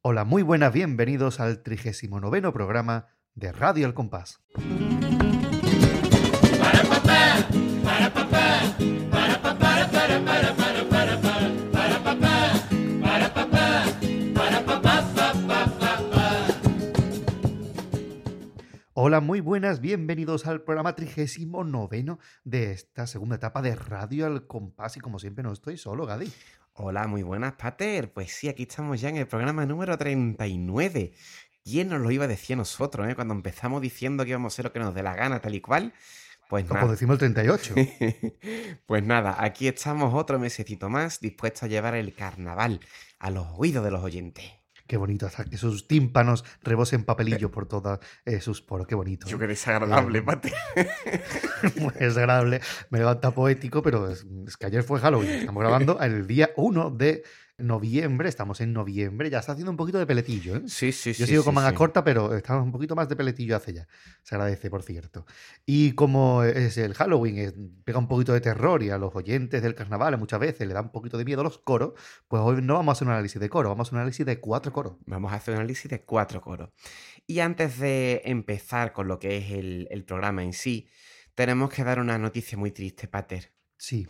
Hola, muy buenas, bienvenidos al 39 programa de Radio El Compás. Hola, muy buenas, bienvenidos al programa 39 de esta segunda etapa de Radio El Compás y como siempre no estoy solo, Gadi. Hola, muy buenas, Pater. Pues sí, aquí estamos ya en el programa número 39. ¿Quién nos lo iba a decir a nosotros, eh? Cuando empezamos diciendo que íbamos a hacer lo que nos dé la gana, tal y cual. Pues Como nada. decimos el 38. pues nada, aquí estamos otro mesecito más dispuestos a llevar el carnaval a los oídos de los oyentes. Qué bonito, hasta que sus tímpanos rebosen papelillo por todos eh, sus poros. Qué bonito. Yo ¿eh? qué desagradable, Eh, Pater. Muy desagradable, me levanta poético, pero es, es que ayer fue Halloween. Estamos grabando el día 1 de noviembre, estamos en noviembre, ya está haciendo un poquito de peletillo. ¿eh? Sí, sí, sí. Yo sigo sí, con manga sí. corta, pero estamos un poquito más de peletillo hace ya. Se agradece, por cierto. Y como es el Halloween, es- pega un poquito de terror y a los oyentes del carnaval muchas veces le da un poquito de miedo los coros, pues hoy no vamos a hacer un análisis de coro, vamos a hacer un análisis de cuatro coros. Vamos a hacer un análisis de cuatro coros. Y antes de empezar con lo que es el, el programa en sí, tenemos que dar una noticia muy triste, Pater. Sí.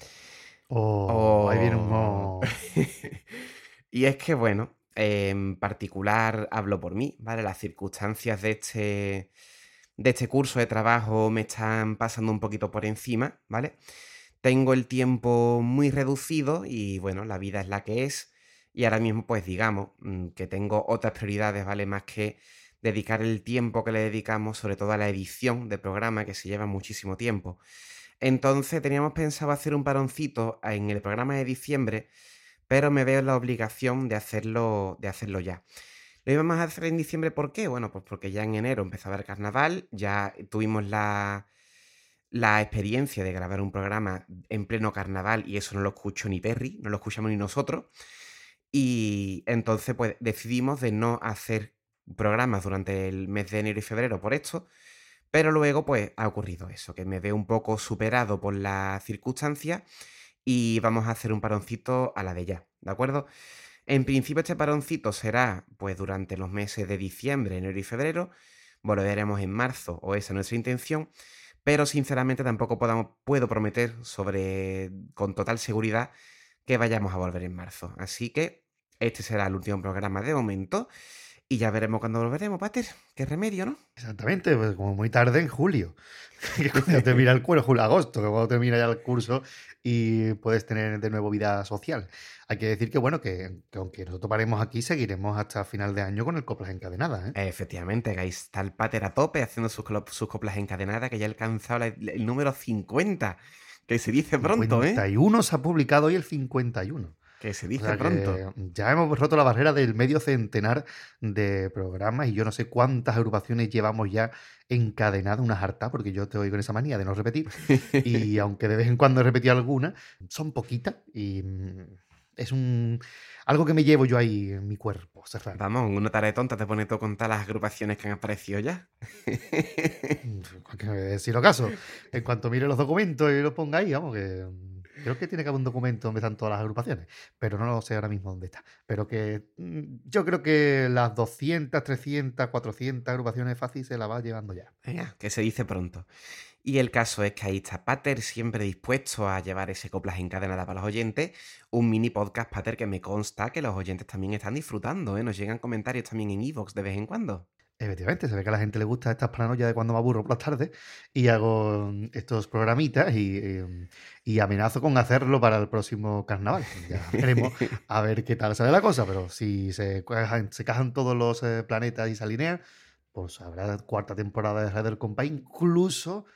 Oh, ahí viene un... oh. y es que, bueno, en particular hablo por mí, ¿vale? Las circunstancias de este, de este curso de trabajo me están pasando un poquito por encima, ¿vale? Tengo el tiempo muy reducido y, bueno, la vida es la que es. Y ahora mismo, pues digamos mm, que tengo otras prioridades, ¿vale? Más que dedicar el tiempo que le dedicamos, sobre todo a la edición de programa, que se lleva muchísimo tiempo. Entonces teníamos pensado hacer un paroncito en el programa de diciembre, pero me veo la obligación de hacerlo, de hacerlo ya. Lo íbamos a hacer en diciembre, ¿por qué? Bueno, pues porque ya en enero empezaba el carnaval, ya tuvimos la, la experiencia de grabar un programa en pleno carnaval y eso no lo escucho ni Perry, no lo escuchamos ni nosotros. Y entonces pues decidimos de no hacer programas durante el mes de enero y febrero por esto, pero luego pues ha ocurrido eso, que me veo un poco superado por las circunstancias y vamos a hacer un paroncito a la de ya, ¿de acuerdo? En principio este paroncito será pues durante los meses de diciembre, enero y febrero, volveremos en marzo o esa es nuestra intención, pero sinceramente tampoco puedo prometer sobre con total seguridad que vayamos a volver en marzo. Así que este será el último programa de momento y ya veremos cuándo volveremos, Pater. Qué remedio, ¿no? Exactamente, pues como muy tarde en julio. Que cuando termina el cuero, julio, agosto, que cuando termina ya el curso y puedes tener de nuevo vida social. Hay que decir que, bueno, que, que aunque nosotros paremos aquí, seguiremos hasta final de año con el Coplas Encadenadas. ¿eh? Efectivamente, que ahí está el Pater a tope haciendo sus, coplas encadenadas, que ya ha alcanzado el número 50. Que se dice pronto, ¿eh? 51 se ha publicado hoy el 51. Que se O dice sea pronto. ya hemos roto la barrera del medio centenar de programas y yo no sé cuántas agrupaciones llevamos ya encadenadas, una harta, porque yo te oigo en esa manía de no repetir. Y aunque de vez en cuando he repetido alguna, son poquitas y mm, es un algo que me llevo yo ahí en mi cuerpo, Serrano. Vamos, una tarea tonta te pone todo con todas las agrupaciones que han aparecido ya. Que me decir lo caso. En cuanto mire los documentos y los ponga ahí, vamos, que mm, creo que tiene que haber un documento donde están todas las agrupaciones, pero no lo sé ahora mismo dónde está. Pero que mm, yo creo que las 200, 300, 400 agrupaciones fácil se la va llevando ya. Venga, que se dice pronto. Y el caso es que ahí está Pater, siempre dispuesto a llevar ese coplas encadenadas para los oyentes. Un mini podcast, Pater, que me consta que los oyentes también están disfrutando, ¿eh? Nos llegan comentarios también en Evox de vez en cuando. Efectivamente, se ve que a la gente le gusta estas paranoias de cuando me aburro por las tardes y hago mm, estos programitas y, y- y amenazo con hacerlo para el próximo carnaval. Ya veremos a ver qué tal sale la cosa, pero si se, cuajan- se cajan todos los eh, planetas y se alinean, pues habrá cuarta temporada de Red del Compás, incluso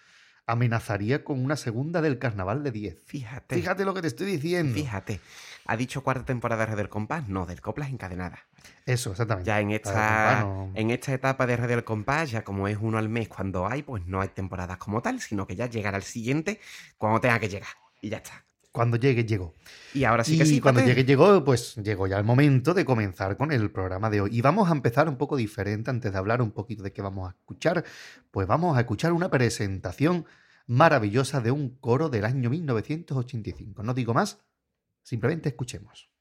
amenazaría con una segunda del carnaval de 10. Fíjate. Fíjate lo que te estoy diciendo. Fíjate. ¿Ha dicho cuarta temporada de Red del Compás? No, del Coplas encadenadas. Eso, exactamente. Ya en esta, no- en esta etapa de Red del Compás, ya como es uno al mes cuando hay, pues no hay temporadas como tal, sino que ya llegará el siguiente cuando tenga que llegar. Y ya está. Cuando llegue, llegó. Y ahora sí y que sí, cuando llegue llegó, pues llegó ya el momento de comenzar con el programa de hoy. Y vamos a empezar un poco diferente antes de hablar un poquito de qué vamos a escuchar. Pues vamos a escuchar una presentación maravillosa de un coro del año 1985. No digo más, simplemente escuchemos.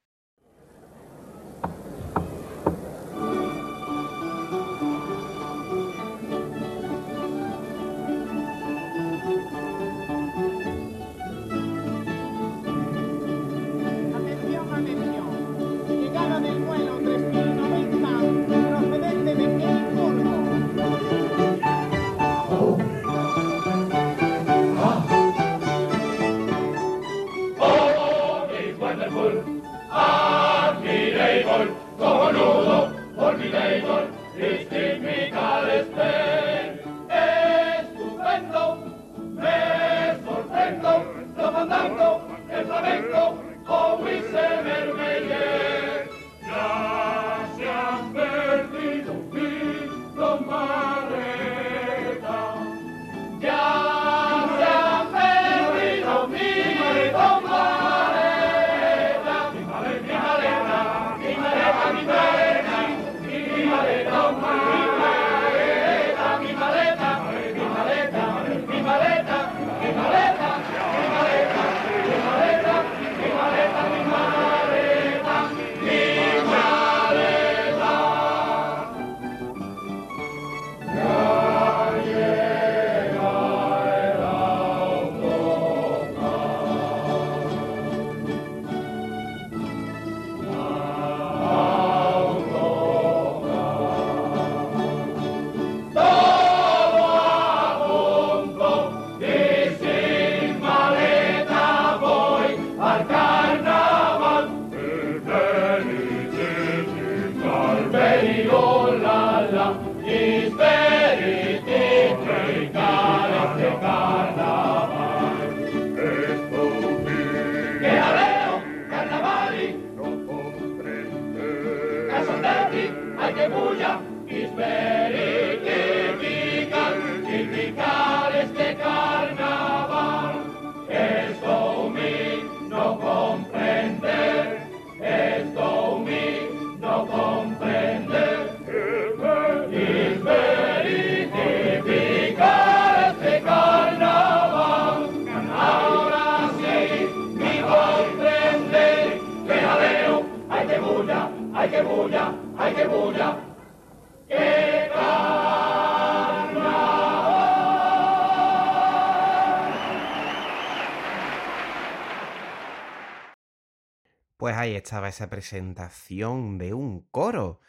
Esa presentación de un coro.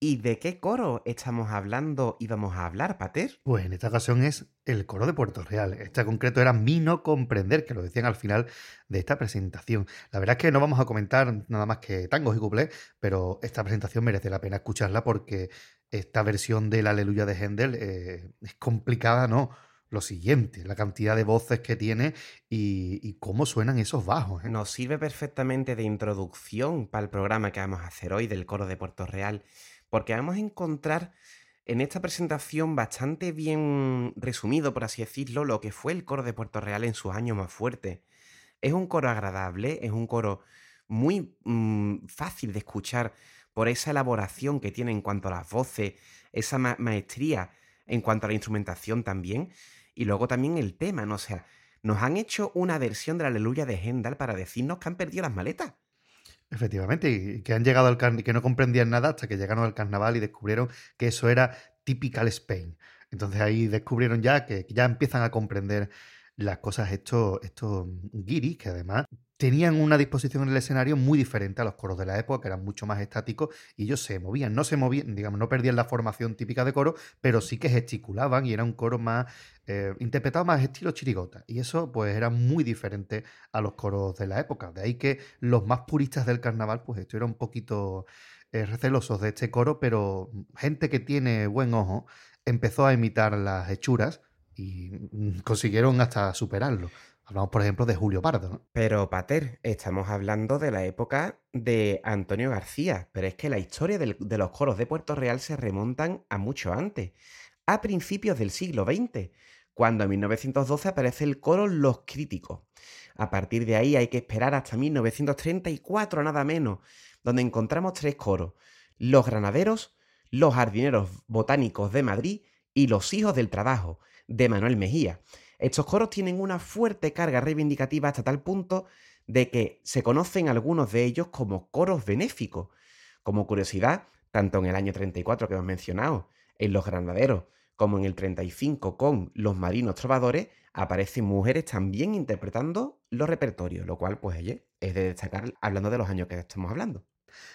¿Y de qué coro estamos hablando y vamos a hablar, Pater? Pues en esta ocasión es el coro de Puerto Real. Este concreto era Mi no comprender, que lo decían al final de esta presentación. La verdad es que no vamos a comentar nada más que tangos y cuplés, pero esta presentación merece la pena escucharla porque esta versión del Aleluya de Händel eh, es complicada, ¿no? Lo siguiente, la cantidad de voces que tiene y, cómo suenan esos bajos. ¿eh? Nos sirve perfectamente de introducción para el programa que vamos a hacer hoy del coro de Puerto Real, porque vamos a encontrar en esta presentación bastante bien resumido, por así decirlo, lo que fue el coro de Puerto Real en sus años más fuertes. Es un coro agradable, es un coro muy mm, fácil de escuchar por esa elaboración que tiene en cuanto a las voces, esa ma- maestría en cuanto a la instrumentación también, y luego también el tema, ¿no? O sea, nos han hecho una versión de la Aleluya de Hendal para decirnos que han perdido las maletas. Efectivamente, y que han llegado al que no comprendían nada hasta que llegaron al carnaval y descubrieron que eso era typical Spain. Entonces ahí descubrieron ya que, que ya empiezan a comprender las cosas estos, estos guiris, que además tenían una disposición en el escenario muy diferente a los coros de la época, que eran mucho más estáticos, y ellos se movían, no se movían, digamos, no perdían la formación típica de coro, pero sí que gesticulaban y era un coro más eh, interpretado más estilo chirigota. Y eso pues era muy diferente a los coros de la época. De ahí que los más puristas del carnaval pues estuvieron un poquito eh, recelosos de este coro, pero gente que tiene buen ojo empezó a imitar las hechuras y mm, consiguieron hasta superarlo. Hablamos, por ejemplo, de Julio Pardo. Pero, Pater, estamos hablando de la época de Antonio García, pero es que la historia de los coros de Puerto Real se remontan a mucho antes, a principios del siglo XX, cuando en 1912 aparece el coro Los Críticos. A partir de ahí hay que esperar hasta 1934, nada menos, donde encontramos tres coros, Los Granaderos, Los Jardineros Botánicos de Madrid y Los Hijos del Trabajo, de Manuel Mejía. Estos coros tienen una fuerte carga reivindicativa hasta tal punto de que se conocen algunos de ellos como coros benéficos. Como curiosidad, tanto en el año 34 que hemos mencionado, en Los Granaderos, como en el 35 con Los Marinos Trovadores, aparecen mujeres también interpretando los repertorios, lo cual, pues, es de destacar hablando de los años que estamos hablando.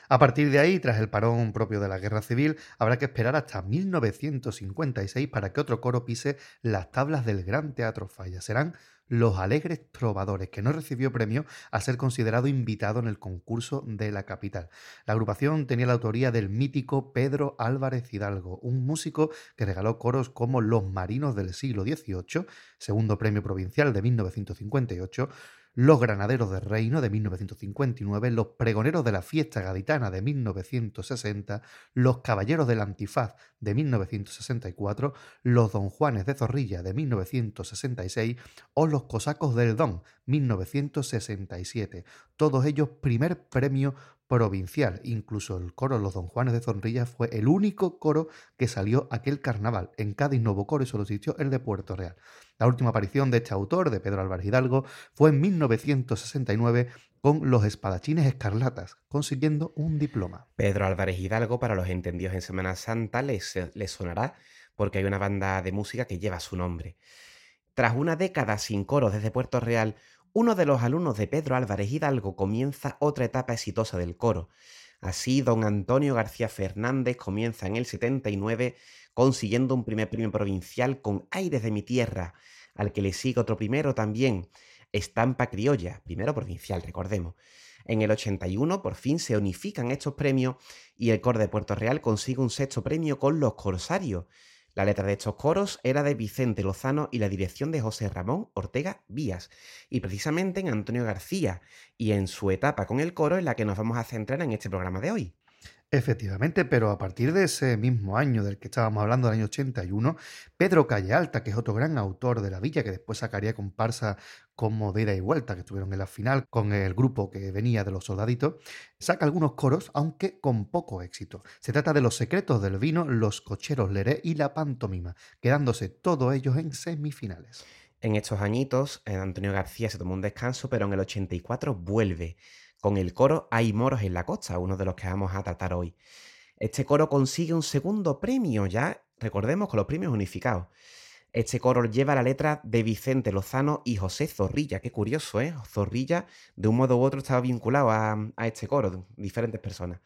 A partir de ahí, tras el parón propio de la guerra civil, habrá que esperar hasta 1956 para que otro coro pise las tablas del Gran Teatro Falla. Serán Los Alegres Trovadores, que no recibió premio al ser considerado invitado en el concurso de la capital. La agrupación tenía la autoría del mítico Pedro Álvarez Hidalgo, un músico que regaló coros como Los Marinos del siglo XVIII, segundo premio provincial de 1958, los Granaderos del Reino de 1959, Los Pregoneros de la Fiesta Gaditana de 1960, Los Caballeros del Antifaz de 1964, Los Don Juanes de Zorrilla de 1966 o Los Cosacos del Don 1967. Todos ellos primer premio provincial. Incluso el coro Los Don Juanes de Zorrilla fue el único coro que salió aquel carnaval. En Cádiz hubo coro y solo existió el de Puerto Real. La última aparición de este autor, de Pedro Álvarez Hidalgo, fue en 1969 con Los Espadachines Escarlatas, consiguiendo un diploma. Pedro Álvarez Hidalgo, para los entendidos en Semana Santa, les, les sonará porque hay una banda de música que lleva su nombre. Tras una década sin coros desde Puerto Real, uno de los alumnos de Pedro Álvarez Hidalgo comienza otra etapa exitosa del coro. Así, don Antonio García Fernández comienza en el 79 consiguiendo un primer premio provincial con Aires de mi tierra, al que le sigue otro primero también, Estampa Criolla, primero provincial, recordemos. En el 81 por fin se unifican estos premios y el coro de Puerto Real consigue un sexto premio con Los Corsarios, la letra de estos coros era de Vicente Lozano y la dirección de José Ramón Ortega Vías, y precisamente en Antonio García, y en su etapa con el coro en la que nos vamos a centrar en este programa de hoy. Efectivamente, pero a partir de ese mismo año del que estábamos hablando, del año 81, Pedro Calle Alta, que es otro gran autor de la villa, que después sacaría comparsa como de ida y vuelta, que estuvieron en la final con el grupo que venía de los soldaditos, saca algunos coros, aunque con poco éxito. Se trata de Los secretos del vino, Los cocheros leré y La pantomima, quedándose todos ellos en semifinales. En estos añitos, eh, Antonio García se tomó un descanso, pero en el 84 vuelve con el coro Hay moros en la costa, uno de los que vamos a tratar hoy. Este coro consigue un segundo premio, ya recordemos con los premios unificados. Este coro lleva la letra de Vicente Lozano y José Zorrilla. Qué curioso, ¿eh? Zorrilla, de un modo u otro, estaba vinculado a, este coro, diferentes personas.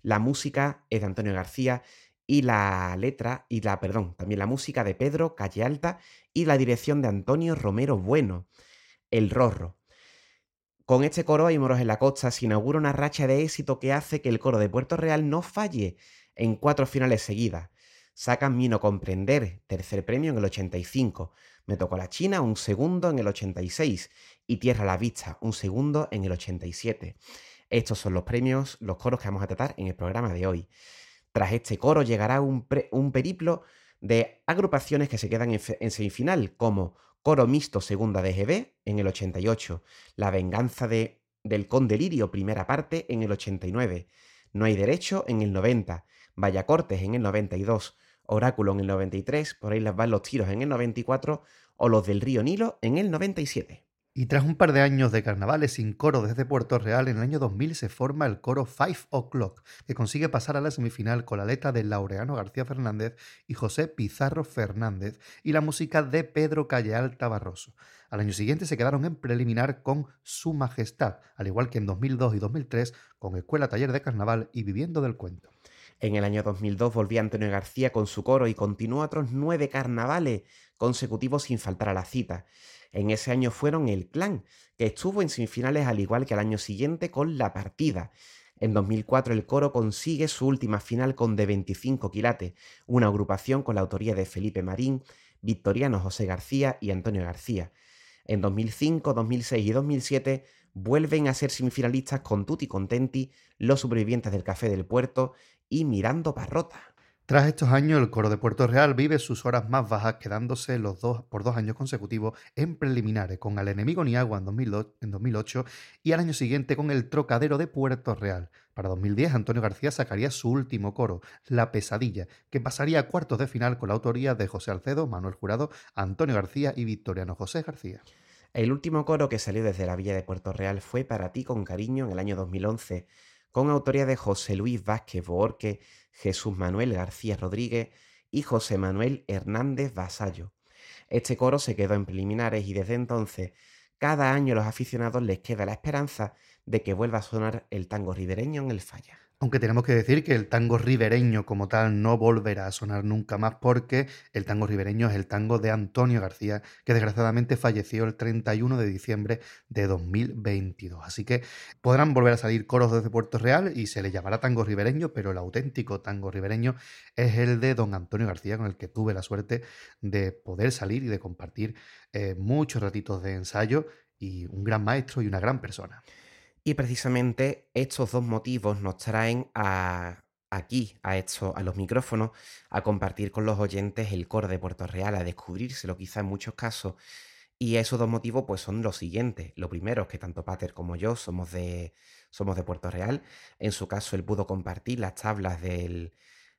La música es de Antonio García y la letra, y la, perdón, también la música de Pedro Calle Alta y la dirección de Antonio Romero Bueno, El Rorro. Con este coro hay moros en la costa se inaugura una racha de éxito que hace que el coro de Puerto Real no falle en cuatro finales seguidas. Sacan Mino Comprender, tercer premio en el 85. Me tocó la China, un segundo en el 86. Y Tierra a la Vista, un segundo en el 87. Estos son los premios, los coros que vamos a tratar en el programa de hoy. Tras este coro llegará un, periplo de agrupaciones que se quedan en semifinal, como Coro Mixto Segunda DGB en el 88, La Venganza de, del Condelirio Primera Parte en el 89, No hay Derecho en el 90, Vallacortes en el 92, Oráculo en el 93, por ahí las van los tiros en el 94, o los del Río Nilo en el 97. Y tras un par de años de carnavales sin coro desde Puerto Real, en el año 2000 se forma el coro Five O'Clock, que consigue pasar a la semifinal con la letra de Laureano García Fernández y José Pizarro Fernández y la música de Pedro Callealta Barroso. Al año siguiente se quedaron en preliminar con Su Majestad, al igual que en 2002 y 2003 con Escuela Taller de Carnaval y Viviendo del Cuento. En el año 2002 volvía Antonio García con su coro y continuó otros nueve carnavales consecutivos sin faltar a la cita. En ese año fueron el Clan, que estuvo en semifinales al igual que al año siguiente con La Partida. En 2004 el coro consigue su última final con De 25 Quilates, una agrupación con la autoría de Felipe Marín, Victoriano José García y Antonio García. En 2005, 2006 y 2007 vuelven a ser semifinalistas con Tutti Contenti, Los Supervivientes del Café del Puerto y Mirando Parrota. Tras estos años, el coro de Puerto Real vive sus horas más bajas, quedándose los dos, por dos años consecutivos en preliminares, con Al Enemigo Ni Agua en, 2008 y al año siguiente con El Trocadero de Puerto Real. Para 2010, Antonio García sacaría su último coro, La Pesadilla, que pasaría a cuartos de final con la autoría de José Alcedo, Manuel Jurado, Antonio García y Victoriano José García. El último coro que salió desde la villa de Puerto Real fue Para ti con cariño en el año 2011 con autoría de José Luis Vázquez Borque, Jesús Manuel García Rodríguez y José Manuel Hernández Vasallo. Este coro se quedó en preliminares y desde entonces cada año a los aficionados les queda la esperanza de que vuelva a sonar el tango ribereño en el falla. Aunque tenemos que decir que el tango ribereño como tal no volverá a sonar nunca más porque el tango ribereño es el tango de Antonio García, que desgraciadamente falleció el 31 de diciembre de 2022. Así que podrán volver a salir coros desde Puerto Real y se le llamará tango ribereño, pero el auténtico tango ribereño es el de don Antonio García, con el que tuve la suerte de poder salir y de compartir eh, muchos ratitos de ensayo y un gran maestro y una gran persona. Y precisamente estos dos motivos nos traen a, aquí, a, esto, a los micrófonos, a compartir con los oyentes el coro de Puerto Real, a descubrírselo quizá en muchos casos. Y esos dos motivos pues son los siguientes. Lo primero es que tanto Pater como yo somos de, somos de Puerto Real. En su caso, él pudo compartir las tablas del,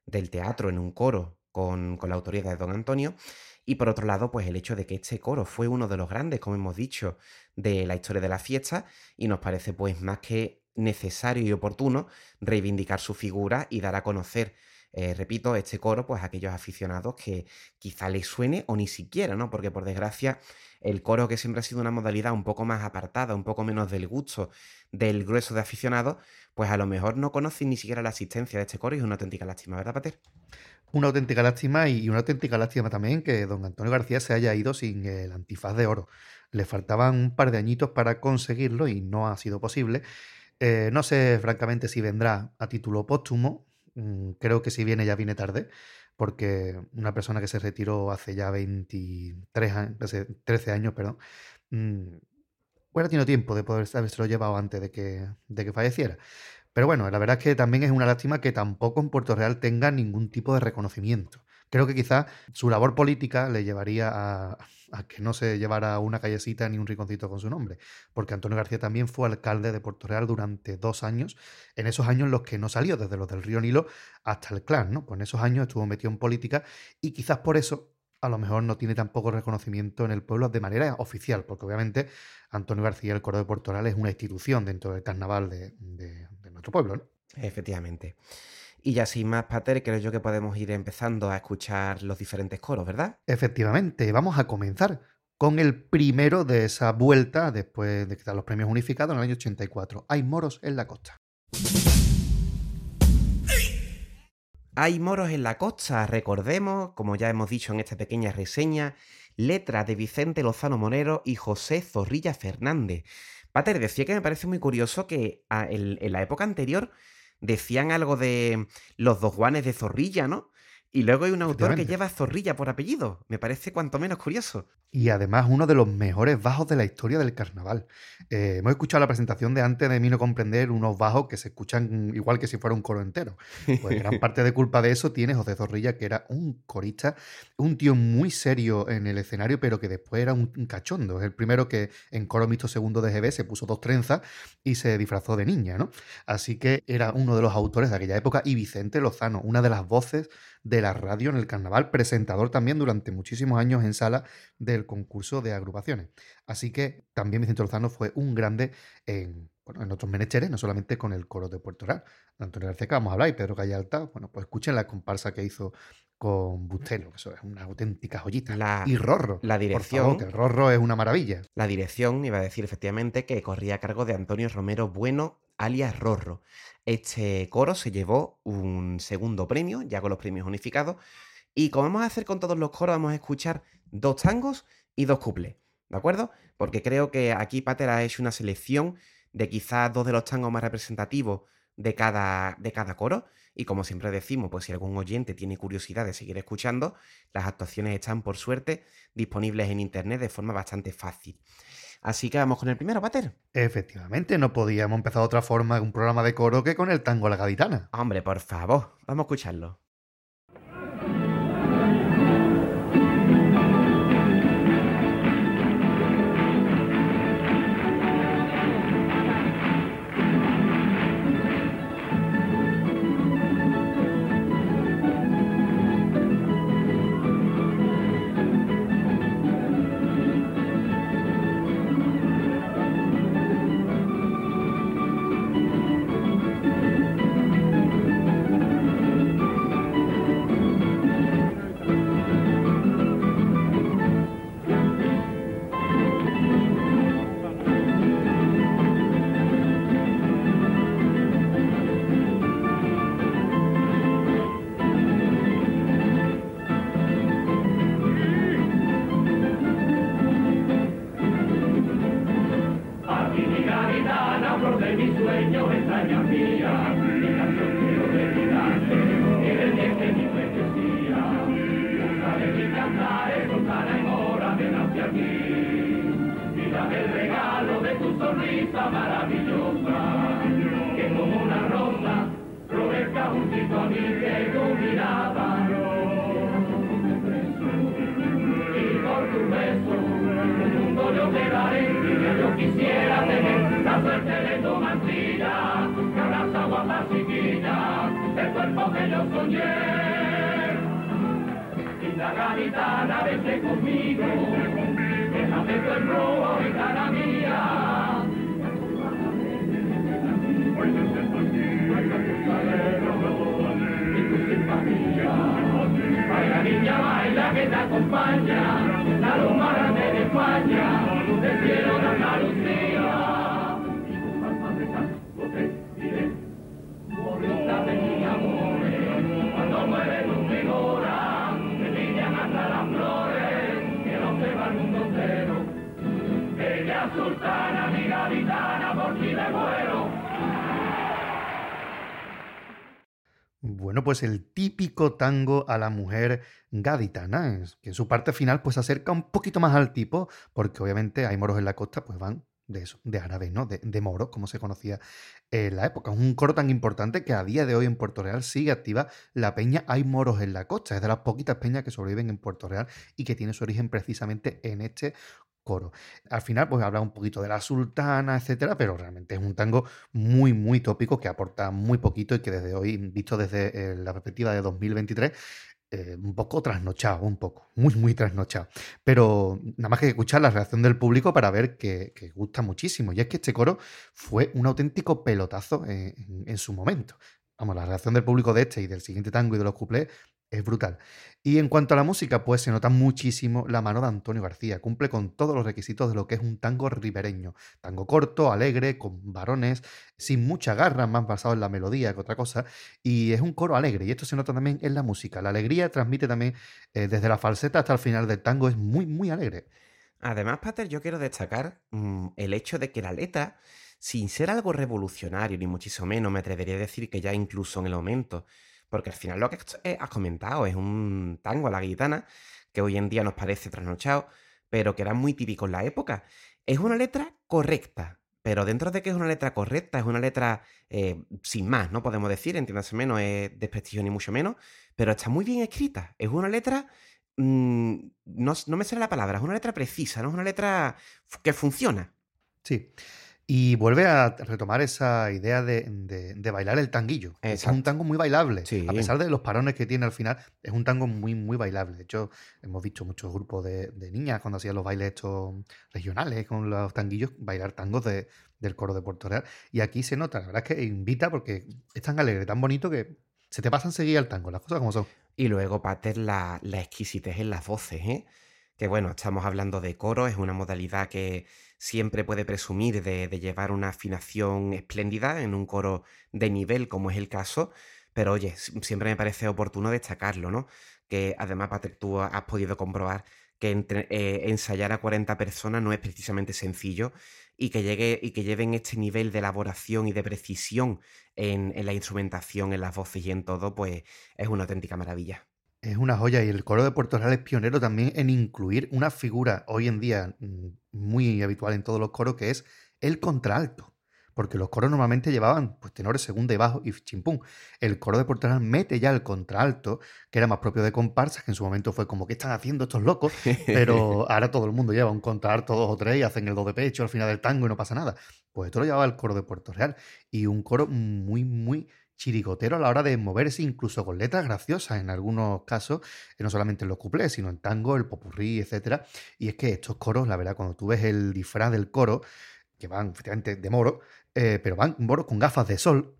del teatro en un coro con, con la autoría de don Antonio. Y por otro lado, pues el hecho de que este coro fue uno de los grandes, como hemos dicho, de la historia de la fiesta y nos parece pues más que necesario y oportuno reivindicar su figura y dar a conocer, eh, repito, este coro pues a aquellos aficionados que quizá les suene o ni siquiera, ¿no? Porque por desgracia el coro que siempre ha sido una modalidad un poco más apartada, un poco menos del gusto del grueso de aficionados, pues a lo mejor no conocen ni siquiera la asistencia de este coro y es una auténtica lástima, ¿verdad, Pater? Una auténtica lástima y una auténtica lástima también que don Antonio García se haya ido sin el antifaz de oro. Le faltaban un par de añitos para conseguirlo y no ha sido posible. Eh, no sé, francamente, si vendrá a título póstumo. Mm, creo que si viene ya viene tarde, porque una persona que se retiró hace ya 23 años, hace 13 años, perdón, mm, hubiera tenido tiempo de poder lo llevado antes de que, de que falleciera. Pero bueno, la verdad es que también es una lástima que tampoco en Puerto Real tenga ningún tipo de reconocimiento. Creo que quizá su labor política le llevaría a, que no se llevara una callecita ni un rinconcito con su nombre, porque Antonio García también fue alcalde de Puerto Real durante dos años, en esos años en los que no salió, desde los del río Nilo hasta el clan, ¿no? Pues en esos años estuvo metido en política y quizás por eso a lo mejor no tiene tampoco reconocimiento en el pueblo de manera oficial, porque obviamente Antonio García, el coro de Puerto Real, es una institución dentro del carnaval de, de nuestro pueblo, ¿no? Efectivamente. Y ya sin más, Pater, creo yo que podemos ir empezando a escuchar los diferentes coros, ¿verdad? Efectivamente, vamos a comenzar con el primero de esa vuelta después de quitar los premios unificados en el año 84. Hay moros en la costa. Hay moros en la costa, recordemos, como ya hemos dicho en esta pequeña reseña, letra de Vicente Lozano Monero y José Zorrilla Fernández. Pater, decía que me parece muy curioso que en la época anterior decían algo de los dos Juanes de Zorrilla, ¿no? Y luego hay un autor que lleva Zorrilla por apellido. Me parece cuanto menos curioso. Y además uno de los mejores bajos de la historia del carnaval. Eh, hemos escuchado la presentación de antes de mí no comprender unos bajos que se escuchan igual que si fuera un coro entero. Pues gran parte de culpa de eso tiene José Zorrilla, que era un corista, un tío muy serio en el escenario, pero que después era un, cachondo. Es el primero que en coro mixto segundo de GB se puso dos trenzas y se disfrazó de niña, ¿no? Así que era uno de los autores de aquella época. Y Vicente Lozano, una de las voces de la radio en el carnaval, presentador también durante muchísimos años en sala del concurso de agrupaciones. Así que también Vicente Lozano fue un grande en, bueno, en otros menesteres, no solamente con el coro de Puerto Real. Antonio García, vamos a hablar, y Pedro Callalta, bueno, pues escuchen la comparsa que hizo con Bustelo, que eso es una auténtica joyita. La, y Rorro. La dirección. Por favor, que Rorro es una maravilla. La dirección, iba a decir efectivamente, que corría a cargo de Antonio Romero Bueno, alias Rorro. Este coro se llevó un segundo premio, ya con los premios unificados. Y como vamos a hacer con todos los coros, vamos a escuchar dos tangos y dos cuples. ¿De acuerdo? Porque creo que aquí Pater ha hecho una selección de quizás dos de los tangos más representativos de cada, de cada coro. Y como siempre decimos, pues si algún oyente tiene curiosidad de seguir escuchando, las actuaciones están por suerte disponibles en internet de forma bastante fácil. Así que vamos con el primero, Pater. Efectivamente, no podíamos empezar de otra forma un programa de coro que con el tango a la gaditana. Hombre, por favor, vamos a escucharlo. Bonita tu mirada. Y por tu beso, un mundo yo te daré, y yo quisiera tener la suerte de tu mantilla, que abraza guapa chiquilla, el cuerpo que yo soñé. Linda gaditana, vete conmigo, déjame tu y cara mía. Baila que te acompaña, la luz más grande de España, luz del cielo de Andalucía. Y con palmas de canto de mi amor, cuando mueve tu figura, te brillan hasta las flores, que no se va al mundo entero. Ella sultana, Bueno, pues el típico tango a la mujer gaditana, que en su parte final pues se acerca un poquito más al tipo, porque obviamente hay moros en la costa, pues van de eso, de árabe, ¿no? De, de moros, como se conocía en la época. Es un coro tan importante que a día de hoy en Puerto Real sigue activa la peña Hay moros en la costa. Es de las poquitas peñas que sobreviven en Puerto Real y que tiene su origen precisamente en este coro. Al final, pues habla un poquito de la sultana, etcétera, pero realmente es un tango muy, muy tópico que aporta muy poquito y que desde hoy, visto desde eh, la perspectiva de 2023, eh, un poco trasnochado, un poco, muy, muy trasnochado. Pero nada más que escuchar la reacción del público para ver que, gusta muchísimo. Y es que este coro fue un auténtico pelotazo en su momento. Vamos, la reacción del público de este y del siguiente tango y de los cuplés es brutal. Y en cuanto a la música, pues se nota muchísimo la mano de Antonio García. Cumple con todos los requisitos de lo que es un tango ribereño. Tango corto, alegre, con varones, sin mucha garra, más basado en la melodía que otra cosa. Y es un coro alegre. Y esto se nota también en la música. La alegría transmite también eh, desde la falseta hasta el final del tango. Es muy, muy alegre. Además, Pater, yo quiero destacar mm, el hecho de que la letra, sin ser algo revolucionario, ni muchísimo menos, me atrevería a decir que ya incluso en el momento, porque al final lo que has- comentado es un tango a la guitana, que hoy en día nos parece trasnochado, pero que era muy típico en la época. Es una letra correcta, pero dentro de que es una letra correcta, es una letra eh, sin más, no podemos decir, entiéndase menos, es desprestigio ni mucho menos, pero está muy bien escrita. Es una letra mm, no, no me sale la palabra, es una letra precisa, ¿no? Es una letra que funciona. Sí. Y vuelve a retomar esa idea de, de- de bailar el tanguillo. Es un tango muy bailable. Sí. A pesar de los parones que tiene al final, es un tango muy, muy bailable. De hecho, hemos visto muchos grupos de, de niñas cuando hacían los bailes estos regionales con los tanguillos, bailar tangos de- del coro de Puerto Real. Y aquí se nota, la verdad es que invita porque es tan alegre, tan bonito que se te pasa enseguida el tango, las cosas como son. Y luego, Pater, la, la exquisitez en las voces, ¿eh? Que bueno, estamos hablando de coro, es una modalidad que siempre puede presumir de, llevar una afinación espléndida en un coro de nivel, como es el caso. Pero oye, si- siempre me parece oportuno destacarlo, ¿no? Que además, Pater, tú has podido comprobar que entre- eh, ensayar a 40 personas no es precisamente sencillo y que, llegue, y que lleven este nivel de elaboración y de precisión en, en la instrumentación, en las voces y en todo, pues es una auténtica maravilla. Es una joya y el coro de Puerto Real es pionero también en incluir una figura hoy en día mm, muy habitual en todos los coros que es el contralto. Porque los coros normalmente llevaban pues tenores, segunda y bajo y chimpún. El coro de Puerto Real mete ya el contralto, que era más propio de comparsas, que en su momento fue como, ¿qué están haciendo estos locos? Pero ahora todo el mundo lleva un contralto dos o tres y hacen el do de pecho al final del tango y no pasa nada. Pues esto lo llevaba el coro de Puerto Real. Y un coro muy, muy chirigotero a la hora de moverse, incluso con letras graciosas en algunos casos, eh, no solamente en los cuplés, sino en tango, el popurrí, etcétera. Y es que estos coros, la verdad, cuando tú ves el disfraz del coro, que van efectivamente de moro, eh, pero van moros con gafas de sol,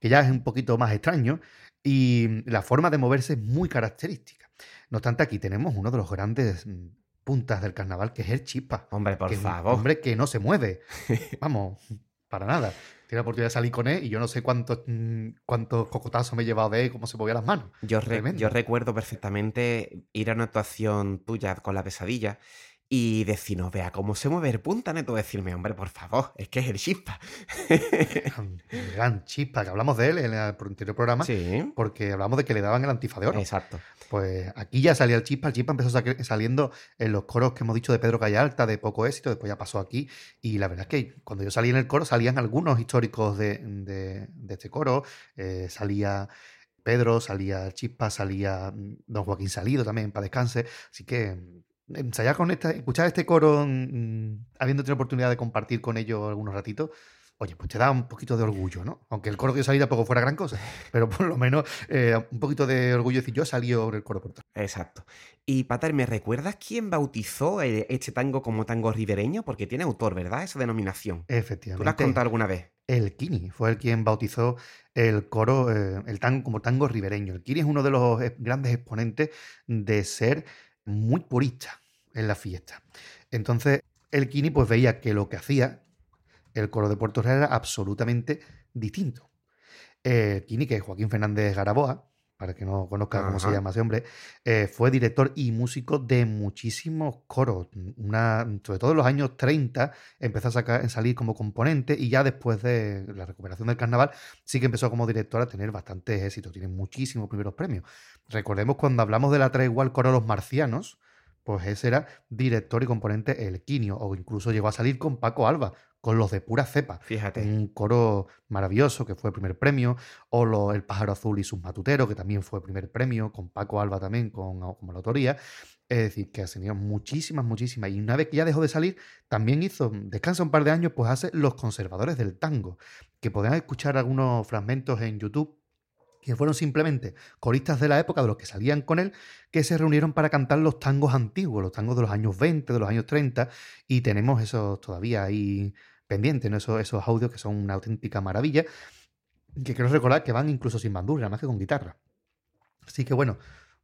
que ya es un poquito más extraño, y la forma de moverse es muy característica. No obstante, aquí tenemos uno de los grandes mm, puntas del carnaval, que es el chispa. Hombre, por que es un favor. hombre que no se mueve. Vamos, para nada. Tiene la oportunidad de salir con él y yo no sé cuántos, mm, cuántos cocotazos me he llevado de él, cómo se movía las manos. Yo, re- yo recuerdo perfectamente ir a una actuación tuya con la pesadilla y decirnos, vea cómo se mueve el punta, tú decirme, hombre, por favor, es que es el chispa. Gran, gran chispa, que hablamos de él en el anterior programa, sí, porque hablamos de que le daban el antifa de oro. exacto. Pues aquí ya salía el chispa, el chispa empezó sa- saliendo en los coros que hemos dicho de Pedro Callalta, de poco éxito, después ya pasó aquí. Y la verdad es que cuando yo salí en el coro salían algunos históricos de, de- de este coro, eh, salía Pedro, salía Chispa, salía mm, Don Joaquín Salido también, para descanse. Así que mm, ensayar con esta, escuchar este coro, mm, habiendo tenido oportunidad de compartir con ellos algunos ratitos, oye, pues te da un poquito de orgullo, ¿no? Aunque el coro que yo salí tampoco fuera gran cosa, pero por lo menos eh, un poquito de orgullo decir yo salió el coro por Exacto. Y Pater, ¿me recuerdas quién bautizó eh, este tango como tango ribereño? Porque tiene autor, ¿verdad? Esa denominación. Efectivamente. ¿Tú la has contado alguna vez? El Kini fue el quien bautizó el coro, eh, el tango como tango ribereño. El Kini es uno de los grandes exponentes de ser muy purista en la fiesta. Entonces, el Kini pues veía que lo que hacía el coro de Puerto Real era absolutamente distinto. El Kini, que es Joaquín Fernández Garaboa, para que no conozca cómo se llama ese hombre, eh, fue director y músico de muchísimos coros. Una, sobre todo en los años 30 empezó a sacar, salir como componente y ya después de la recuperación del carnaval sí que empezó como director a tener bastantes éxitos. Tiene muchísimos primeros premios. Recordemos cuando hablamos de la tregua al coro Los Marcianos, pues ese era director y componente El Quinio, o incluso llegó a salir con Paco Alba, con los de pura cepa Fíjate. un coro maravilloso que fue primer premio, o lo- El pájaro azul y sus matuteros, que también fue primer premio, con Paco Alba también con, como la autoría. Es decir, que ha tenido muchísimas, muchísimas. Y una vez que ya dejó de salir, también hizo, descansa un par de años, pues hace Los Conservadores del Tango, que podrán escuchar algunos fragmentos en YouTube que fueron simplemente coristas de la época, de los que salían con él, que se reunieron para cantar los tangos antiguos, los tangos de los años 20, de los años 30, y tenemos esos todavía ahí pendientes, ¿no? esos, esos audios que son una auténtica maravilla, que quiero recordar que van incluso sin bandurria, más que con guitarra. Así que bueno,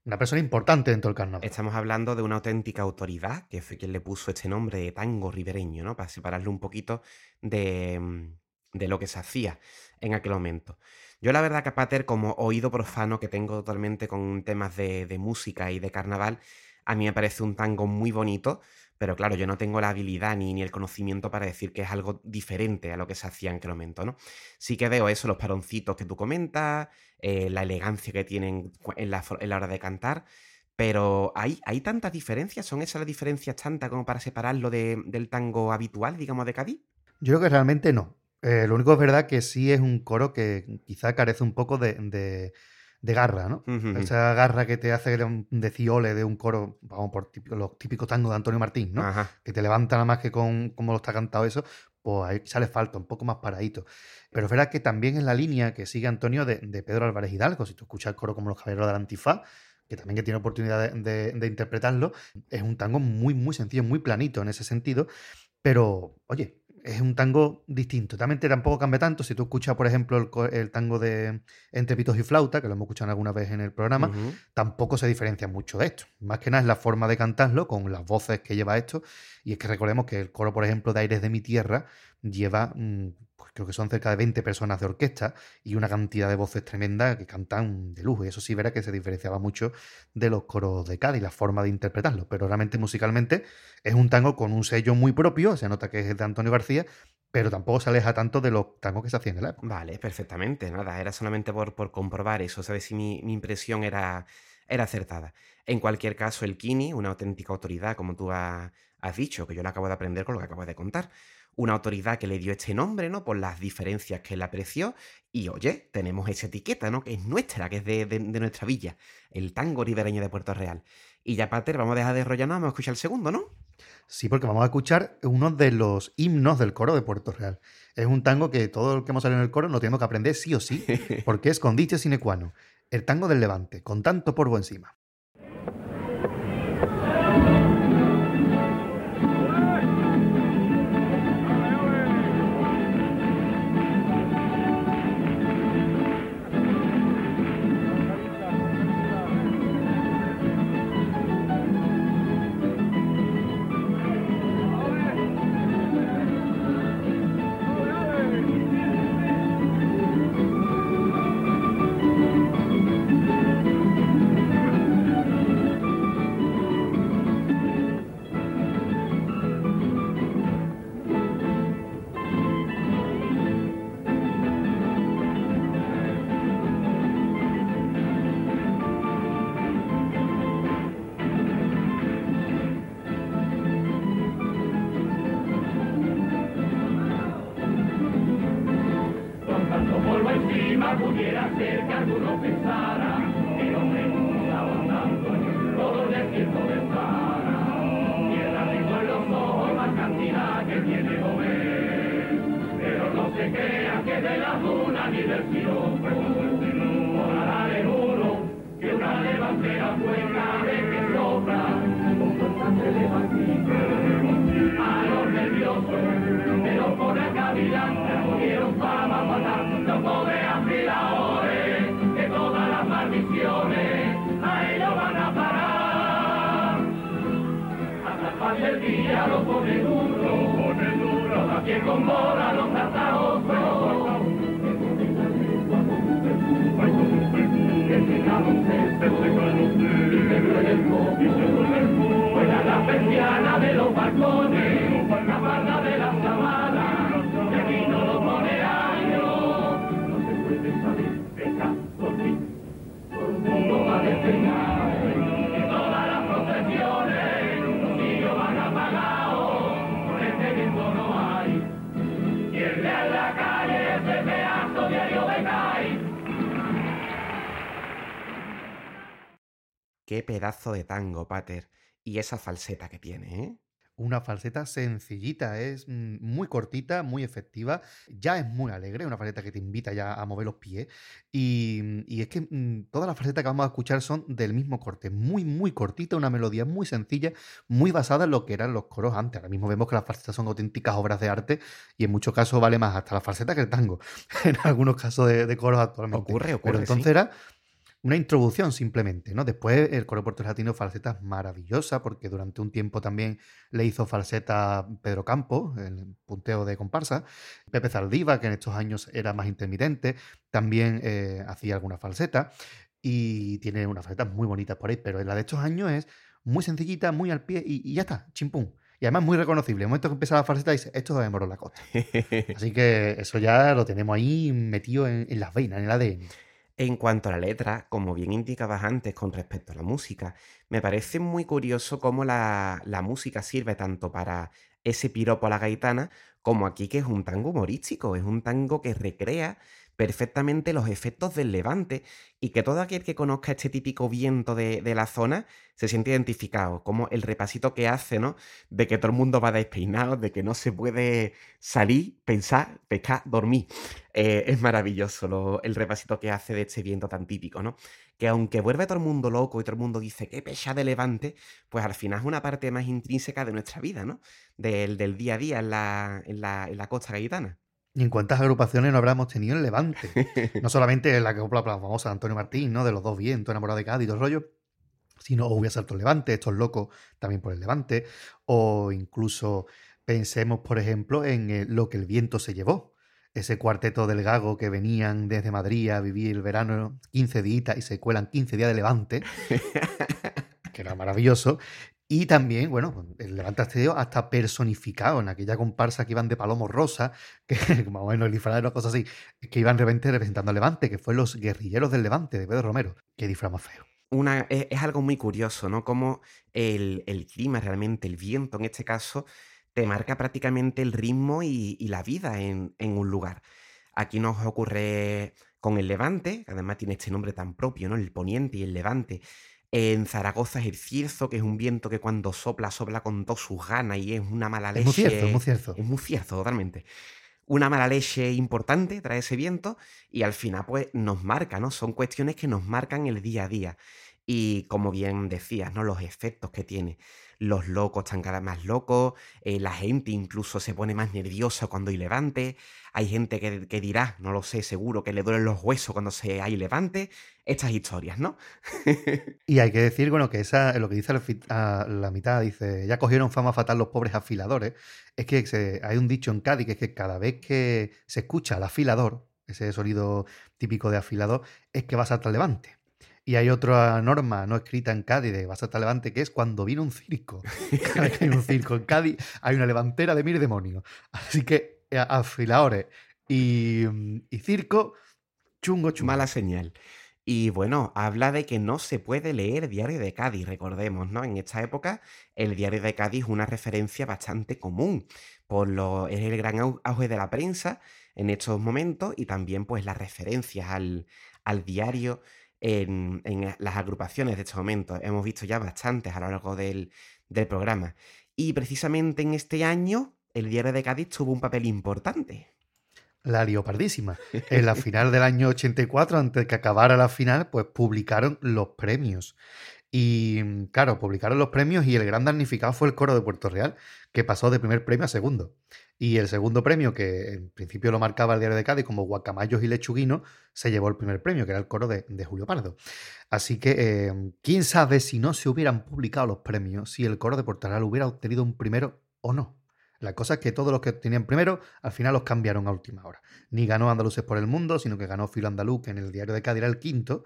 una persona importante dentro del carnaval. Estamos hablando de una auténtica autoridad, que fue quien le puso este nombre de tango ribereño, ¿no? Para separarlo un poquito de, de lo que se hacía en aquel momento. Yo la verdad que Pater, como oído profano que tengo totalmente con temas de, de música y de carnaval, a mí me parece un tango muy bonito, pero claro, yo no tengo la habilidad ni, ni el conocimiento para decir que es algo diferente a lo que se hacía en aquel momento, ¿no? Sí que veo eso, los paroncitos que tú comentas, eh, la elegancia que tienen en la, en la hora de cantar, pero ¿hay, ¿hay tantas diferencias? ¿Son esas las diferencias tantas como para separarlo de- del tango habitual, digamos, de Cádiz? Yo creo que realmente no. Eh, lo único es verdad que sí es un coro que quizá carece un poco de, de- de garra, ¿no? Esa garra que te hace de un de ciole de un coro, vamos por típico- los típicos tangos de Antonio Martín, ¿no? Ajá. que te levanta nada más que con cómo lo está cantado eso, pues ahí quizá le falta un poco más paradito. Pero es verdad que también en la línea que sigue Antonio de, de Pedro Álvarez Hidalgo, si tú escuchas el coro como Los Caballeros del Antifaz, que también que tiene oportunidad de, de- de interpretarlo, es un tango muy, muy sencillo, muy planito en ese sentido, pero oye, es un tango distinto. También te tampoco cambia tanto. Si tú escuchas, por ejemplo, el, tango de Entre Pitos y Flauta, que lo hemos escuchado alguna vez en el programa, tampoco se diferencia mucho de esto. Más que nada es la forma de cantarlo, con las voces que lleva esto. Y es que recordemos que el coro, por ejemplo, de Aires de mi Tierra lleva, mm, pues creo que son cerca de 20 personas de orquesta y una cantidad de voces tremenda que cantan de lujo. Y eso sí verá que se diferenciaba mucho de los coros de Cádiz, la forma de interpretarlo. Pero realmente musicalmente es un tango con un sello muy propio, se nota que es de Antonio García, pero tampoco se aleja tanto de los tangos que se hacían en la época. Vale, perfectamente. Nada, era solamente por, por comprobar eso, saber si mi, impresión era, era acertada. En cualquier caso, el Kini, una auténtica autoridad, como tú ha- has dicho, que yo lo acabo de aprender con lo que acabo de contar. Una autoridad que le dio este nombre, ¿no? Por las diferencias que él apreció. Y oye, tenemos esa etiqueta, ¿no? Que es nuestra, que es de, de- de nuestra villa. El tango ribereño de Puerto Real. Y ya, Pater, vamos a dejar de enrollarnos, vamos a escuchar el segundo, ¿no? Sí, porque vamos a escuchar uno de los himnos del coro de Puerto Real. Es un tango que todo el que hemos salido en el coro lo tenemos que aprender sí o sí, porque es con dicha sine qua non. El tango del Levante, con tanto polvo encima. Pedazo de tango, Pater. Y esa falseta que tiene, ¿eh? Una falseta sencillita, es mm, muy cortita, muy efectiva, ya es muy alegre, una falseta que te invita ya a mover los pies. Y, y es que mm, todas las falsetas que vamos a escuchar son del mismo corte, muy, muy cortita, una melodía muy sencilla, muy basada en lo que eran los coros antes. Ahora mismo vemos que las falsetas son auténticas obras de arte y en muchos casos vale más hasta la falseta que el tango, en algunos casos de, de coros actualmente. Ocurre, ocurre, Pero sí. entonces era una introducción simplemente, ¿no? Después el coro portugués latino falsetas maravillosa, porque durante un tiempo también le hizo falseta Pedro Campos, el punteo de comparsa, Pepe Zaldiva, que en estos años era más intermitente, también eh, hacía alguna falseta, y tiene unas falsetas muy bonitas por ahí, pero la de estos años es muy sencillita, muy al pie, y, y ya está, chimpún. Y además muy reconocible. En el momento que empieza la falseta dice, esto es de Moro la Costa. Así que eso ya lo tenemos ahí metido en, en las veinas, en el ADN. En cuanto a la letra, como bien indicabas antes con respecto a la música, me parece muy curioso cómo la, la música sirve tanto para ese piropo a la gaitana, como aquí que es un tango humorístico, es un tango que recrea perfectamente los efectos del levante y que todo aquel que conozca este típico viento de, de la zona se siente identificado, como el repasito que hace, ¿no? De que todo el mundo va despeinado, de que no se puede salir, pensar, pescar, dormir. Eh, es maravilloso lo- el repasito que hace de este viento tan típico, ¿no? Que aunque vuelve todo el mundo loco y todo el mundo dice qué pecha de levante, pues al final es una parte más intrínseca de nuestra vida, ¿no? Del, del día a día en la, en la, en la costa gaditana. ¿Y en cuántas agrupaciones no habremos tenido en Levante? No solamente la que copla la famosa de Antonio Martín, ¿no? De los dos vientos, enamorado de Cádiz y todo el rollo, sino o Voy a salto el Levante, estos locos también por el Levante, o incluso pensemos, por ejemplo, en eh, lo que el viento se llevó. Ese cuarteto del Gago que venían desde Madrid a vivir el verano 15 días y se cuelan 15 días de Levante, que era maravilloso. Y también, bueno, el Levante Asterio hasta personificado en aquella comparsa que iban de Palomo Rosa, que más o menos el disfraz era una cosa así, que iban de repente representando al Levante, que fue los guerrilleros del Levante de Pedro Romero. Qué disfraz más feo. Una, es, algo muy curioso, ¿no? Como el, el clima, realmente, el viento en este caso, te marca prácticamente el ritmo y, y la vida en, en un lugar. Aquí nos ocurre con el Levante, que además tiene este nombre tan propio, ¿no? El poniente y el Levante. En Zaragoza es el cierzo, que es un viento que cuando sopla, sopla con todas sus ganas y es una mala Es leche. muy cierto, es muy cierto. Es muy cierto, totalmente. Una mala leche importante trae ese viento y al final pues nos marca, ¿no? Son cuestiones que nos marcan el día a día. Y como bien decías, ¿no? Los efectos que tiene. Los locos están cada vez más locos, eh, la gente incluso se pone más nerviosa cuando hay levante, hay gente que, dirá, no lo sé, seguro, que le duelen los huesos cuando se hay levante, estas historias, ¿no? Y hay que decir, bueno, que esa, lo que dice a la mitad, dice, ya cogieron fama fatal los pobres afiladores, es que hay un dicho en Cádiz que es que cada vez que se escucha al afilador, ese sonido típico de afilador, es que vas hasta el levante. Y hay otra norma no escrita en Cádiz de el levante, que es cuando viene un circo. Cada vez un circo en Cádiz, hay una levantera de mil demonios. Así que eh, afiladores y, y circo, chungo, chungo. Mala señal. Y bueno, habla de que no se puede leer Diario de Cádiz, recordemos, ¿no? En esta época, el Diario de Cádiz es una referencia bastante común. Por lo, es el gran au- auge de la prensa en estos momentos y también pues las referencias al, al diario en, en las agrupaciones de estos momentos. Hemos visto ya bastantes a lo largo del, del programa. Y precisamente en este año, el Diario de Cádiz tuvo un papel importante. la liopardísima. En la final del año 84, antes de que acabara la final, pues publicaron los premios. Y mm, claro, publicaron los premios y el gran damnificado fue el coro de Puerto Real, que pasó de primer premio a segundo. Y el segundo premio, que en principio lo marcaba el diario de Cádiz como Guacamayos y Lechuguino, se llevó el primer premio, que era el coro de, Julio Pardo. Así que, eh, quién sabe si no se hubieran publicado los premios, si el coro de Puerto Real hubiera obtenido un primero o no. La cosa es que todos los que tenían primero, al final los cambiaron a última hora. Ni ganó Andaluces por el Mundo, sino que ganó Filo Andaluz, que en el diario de Cádiz era el quinto.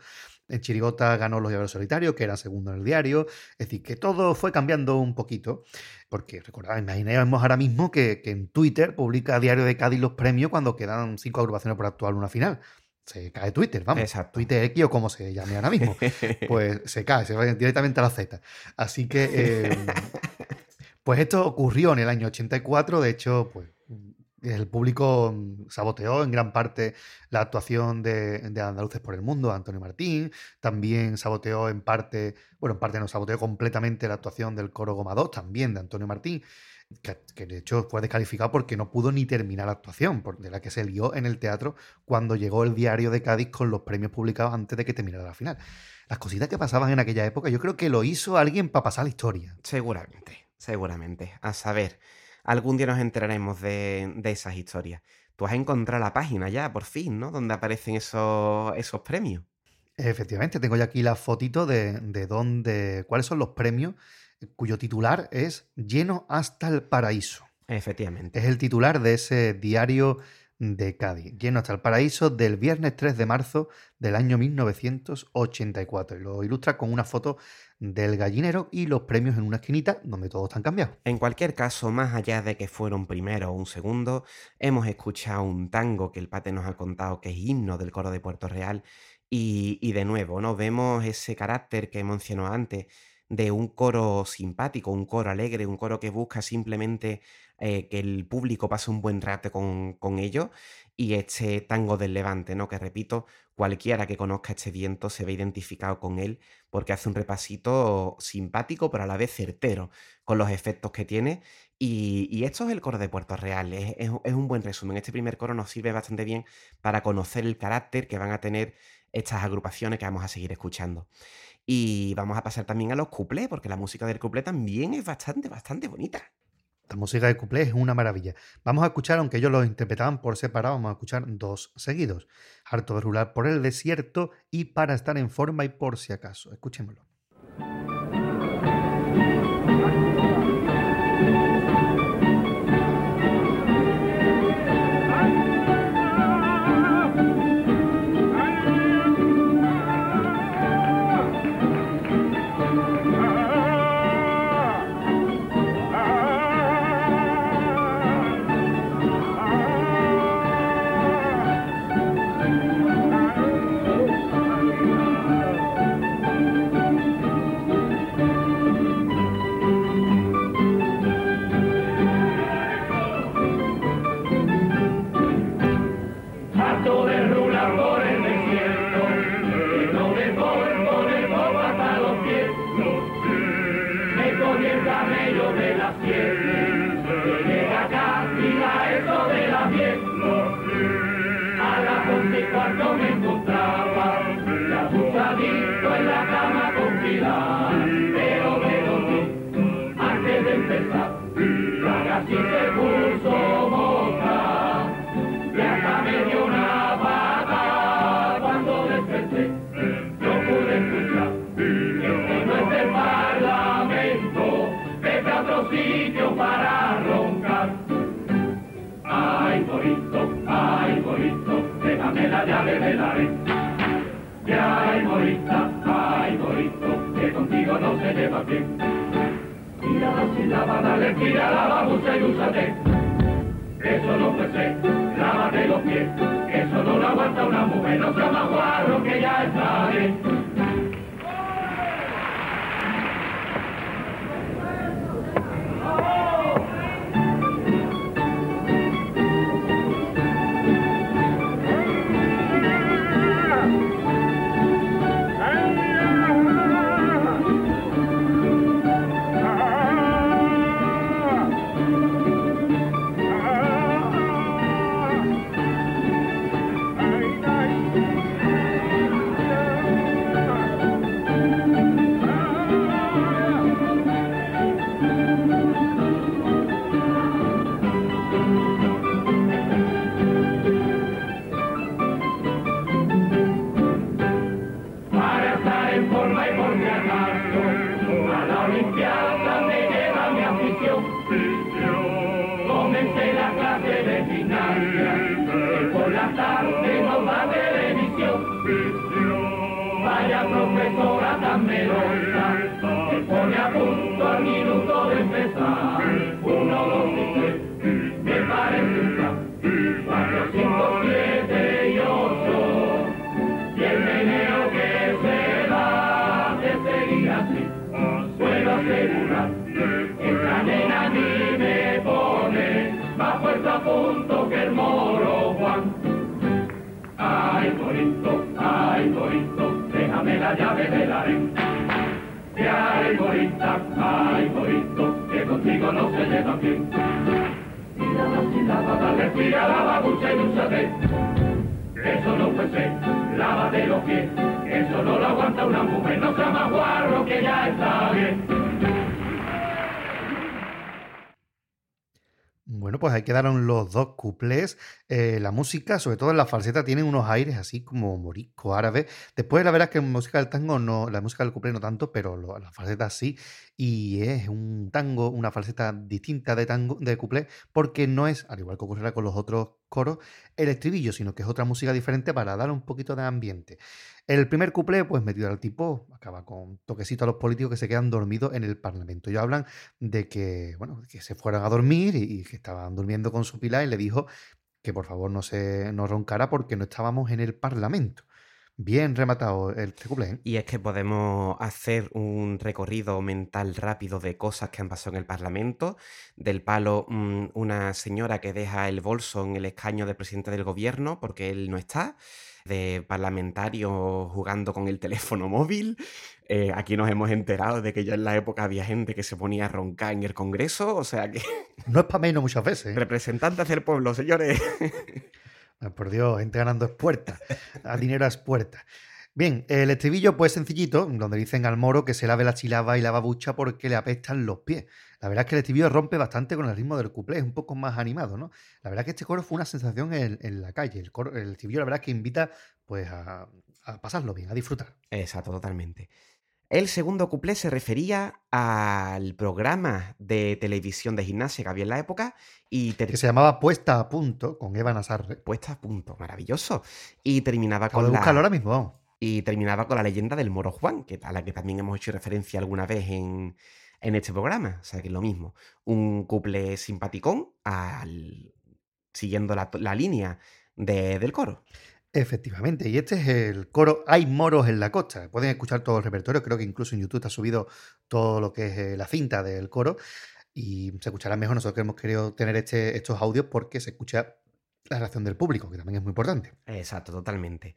En Chirigota ganó Los Llaveros Solitarios, que era segundo en el diario. Es decir, que todo fue cambiando un poquito. Porque recordad, imaginemos ahora mismo que, que en Twitter publica Diario de Cádiz los premios cuando quedan cinco agrupaciones por actuar una final. Se cae Twitter, vamos. Exacto. Twitter X o como se llame ahora mismo. Pues se cae, se va directamente a la Z. Así que, eh, pues esto ocurrió en el año 84. De hecho, pues el público mm, saboteó en gran parte la actuación de, Andaluces por el Mundo, Antonio Martín. También saboteó en parte, bueno, en parte no, saboteó completamente la actuación del coro Goma 2, también de Antonio Martín. Que, que de hecho fue descalificado porque no pudo ni terminar la actuación, por- de la que se lió en el teatro cuando llegó el diario de Cádiz con los premios publicados antes de que terminara la final. Las cositas que pasaban en aquella época, yo creo que lo hizo alguien para pasar la historia. Seguramente, seguramente. A saber, algún día nos enteraremos de, de esas historias. Tú has encontrado la página ya, por fin, ¿no? Donde aparecen esos, esos premios. Efectivamente, tengo ya aquí la fotito de, de dónde, cuáles son los premios, cuyo titular es Lleno hasta el paraíso. Efectivamente. Es el titular de ese diario de Cádiz, Lleno hasta el paraíso del viernes 3 de marzo del año 1984. Y lo ilustra con una foto del gallinero y los premios en una esquinita donde todos están cambiados. En cualquier caso, más allá de que fuera un primero o un segundo, hemos escuchado un tango que el Pate nos ha contado que es himno del coro de Puerto Real. Y, y de nuevo, ¿no? Vemos ese carácter que mencionó antes de un coro simpático, un coro alegre, un coro que busca simplemente eh, que el público pase un buen rato con, con ellos. Y este tango del Levante, ¿no? Que repito, cualquiera que conozca este viento se ve identificado con él porque hace un repasito simpático, pero a la vez certero, con los efectos que tiene. Y, y esto es el coro de Puerto Real, es, es- es un buen resumen. Este primer coro nos sirve bastante bien para conocer el carácter que van a tener estas agrupaciones que vamos a seguir escuchando. Y vamos a pasar también a los cuplés, porque la música del cuplé también es bastante, bastante bonita. La música de cuplé es una maravilla. Vamos a escuchar, aunque ellos los interpretaban por separado, vamos a escuchar dos seguidos. Harto de rular por el desierto y para estar en forma y por si acaso. Escuchémoslo. Déjame la llave del harén. Y ay, morita, ay, bonito. Que contigo no se lleva bien. Tira la sílaba, dale, tira la babucha y úsate. Eso no puede ser, lávate los pies, eso no lo aguanta una mujer, no sea más guarro que ya está bien. Y por la tarde nos da televisión. Vaya profesora tan melosa, la llave del harén. Que ay, Corita, ay, Corito, que contigo no se lleva bien. Y la vacilada, respira la babucha y úsate. Eso no puede ser, lávate los pies. Eso no lo aguanta una mujer, no sea más guarro que ya está bien. Bueno, pues ahí quedaron los dos cuplés. Eh, la música, sobre todo en la falseta, tiene unos aires así como morisco árabe. Después la verdad es que en música del tango no, la música del cuplé no tanto, pero lo- la falseta sí. Y es un tango, una falseta distinta de tango, de cuplé, porque no es, al igual que ocurrirá con los otros coros, el estribillo, sino que es otra música diferente para dar un poquito de ambiente. El primer cuplé, pues metido al tipo, acaba con toquecito a los políticos que se quedan dormidos en el Parlamento. Ellos hablan de que, bueno, que se fueran a dormir y, que estaban durmiendo con su pila y le dijo que por favor no se no roncara porque no estábamos en el Parlamento. Bien rematado el cuplé, ¿eh? Y es que podemos hacer un recorrido mental rápido de cosas que han pasado en el Parlamento. Del palo, mm, una señora que deja el bolso en el escaño del presidente del gobierno porque él no está. De parlamentarios jugando con el teléfono móvil. Eh, aquí nos hemos enterado de que ya en la época había gente que se ponía a roncar en el Congreso. O sea que No es para menos muchas veces. ¿eh? representantes del pueblo, señores. Ah, Por Dios, gente ganando es puerta. A dinero es. Bien, el estribillo pues sencillito, donde dicen al moro que se lave la chilaba y la babucha porque le apestan los pies. La verdad es que el estribillo rompe bastante con el ritmo del cuplé, es un poco más animado, ¿no? La verdad es que este coro fue una sensación en, la calle. El, coro, el estribillo la verdad es que invita pues a pasarlo bien, a disfrutar. Exacto, totalmente. El segundo cuplé se refería al programa de televisión de gimnasia que había en la época y Que se llamaba Puesta a Punto con Eva Nazarre. puesta a punto, maravilloso. Y terminaba Acabo con de la, ahora mismo, vamos. y terminaba con la leyenda del Moro Juan, que, a la que también hemos hecho referencia alguna vez en, en este programa. O sea que es lo mismo. Un cuplé simpaticón al, siguiendo la, la línea de- del coro. Efectivamente, y este es el coro Hay moros en la costa. Pueden escuchar todo el repertorio, creo que incluso en YouTube está subido todo lo que es eh, la cinta del coro y se escuchará mejor. Nosotros hemos querido tener este, estos audios porque se escucha la reacción del público, que también es muy importante. Exacto, totalmente.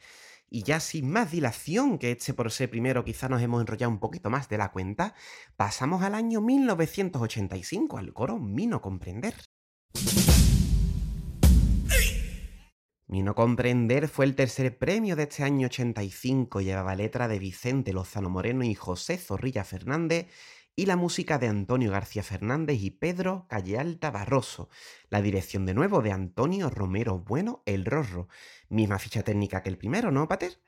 Y ya sin más dilación, que este por ser primero quizá nos hemos enrollado un poquito más de la cuenta, pasamos al año 1985, al coro Mino Comprender. Mino Comprender fue el tercer premio de este año 85, llevaba letra de Vicente Lozano Moreno y José Zorrilla Fernández y la música de Antonio García Fernández y Pedro Callealta Barroso, la dirección de nuevo de Antonio Romero Bueno El Rorro. Misma ficha técnica que el primero, ¿no, Pater?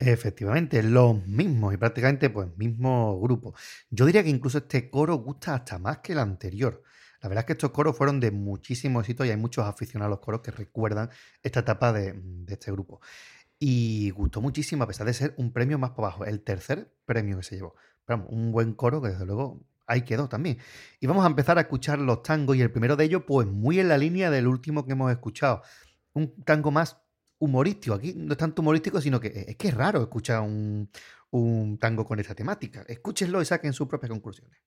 Efectivamente, los mismos y prácticamente pues mismo grupo. Yo diría que incluso este coro gusta hasta más que el anterior. La verdad es que estos coros fueron de muchísimo éxito y hay muchos aficionados a los coros que recuerdan esta etapa de, de este grupo. Y gustó muchísimo a pesar de ser un premio más para abajo, el tercer premio que se llevó. Pero un buen coro que desde luego ahí quedó también. Y vamos a empezar a escuchar los tangos y el primero de ellos pues muy en la línea del último que hemos escuchado. Un tango más humorístico. Aquí no es tanto humorístico, sino que es que es raro escuchar un tango con esta temática. Escúchenlo y saquen sus propias conclusiones.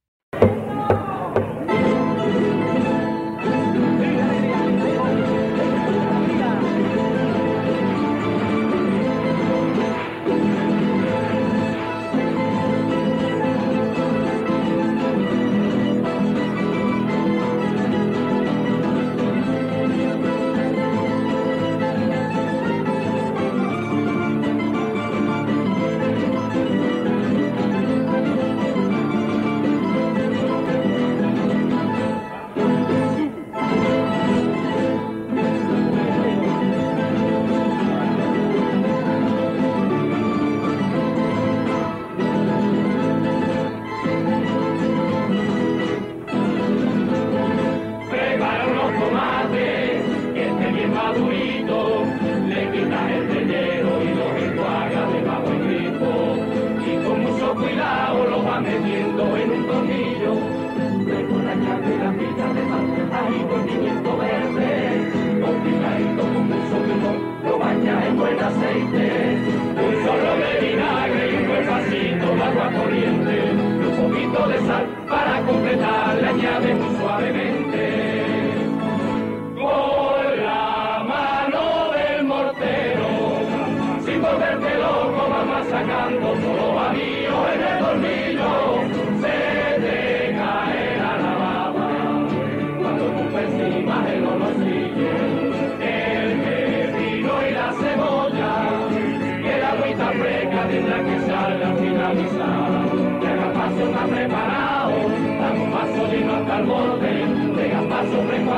Y un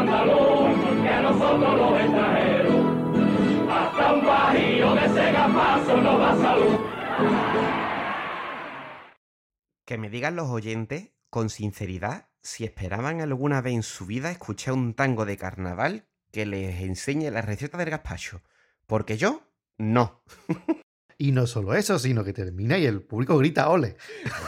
que. Que me digan los oyentes, con sinceridad, si esperaban alguna vez en su vida escuchar un tango de carnaval que les enseñe la receta del gazpacho. Porque yo, no. Y no solo eso, sino que termina y el público grita ole.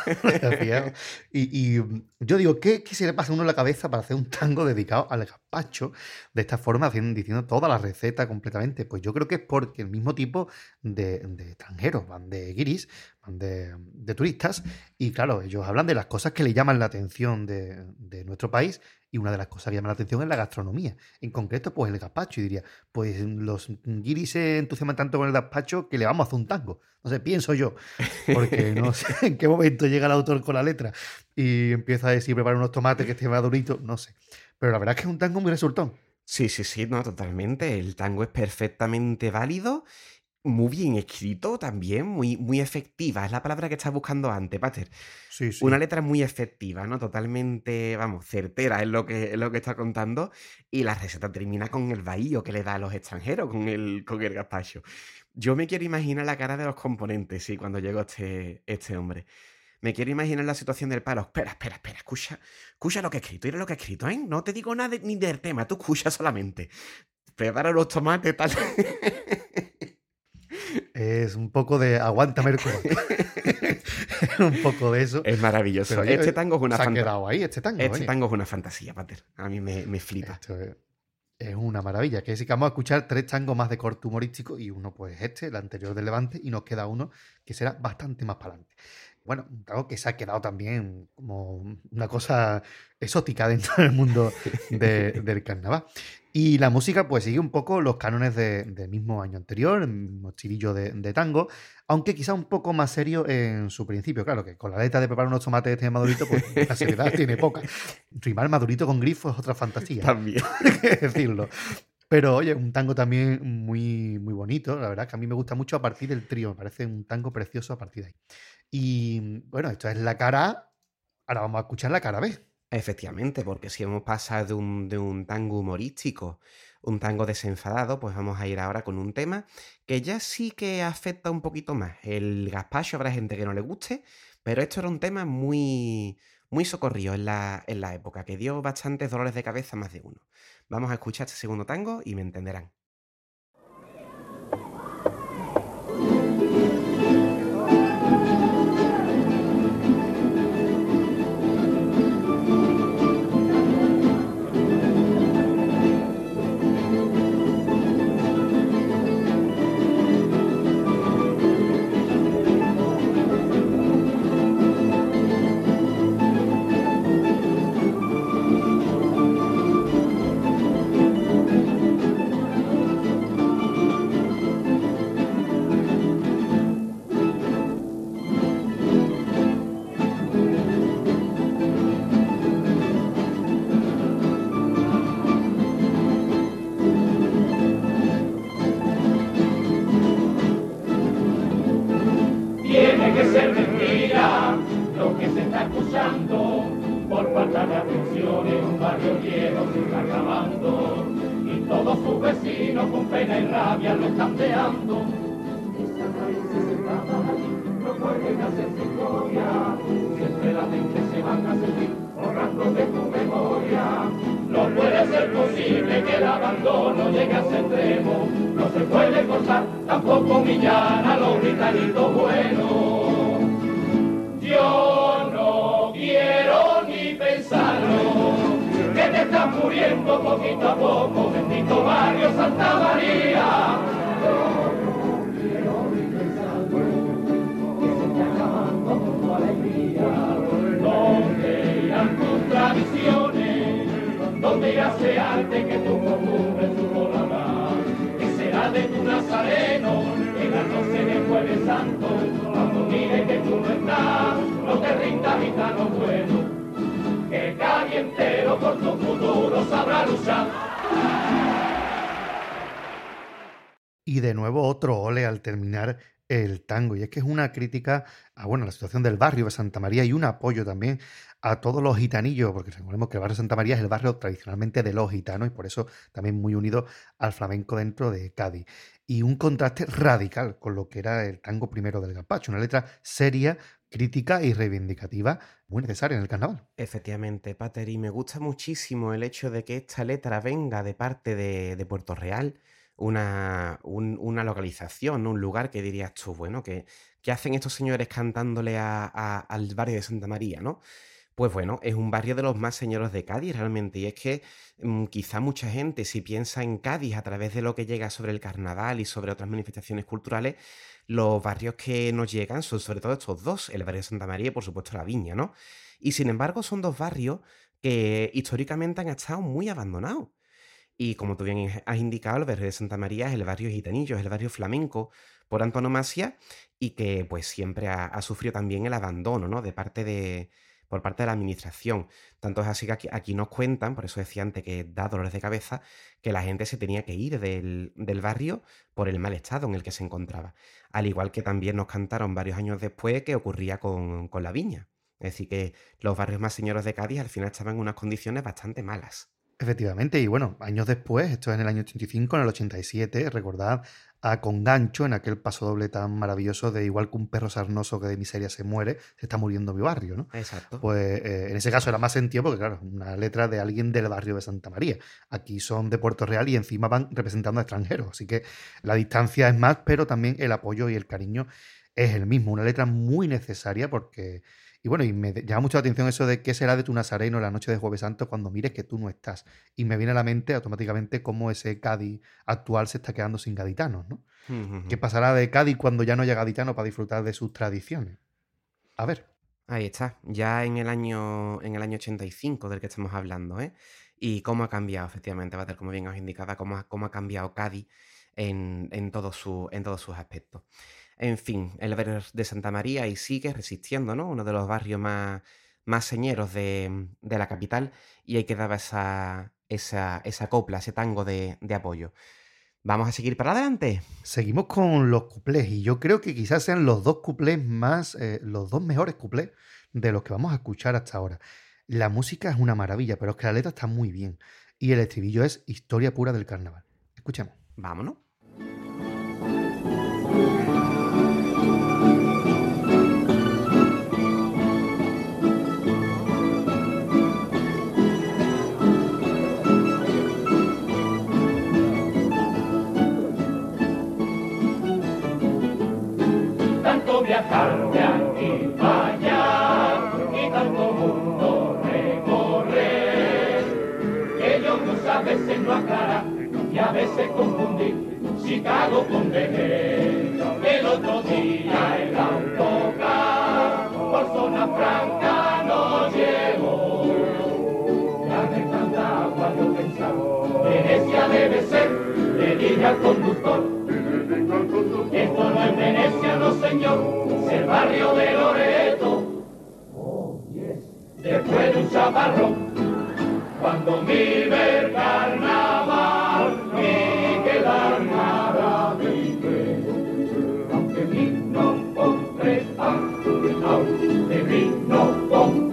y, y, yo digo, ¿qué, ¿qué, se le pasa a uno en la cabeza para hacer un tango dedicado al gazpacho de esta forma, diciendo toda la receta completamente? Pues yo creo que es porque el mismo tipo de, extranjeros van de guiris, van de, turistas, y claro, ellos hablan de las cosas que le llaman la atención de nuestro país y una de las cosas que llama la atención es la gastronomía. En concreto, pues el gazpacho. Y diría, pues los guiris se entusiasman tanto con el gazpacho que le vamos a hacer un tango. No sé, pienso yo. Porque no sé en qué momento llega el autor con la letra y empieza a decir, prepara unos tomates que esté madurito. No sé. Pero la verdad es que es un tango muy resultón. Sí, sí, sí, no, totalmente. El tango es perfectamente válido muy bien escrito también, muy, muy efectiva. Es la palabra que estás buscando antes, Pater. Sí, sí. Una letra muy efectiva, ¿no? Totalmente, vamos, certera es lo que, es lo que está contando. Y la receta termina con el bahío que le da a los extranjeros con el, con el gazpacho. Yo me quiero imaginar la cara de los componentes, sí, cuando llegó este, este hombre. Me quiero imaginar la situación del palo. Espera, espera, espera, escucha, escucha lo que he escrito, mira lo que he escrito, ¿eh? No te digo nada de, ni del tema, tú escucha solamente. Prepara los tomates, tal. Es un poco de aguántame el un poco de eso. Es maravilloso. Pero, este tango es una se ha fantasía. quedado ahí, este tango. Este oye. tango es una fantasía, Pater. A mí me, me flipa. Esto es, es una maravilla. Que sí que vamos a escuchar tres tangos más de corte humorístico y uno, pues este, el anterior de Levante, y nos queda uno que será bastante más para adelante. Bueno, un tango que se ha quedado también como una cosa exótica dentro del mundo de, del carnaval. Y la música, pues sigue un poco los cánones de, del mismo año anterior, el mismo chirillo de, de, tango, aunque quizá un poco más serio en su principio. Claro que con la letra de preparar unos tomates este madurito, pues la seriedad tiene poca. Rimar madurito con grifo es otra fantasía. También. Hay que decirlo. Pero oye, un tango también muy, muy bonito. La verdad que a mí me gusta mucho a partir del trío. Me parece un tango precioso a partir de ahí. Y bueno, esto es la cara A. Ahora vamos a escuchar la cara B. Efectivamente, porque si hemos pasado de un, de un tango humorístico, un tango desenfadado, pues vamos a ir ahora con un tema que ya sí que afecta un poquito más. El gazpacho habrá gente que no le guste, pero esto era un tema muy, muy socorrido en la, en la época, que dio bastantes dolores de cabeza más de uno. Vamos a escuchar este segundo tango y me entenderán. Y rabia lo están deando. Esas raíces sentadas allí no pueden hacer historia. Siempre la gente se van a sentir borrando de tu memoria. No puede ser posible que el abandono llegue a ese extremo. No se puede forzar, tampoco humillar a los gitanitos buenos. Muriendo poquito a poco, bendito barrio Santa María. ¿Dónde irán tus tradiciones? ¿Dónde irá ese arte que tu costumbre su volará? ¿Qué será de tu nazareno en la noche de jueves santo? Cuando mire que tú no estás, no te rindas gitano bueno, que Cádiz entero por tu futuro sabrá luchar. Y de nuevo otro ole al terminar el tango. Y es que es una crítica a bueno, la situación del barrio de Santa María y un apoyo también a todos los gitanillos, porque recordemos que el barrio de Santa María es el barrio tradicionalmente de los gitanos y por eso también muy unido al flamenco dentro de Cádiz. Y un contraste radical con lo que era el tango primero del Gapacho, una letra seria, crítica y reivindicativa, muy necesaria en el carnaval. Efectivamente, Pater, y me gusta muchísimo el hecho de que esta letra venga de parte de, Puerto Real, una, un- una localización, un lugar que dirías tú, bueno, que, ¿qué hacen estos señores cantándole a- al barrio de Santa María, no? Pues bueno, es un barrio de los más señoros de Cádiz realmente, y es que mm, quizá mucha gente, si piensa en Cádiz a través de lo que llega sobre el carnaval y sobre otras manifestaciones culturales, los barrios que nos llegan son sobre todo estos dos, el barrio de Santa María y por supuesto la Viña, ¿no? Y sin embargo son dos barrios que históricamente han estado muy abandonados. Y como tú bien has indicado, el barrio de Santa María es el barrio gitanillo, es el barrio flamenco por antonomasia y que pues siempre ha, sufrido también el abandono, ¿no? De parte de, por parte de la administración. Tanto es así que aquí, aquí nos cuentan, por eso decía antes que da dolores de cabeza, que la gente se tenía que ir del, del barrio por el mal estado en el que se encontraba. Al igual que también nos cantaron varios años después que ocurría con, con la viña. Es decir, que los barrios más señoros de Cádiz al final estaban en unas condiciones bastante malas. Efectivamente, y bueno, años después, esto es en el año 85, en el 87, recordad a Congancho en aquel paso doble tan maravilloso de igual que un perro sarnoso que de miseria se muere, se está muriendo mi barrio, ¿no? Exacto. Pues eh, en ese caso era más sentido porque, claro, una letra de alguien del barrio de Santa María. Aquí son de Puerto Real y encima van representando a extranjeros. Así que la distancia es más, pero también el apoyo y el cariño es el mismo. Una letra muy necesaria porque. Y bueno, y me llama mucho la atención eso de qué será de tu nazareno la noche de Jueves Santo cuando mires que tú no estás. Y me viene a la mente automáticamente cómo ese Cádiz actual se está quedando sin gaditanos, ¿no? ¿Qué pasará de Cádiz cuando ya no haya gaditano para disfrutar de sus tradiciones? A ver. Ahí está, ya en el año, en el año 85 del que estamos hablando, ¿eh? Y cómo ha cambiado, efectivamente, Bater, como bien os indicaba, cómo ha, cómo ha cambiado Cádiz en, en, todo su, en todos sus aspectos. En fin, el barrio de Santa María y sigue resistiendo, ¿no? Uno de los barrios más, más señeros de, de la capital y ahí quedaba esa, esa, esa copla, ese tango de, de apoyo. ¿Vamos a seguir para adelante? Seguimos con los cuplés y yo creo que quizás sean los dos cuplés más, eh, los dos mejores cuplés de los que vamos a escuchar hasta ahora. La música es una maravilla, pero es que la letra está muy bien y el estribillo es historia pura del carnaval. Escuchemos. Vámonos. Confundí Chicago con Deje el otro día el autocar por zona franca nos llevó. De tanta agua yo pensaba Venecia debe ser le dije al conductor. Esto no es Venecia, no señor, es el barrio de Loreto. Después de un chaparrón, cuando vive el aunque mí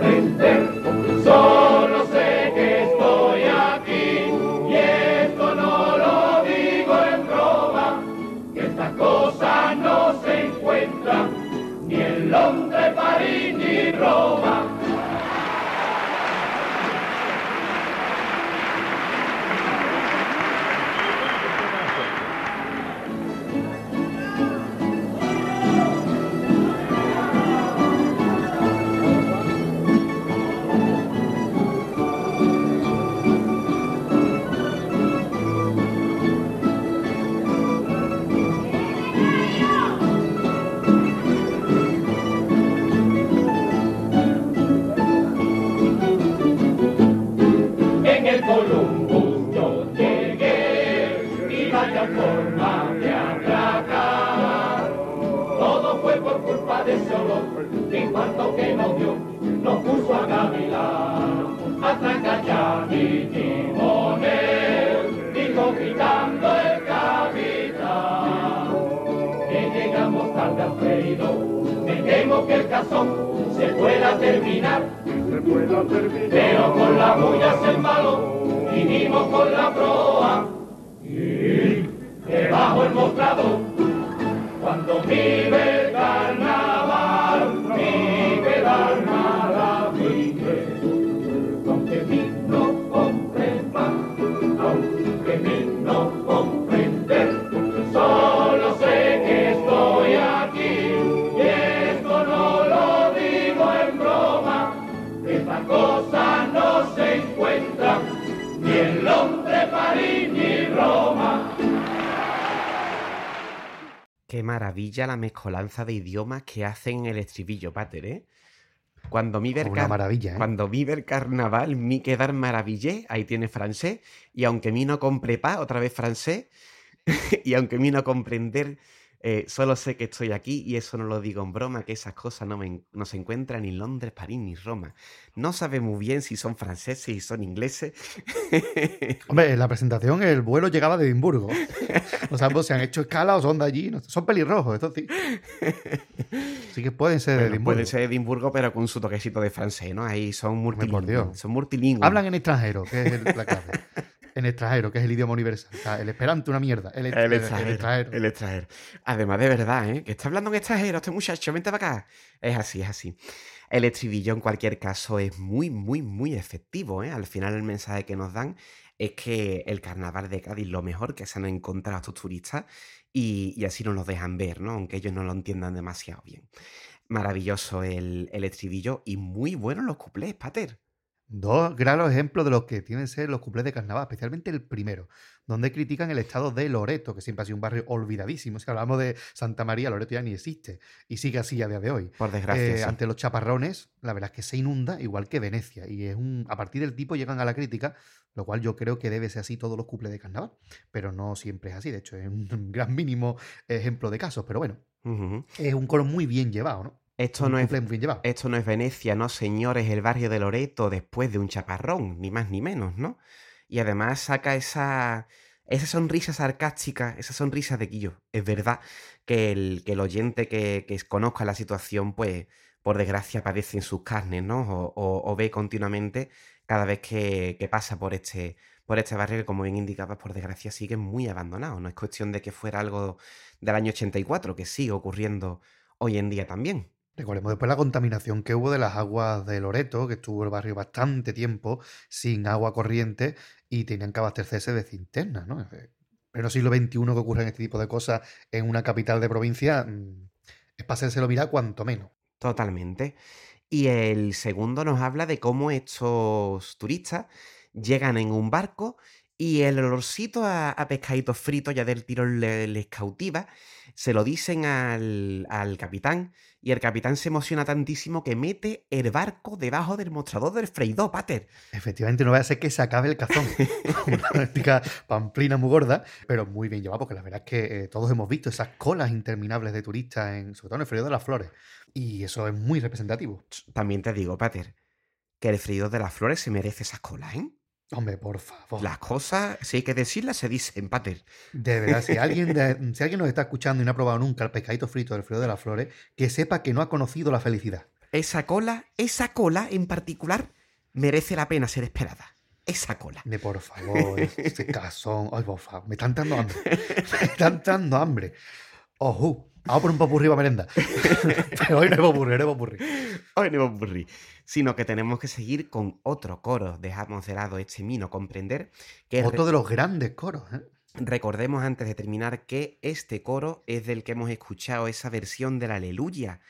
cuarto que nos dio, nos puso a cavilar, a trancachar y timonel, dijo gritando el capitán. Que llegamos tarde al ferido, me que el cazón se pueda terminar, pero con la bulla se embaló, vinimos con la proa. Y debajo el mostrador, cuando vive Qué maravilla la mezcolanza de idiomas que hacen en el estribillo, Pater, ¿eh? Cuando mi ver, car- maravilla, ¿eh? cuando mi ver carnaval, mi quedar maravillé, ahí tiene francés, y aunque mi no compre pa, otra vez francés, y aunque mi no comprender, eh, solo sé que estoy aquí, y eso no lo digo en broma, que esas cosas no, me no se encuentran ni en Londres, París ni Roma. No sabe muy bien si son franceses, si son ingleses. Hombre, en la presentación el vuelo llegaba de Edimburgo. No sabemos si han hecho escala o son de allí. Son pelirrojos, esto sí. Sí que pueden ser de Edimburgo. puede ser Edimburgo, pero con su toquecito de francés, ¿no? Ahí son multilingües. Son multilingües. Hablan en extranjero, que es el- la clave. En extranjero, que es el idioma universal. O sea, el esperanto una mierda. El, El el- el extranjero, extranjero. el extranjero. Además, de verdad, ¿eh? Que está hablando en extranjero este muchacho, vente para acá. Es así, es así. El estribillo, en cualquier caso, es muy, muy, muy efectivo, ¿eh? Al final, el mensaje que nos dan es que el carnaval de Cádiz lo mejor que se han encontrado estos turistas y, y así nos lo dejan ver, ¿no? Aunque ellos no lo entiendan demasiado bien. Maravilloso el, el estribillo y muy buenos los cuplés, Pater. Dos granos ejemplos de lo que tienen que ser los cuplés de carnaval, especialmente el primero, donde critican el estado de Loreto, que siempre ha sido un barrio olvidadísimo. Si hablamos de Santa María, Loreto ya ni existe y sigue así a día de hoy. Por desgracia. Eh, sí. ante los chaparrones, la verdad es que se inunda igual que Venecia. Y es un. A partir del tipo llegan a la crítica, lo cual yo creo que debe ser así todos los cuplés de carnaval. Pero no siempre es así. De hecho, es un gran mínimo ejemplo de casos. Pero bueno, es un coro muy bien llevado, ¿no? Esto no es. Esto no es Venecia, no, señores, el barrio de Loreto después de un chaparrón, ni más ni menos, ¿no? Y además saca esa, esa sonrisa sarcástica, esa sonrisa de Quillo. Es verdad que el, que el oyente que, que conozca la situación, pues, por desgracia, padece en sus carnes, ¿no? O, o- o ve continuamente cada vez que, que pasa por este, por este barrio que, como bien indicaba, por desgracia, sigue muy abandonado. No es cuestión de que fuera algo del año 84, que sigue ocurriendo hoy en día también. Recordemos después la contaminación que hubo de las aguas de Loreto, que estuvo el barrio bastante tiempo sin agua corriente y tenían que abastecerse de cinternas, ¿no? Eh, Pero siglo XXI que ocurren este tipo de cosas en una capital de provincia mm, es para hacérselo mirar cuanto menos. Totalmente. Y el segundo nos habla de cómo estos turistas llegan en un barco y el olorcito a, pescaditos fritos ya del tiro le- les cautiva. Se lo dicen al, al capitán y el capitán se emociona tantísimo que mete el barco debajo del mostrador del freidor, Pater. Efectivamente, no vaya a ser que se acabe el cazón. Una auténtica pamplina muy gorda, pero muy bien llevada, porque la verdad es que eh, todos hemos visto esas colas interminables de turistas, en, sobre todo en el frío de las flores. Y eso es muy representativo. También te digo, Pater, que el freidor de las flores se merece esas colas, ¿eh? Hombre, por favor. Las cosas, si hay que decirlas, se dicen, Pater. De verdad, si alguien, de- si alguien nos está escuchando y no ha probado nunca el pescadito frito del frío de las flores, que sepa que no ha conocido la felicidad. Esa cola, esa cola en particular, merece la pena ser esperada. Esa cola. De por favor, ese cazón. Ay, por favor, me están dando hambre. Me están dando hambre. Ojo, vamos por un popurrí para merenda. Pero hoy no hay popurrí, no hay popurrí. Hoy no me aburrí. Sino que tenemos que seguir con otro coro. Dejamos de lado este mino comprender que Otro de los grandes coros, ¿eh? recordemos antes de terminar que este coro es del que hemos escuchado esa versión del aleluya.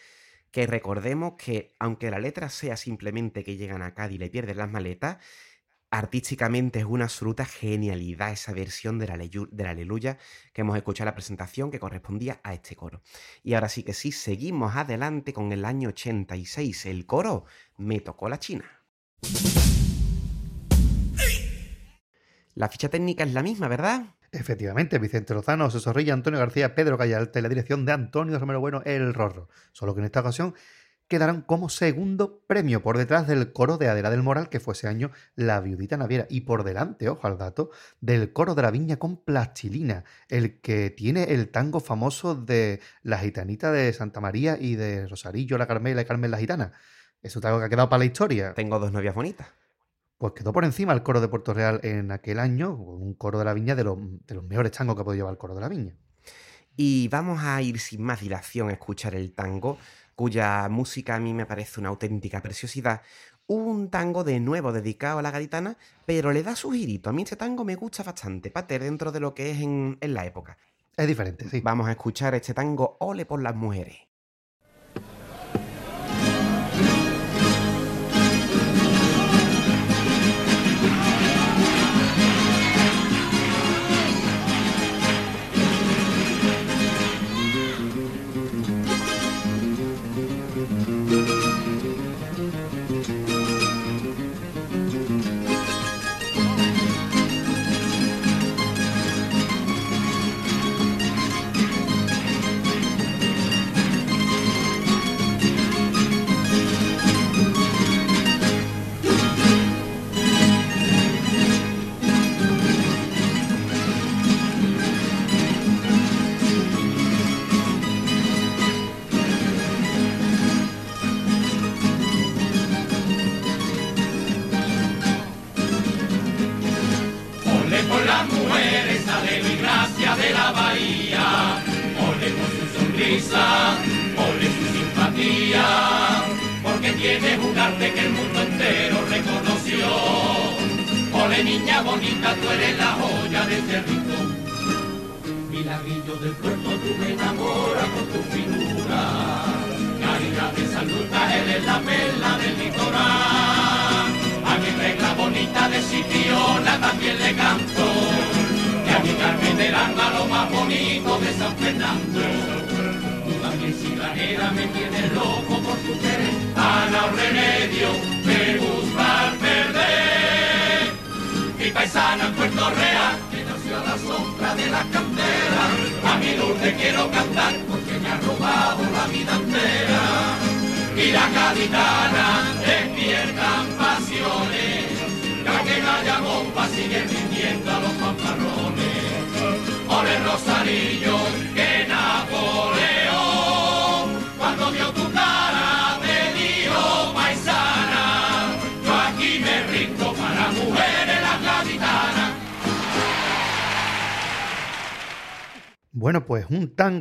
Que recordemos que aunque la letra sea simplemente que llegan a Cádiz y le pierden las maletas, artísticamente es una absoluta genialidad esa versión aleyu- del aleluya que hemos escuchado en la presentación que correspondía a este coro. Y ahora sí que sí, seguimos adelante con el año 86. El coro Me tocó la China. La ficha técnica es la misma, ¿verdad? Efectivamente, Vicente Lozano, José Zorrilla, Antonio García, Pedro Callalta y la dirección de Antonio Romero Bueno, El Rorro. Solo que en esta ocasión quedaron como segundo premio por detrás del coro de Adela del Moral, que fue ese año la viudita naviera, y por delante, ojo al dato, del coro de la viña con plastilina, el que tiene el tango famoso de la gitanita de Santa María y de Rosarillo, la Carmela y Carmen la Gitana. Es un tango que ha quedado para la historia. Tengo dos novias bonitas. Pues quedó por encima el coro de Puerto Real en aquel año, un coro de la viña de los, de los mejores tangos que ha podido llevar el coro de la viña. Y vamos a ir sin más dilación a escuchar el tango, cuya música a mí me parece una auténtica preciosidad. Un tango de nuevo dedicado a la gaditana, pero le da su girito. A mí este tango me gusta bastante, pater, dentro de lo que es en, en la época. Es diferente, sí. Vamos a escuchar este tango Ole por las mujeres.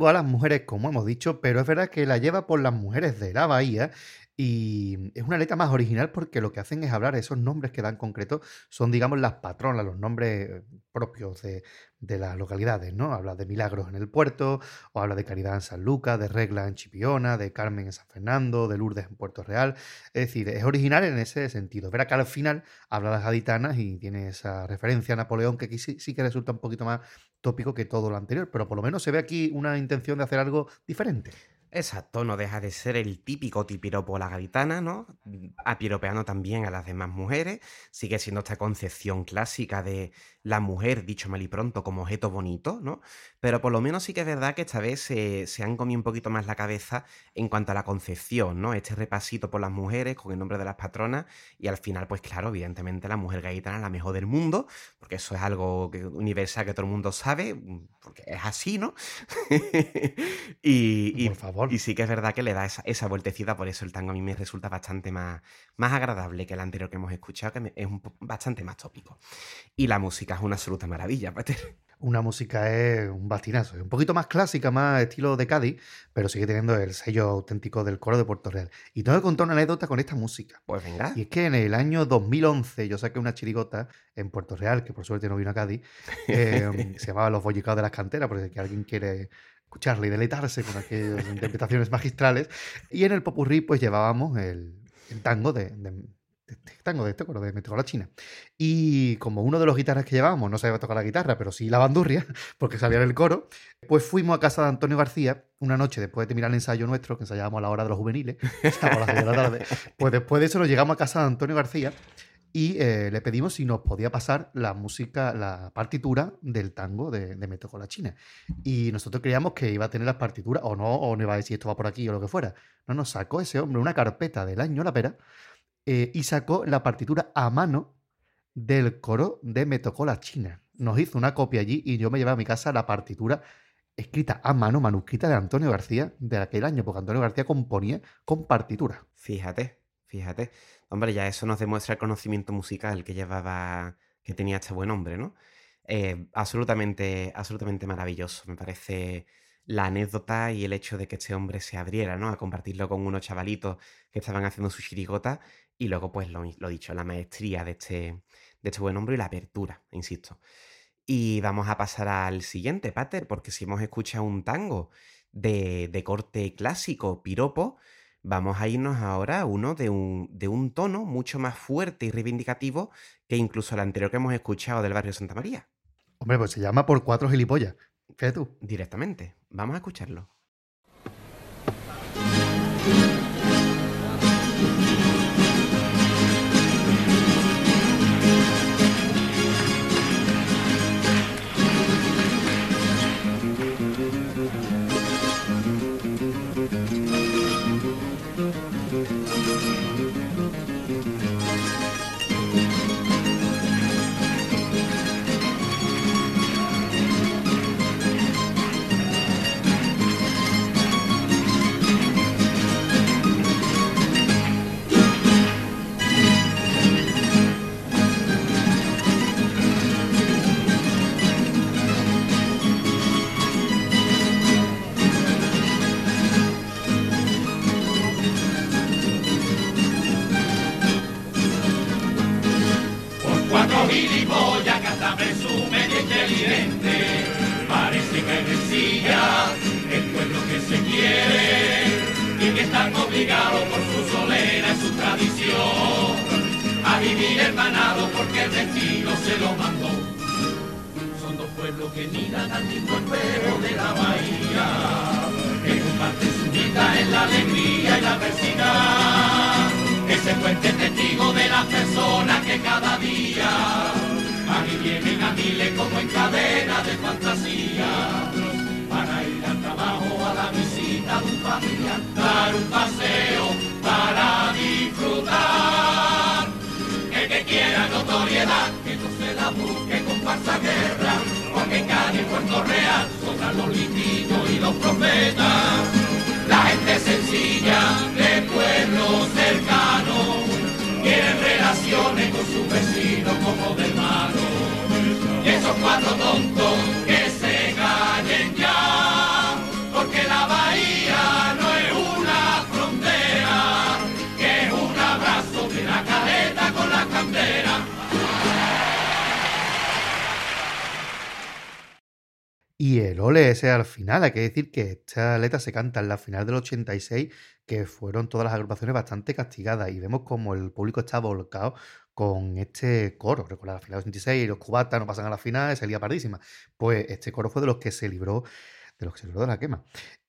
A las mujeres, como hemos dicho, pero es verdad que la lleva por las mujeres de la bahía y es una letra más original porque lo que hacen es hablar, esos nombres que dan concreto son, digamos, las patronas, los nombres eh, propios de, de las localidades, ¿no? Habla de Milagros en el puerto, o habla de Caridad en San Lucas, de Regla en Chipiona, de Carmen en San Fernando, de Lourdes en Puerto Real. Es decir, es original en ese sentido. Verá que al final habla de las gaditanas y tiene esa referencia a Napoleón que aquí sí que resulta un poquito más tópico que todo lo anterior, pero por lo menos se ve aquí una intención de hacer algo diferente. Exacto, no deja de ser el típico tipiropo a la gaditana, ¿no? Apiropeando también a las demás mujeres. Sigue siendo esta concepción clásica de la mujer, dicho mal y pronto, como objeto bonito, ¿no? Pero por lo menos sí que es verdad que esta vez se, se han comido un poquito más la cabeza en cuanto a la concepción, ¿no? Este repasito por las mujeres con el nombre de las patronas y al final, pues claro, evidentemente la mujer gaditana es la mejor del mundo, porque eso es algo que- universal que todo el mundo sabe, porque es así, ¿no? y, y- Por favor. y sí que es verdad que le da esa, esa vueltecita, por eso el tango a mí me resulta bastante más, más agradable que el anterior que hemos escuchado, que es un bastante más tópico. Y la música es una absoluta maravilla, Peter. Una música es un bastinazo, es un poquito más clásica, más estilo de Cádiz, pero sigue teniendo el sello auténtico del coro de Puerto Real. Y tengo que contar una anécdota con esta música. Pues venga. Y es que en el año 2011 yo saqué una chirigota en Puerto Real, que por suerte no vino a Cádiz, eh, se llamaba Los Bollicados de las Canteras, por si alguien quiere escucharla y deleitarse con aquellas interpretaciones magistrales. Y en el popurrí pues llevábamos el, el tango de, tango de este coro de Me la China. Y como uno de los guitarras que llevábamos no sabía tocar la guitarra, pero sí la bandurria, porque salía en el coro, pues fuimos a casa de Antonio García una noche después de terminar el ensayo nuestro, que ensayábamos a la hora de los juveniles, a las de la tarde. Pues después de eso nos llegamos a casa de Antonio García y eh, le pedimos si nos podía pasar la música, la partitura del tango de, de China. Y nosotros creíamos que iba a tener las partituras, o no, o no iba a decir esto va por aquí o lo que fuera. No nos sacó ese hombre una carpeta del año La Pera eh, y sacó la partitura a mano del coro de Me China. Nos hizo una copia allí y yo me llevé a mi casa la partitura escrita a mano, manuscrita de Antonio García de aquel año, porque Antonio García componía con partitura. Fíjate, fíjate. Hombre, ya eso nos demuestra el conocimiento musical que llevaba, que tenía este buen hombre, ¿no? Eh, absolutamente, absolutamente maravilloso. Me parece la anécdota y el hecho de que este hombre se abriera, ¿no? A compartirlo con unos chavalitos que estaban haciendo su chirigota y luego, pues, lo, lo dicho, la maestría de este, de este buen hombre y la apertura, insisto. Y vamos a pasar al siguiente, Pater, porque si hemos escuchado un tango de, de corte clásico, piropo, vamos a irnos ahora a uno de un, de un tono mucho más fuerte y reivindicativo que incluso el anterior que hemos escuchado del barrio Santa María. Hombre, pues se llama Por Cuatro Gilipollas. Fíjate tú. Directamente. Vamos a escucharlo. Final, hay que decir que esta letra se canta en la final del 86, que fueron todas las agrupaciones bastante castigadas y vemos como el público está volcado con este coro. Recuerda, la final del 86, los cubatas no pasan a la final, salía pardísima. Pues este coro fue de los que se libró los que se de la quema.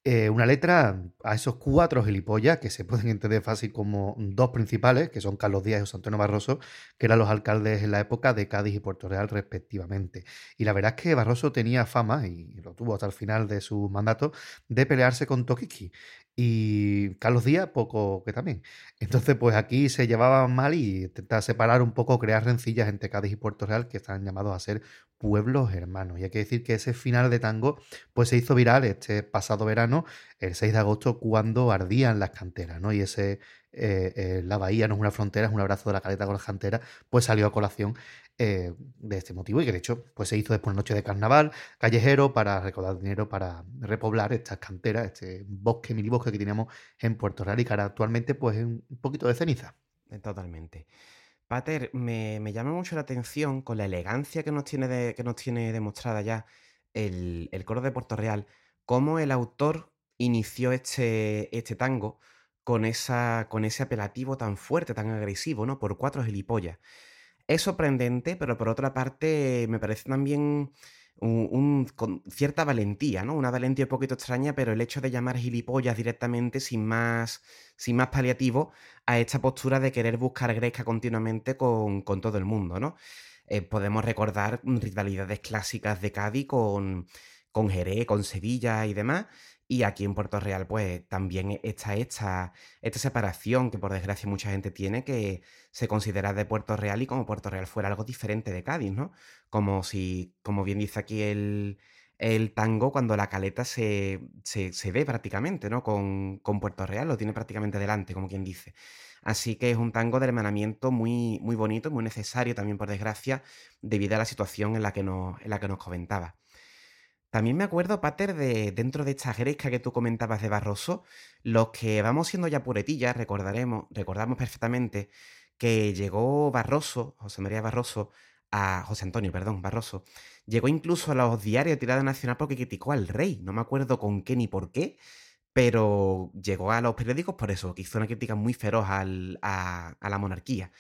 Eh, una letra a esos cuatro gilipollas que se pueden entender fácil como dos principales, que son Carlos Díaz y José Barroso, que eran los alcaldes en la época de Cádiz y Puerto Real respectivamente. Y la verdad es que Barroso tenía fama, y lo tuvo hasta el final de su mandato, de pelearse con Toquiqui. Y Carlos Díaz, poco que también. Entonces, pues aquí se llevaban mal y intentaba separar un poco, crear rencillas entre Cádiz y Puerto Real, que están llamados a ser pueblos hermanos. Y hay que decir que ese final de tango, pues se hizo viral este pasado verano, el 6 de agosto, cuando ardían las canteras, ¿no? Y ese, eh, eh, la bahía no es una frontera, es un abrazo de la caleta con las canteras, pues salió a colación eh, de este motivo y que de hecho pues se hizo después noche de carnaval callejero para recaudar dinero para repoblar estas canteras, este bosque, mini bosque que teníamos en Puerto Real y que ahora actualmente pues es un poquito de ceniza. Totalmente. Pater, me, llama mucho la atención con la elegancia que nos tiene, que nos tiene demostrada ya el, el coro de Puerto Real, cómo el autor inició este, este tango con, esa, con ese apelativo tan fuerte, tan agresivo, ¿no? Por cuatro gilipollas. Es sorprendente, pero por otra parte me parece también un- con cierta valentía, ¿no? Una valentía un poquito extraña, pero el hecho de llamar gilipollas directamente, sin más, sin más paliativo, a esta postura de querer buscar gresca continuamente con, con todo el mundo, ¿no? Eh, podemos recordar rivalidades clásicas de Cádiz con, con Jerez, con Sevilla y demás. Y aquí en Puerto Real, pues también está esta, esta separación que por desgracia mucha gente tiene, que se considera de Puerto Real y como Puerto Real fuera algo diferente de Cádiz, ¿no? Como si, como bien dice aquí el, el tango, cuando la caleta se, se, se ve prácticamente, ¿no? Con, con Puerto Real, lo tiene prácticamente delante, como quien dice. Así que es un tango de hermanamiento muy, muy bonito, muy necesario también, por desgracia, debido a la situación en la que nos, en la que nos comentaba. También me acuerdo, Pater, de dentro de esta gresca que tú comentabas de Barroso, los que vamos siendo ya puretillas, recordaremos, recordamos perfectamente que llegó Barroso, José María Barroso, a José Antonio, perdón, Barroso, llegó incluso a los diarios de tirada nacional porque criticó al rey, no me acuerdo con qué ni por qué, pero llegó a los periódicos por eso, que hizo una crítica muy feroz a la monarquía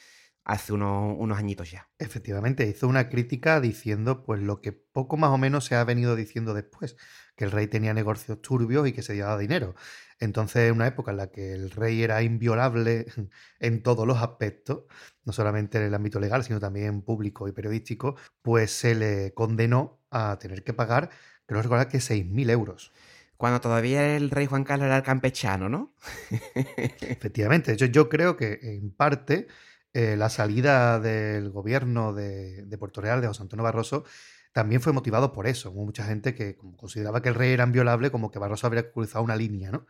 hace unos, unos añitos ya. Efectivamente, hizo una crítica diciendo pues lo que poco más o menos se ha venido diciendo después, que el rey tenía negocios turbios y que se llevaba dinero. Entonces, en una época en la que el rey era inviolable en todos los aspectos, no solamente en el ámbito legal, sino también público y periodístico, pues se le condenó a tener que pagar, creo recordar que 6.000 euros. Cuando todavía el rey Juan Carlos era el campechano, ¿no? Efectivamente, de hecho yo creo que en parte eh, la salida del gobierno de, de Puerto Real, de José Antonio Barroso, también fue motivado por eso. Hubo mucha gente que como consideraba que el rey era inviolable, como que Barroso habría cruzado una línea, ¿no?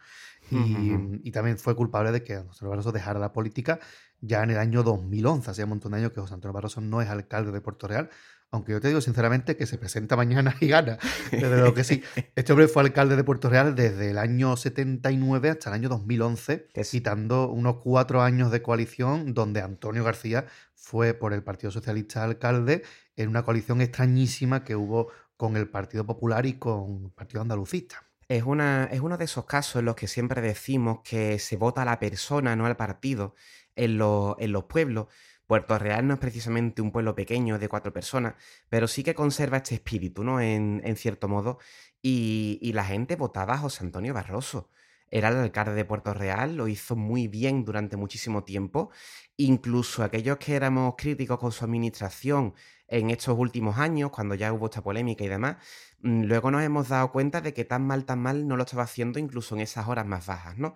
Y, Ujú. y también fue culpable de que José Antonio Barroso dejara la política ya en el año 2011, hace un montón de años que José Antonio Barroso no es alcalde de Puerto Real, aunque yo te digo sinceramente que se presenta mañana y gana. Desde luego que sí. Este hombre fue alcalde de Puerto Real desde el año 79 hasta el año 2011, Que es- quitando unos cuatro años de coalición donde Antonio García fue por el Partido Socialista alcalde en una coalición extrañísima que hubo con el Partido Popular y con el Partido Andalucista. Es, una, es uno de esos casos en los que siempre decimos que se vota a la persona, no al partido, en, los- en los pueblos. Puerto Real no es precisamente un pueblo pequeño de cuatro personas, pero sí que conserva este espíritu, ¿no? En, cierto modo. Y, y la gente votaba a José Antonio Barroso. Era el alcalde de Puerto Real, lo hizo muy bien durante muchísimo tiempo. Incluso aquellos que éramos críticos con su administración en estos últimos años, cuando ya hubo esta polémica y demás, mm, luego nos hemos dado cuenta de que tan mal, tan mal no lo estaba haciendo incluso en esas horas más bajas, ¿no?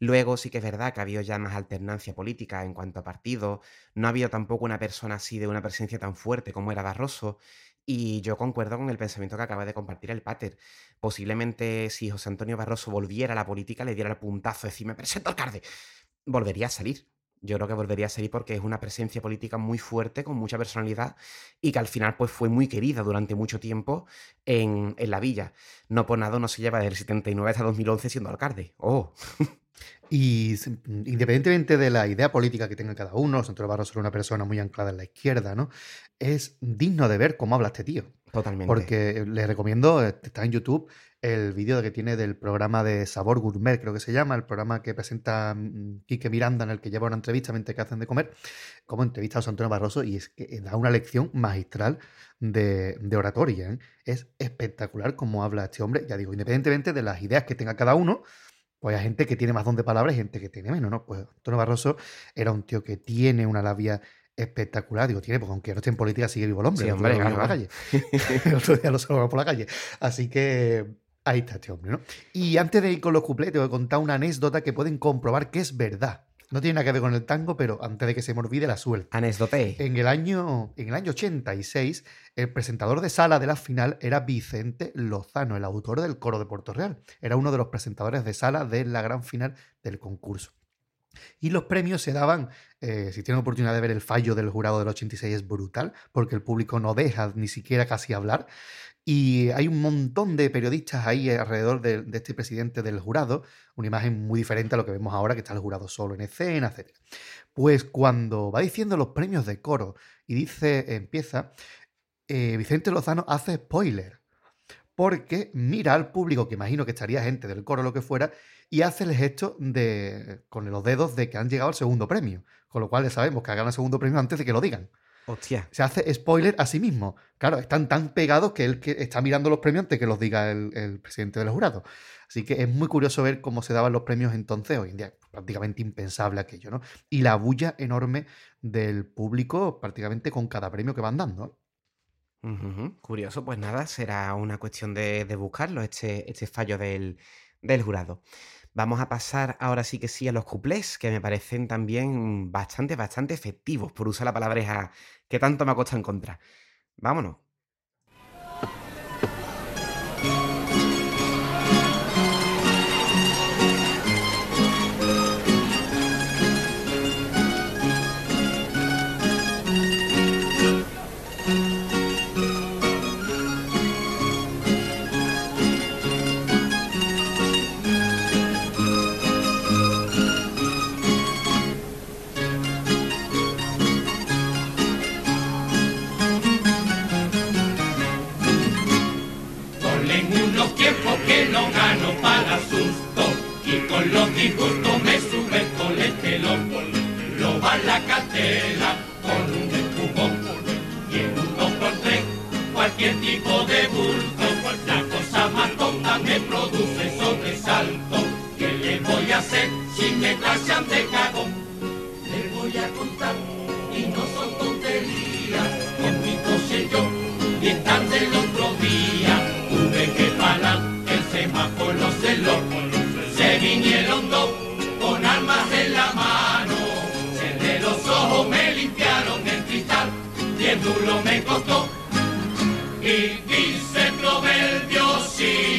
Luego sí que es verdad que ha habido ya más alternancia política en cuanto a partidos, no ha habido tampoco una persona así de una presencia tan fuerte como era Barroso, y yo concuerdo con el pensamiento que acaba de compartir el Pater. Posiblemente si José Antonio Barroso volviera a la política, le diera el puntazo de me presento alcalde, volvería a salir. Yo creo que volvería a salir porque es una presencia política muy fuerte, con mucha personalidad, y que al final pues fue muy querida durante mucho tiempo en, en la villa. No por nada no se lleva desde el 79 hasta 2011 siendo alcalde. ¡Oh! Y s- independientemente de la idea política que tenga cada uno, José Antonio Barroso era una persona muy anclada en la izquierda, ¿no? Es digno de ver cómo habla este tío. Totalmente. Porque le recomiendo, eh, está en YouTube, el vídeo que tiene del programa de Sabor Gourmet, creo que se llama, el programa que presenta mm, Quique Miranda, en el que lleva una entrevista mientras que hacen de comer, como entrevista a Antonio Barroso, y es que da una lección magistral de, de oratoria. ¿eh? Es espectacular cómo habla este hombre, ya digo, independientemente de las ideas que tenga cada uno, pues hay gente que tiene más don de palabras y gente que tiene menos, ¿no? Pues Antonio Barroso era un tío que tiene una labia espectacular. Digo, tiene, porque aunque no esté en política sigue vivo el hombre. Sí, el hombre, vimos por la calle. el otro día lo salvamos por la calle. Así que ahí está este hombre, ¿no? Y antes de ir con los cuplés, te voy a contar una anécdota que pueden comprobar que es verdad. No tiene nada que ver con el tango, pero antes de que se me olvide la suerte. Anécdote. En el, año, en el año 86, el presentador de sala de la final era Vicente Lozano, el autor del coro de Puerto Real. Era uno de los presentadores de sala de la gran final del concurso. Y los premios se daban, eh, si tienen oportunidad de ver el fallo del jurado del 86 es brutal, porque el público no deja ni siquiera casi hablar. Y hay un montón de periodistas ahí alrededor de, este presidente del jurado, una imagen muy diferente a lo que vemos ahora, que está el jurado solo en escena, etc. Pues cuando va diciendo los premios de coro y dice, empieza, eh, Vicente Lozano hace spoiler, porque mira al público, que imagino que estaría gente del coro o lo que fuera, y hace el gesto de, con los dedos de que han llegado al segundo premio, con lo cual ya sabemos que hagan el segundo premio antes de que lo digan. Hostia. Se hace spoiler a sí mismo. Claro, están tan pegados que él que está mirando los premios antes que los diga el, el presidente del jurado. Así que es muy curioso ver cómo se daban los premios entonces, hoy en día prácticamente impensable aquello, ¿no? Y la bulla enorme del público prácticamente con cada premio que van dando. ¿eh? Curioso, pues nada, será una cuestión de, de buscarlo, este, este fallo del, del jurado. Vamos a pasar ahora sí que sí a los cuplés, que me parecen también bastante, bastante efectivos, por usar la palabreja que tanto me ha costado encontrar. Vámonos. Me tachan de cagón? Le voy a contar y no son tonterías. Con mi coche yo, bien tarde el otro día, tuve que parar el semáforo celó. Se vinieron dos con armas en la mano. Cerré los ojos, me limpiaron el cristal. Diez duro me costó. Y dice el proverbio si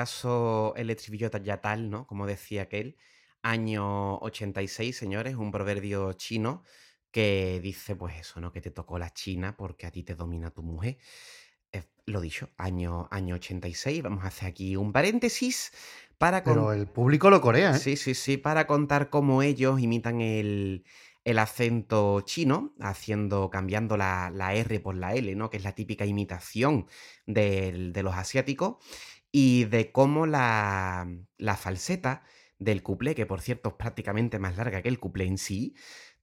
caso el estribillo ya tal, ¿no? Como decía aquel, año 86, señores, un proverbio chino que dice pues eso, ¿no? Que te tocó la China porque a ti te domina tu mujer. Eh, lo dicho, año, año 86, vamos a hacer aquí un paréntesis para... con- Pero el público lo corea, ¿eh? Sí, sí, sí, para contar cómo ellos imitan el, el acento chino, haciendo, cambiando la, la R por la L, ¿no? Que es la típica imitación del- de los asiáticos, y de cómo la, la falseta del cuplé, que por cierto es prácticamente más larga que el cuplé en sí,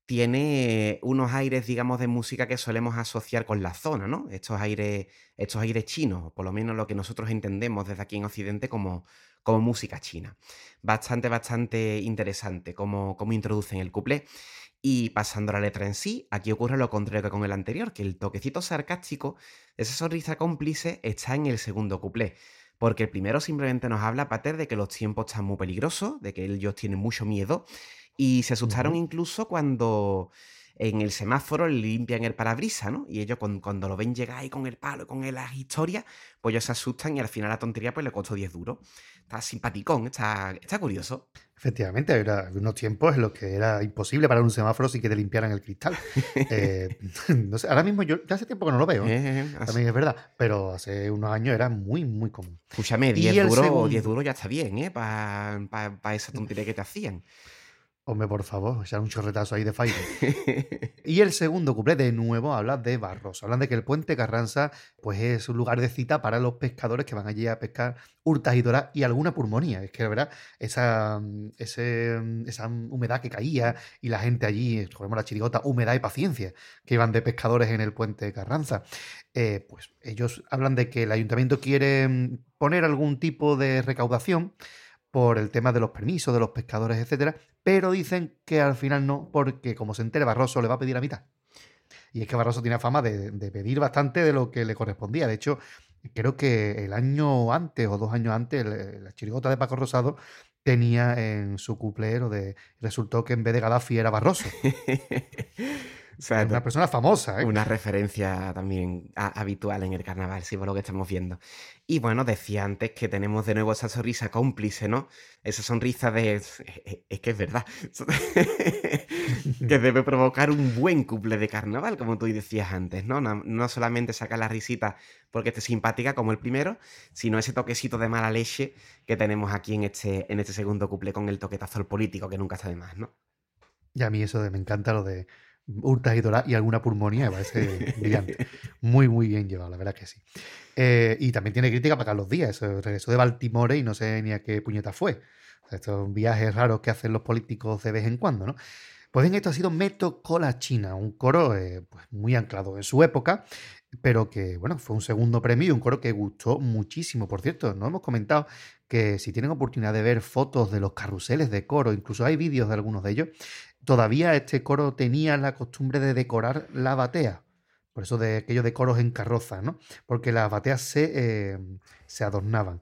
tiene unos aires, digamos, de música que solemos asociar con la zona, ¿no? Estos aires, estos aires chinos, por lo menos lo que nosotros entendemos desde aquí en Occidente como, música china. Bastante, bastante interesante cómo, cómo introducen el cuplé. Y pasando a la letra en sí, aquí ocurre lo contrario que con el anterior, que el toquecito sarcástico, esa sonrisa cómplice, está en el segundo cuplé. Porque el primero simplemente nos habla, Pater, de que los tiempos están muy peligrosos, de que ellos tienen mucho miedo, y se asustaron incluso cuando en el semáforo le limpian el parabrisas, ¿no? Y ellos cuando, cuando lo ven llegar ahí con el palo, con las historias, pues ellos se asustan y al final la tontería pues le costó 10 duros. Está simpaticón, está, está curioso. Efectivamente, había unos tiempos en los que era imposible parar un semáforo sin que te limpiaran el cristal. Eh, no sé, ahora mismo yo ya hace tiempo que no lo veo, ¿eh? Eh, eh, también es verdad, pero hace unos años era muy, muy común. Escúchame, Y 10 el duros, segundo- 10 duros ya está bien, ¿eh? Para esa tontería que te hacían. Hombre, por favor, echar un chorretazo ahí de Fire. Y el segundo cuplé de nuevo habla de Barroso. Hablan de que el puente Carranza pues, es un lugar de cita para los pescadores que van allí a pescar hurtas y doras y alguna pulmonía. Es que, la verdad, esa, ese, esa humedad que caía y la gente allí, recordemos la chirigota, humedad y paciencia, que iban de pescadores en el puente Carranza. eh, pues ellos hablan de que el ayuntamiento quiere poner algún tipo de recaudación por el tema de los permisos de los pescadores, etcétera, pero dicen que al final no, porque como se entere Barroso le va a pedir la mitad. Y es que Barroso tiene fama de, pedir bastante de lo que le correspondía. De hecho, creo que el año antes o dos años antes, la chirigota de Paco Rosado tenía en su cuplero de. Resultó que en vez de Gaddafi era Barroso. o sea, Una persona famosa, ¿eh? Una referencia también a- habitual en el carnaval, sí, por lo que estamos viendo. Y bueno, decía antes que tenemos de nuevo esa sonrisa cómplice, ¿no? Esa sonrisa de... Es, es que es verdad. que debe provocar un buen couple de carnaval, como tú decías antes, ¿no? No, no solamente sacar la risita porque esté simpática como el primero, sino ese toquecito de mala leche que tenemos aquí en este, en este segundo couple con el toquetazo al político, que nunca está de más, ¿no? Y a mí eso de, me encanta lo de hurtas y y alguna pulmonía, me parece brillante. Muy, muy bien llevado, la verdad que sí. Eh, y también tiene crítica para Carlos Díaz, eso, regresó de Baltimore y no sé ni a qué puñeta fue. Estos viajes raros que hacen los políticos de vez en cuando, ¿no? Pues bien, esto ha sido Meto Cola China, un coro eh, pues muy anclado en su época, pero que, bueno, fue un segundo premio y un coro que gustó muchísimo. Por cierto, no hemos comentado que si tienen oportunidad de ver fotos de los carruseles de coro, incluso hay vídeos de algunos de ellos, todavía este coro tenía la costumbre de decorar la batea. Por eso de aquello de coros en carroza, ¿no? Porque las bateas se, eh, adornaban.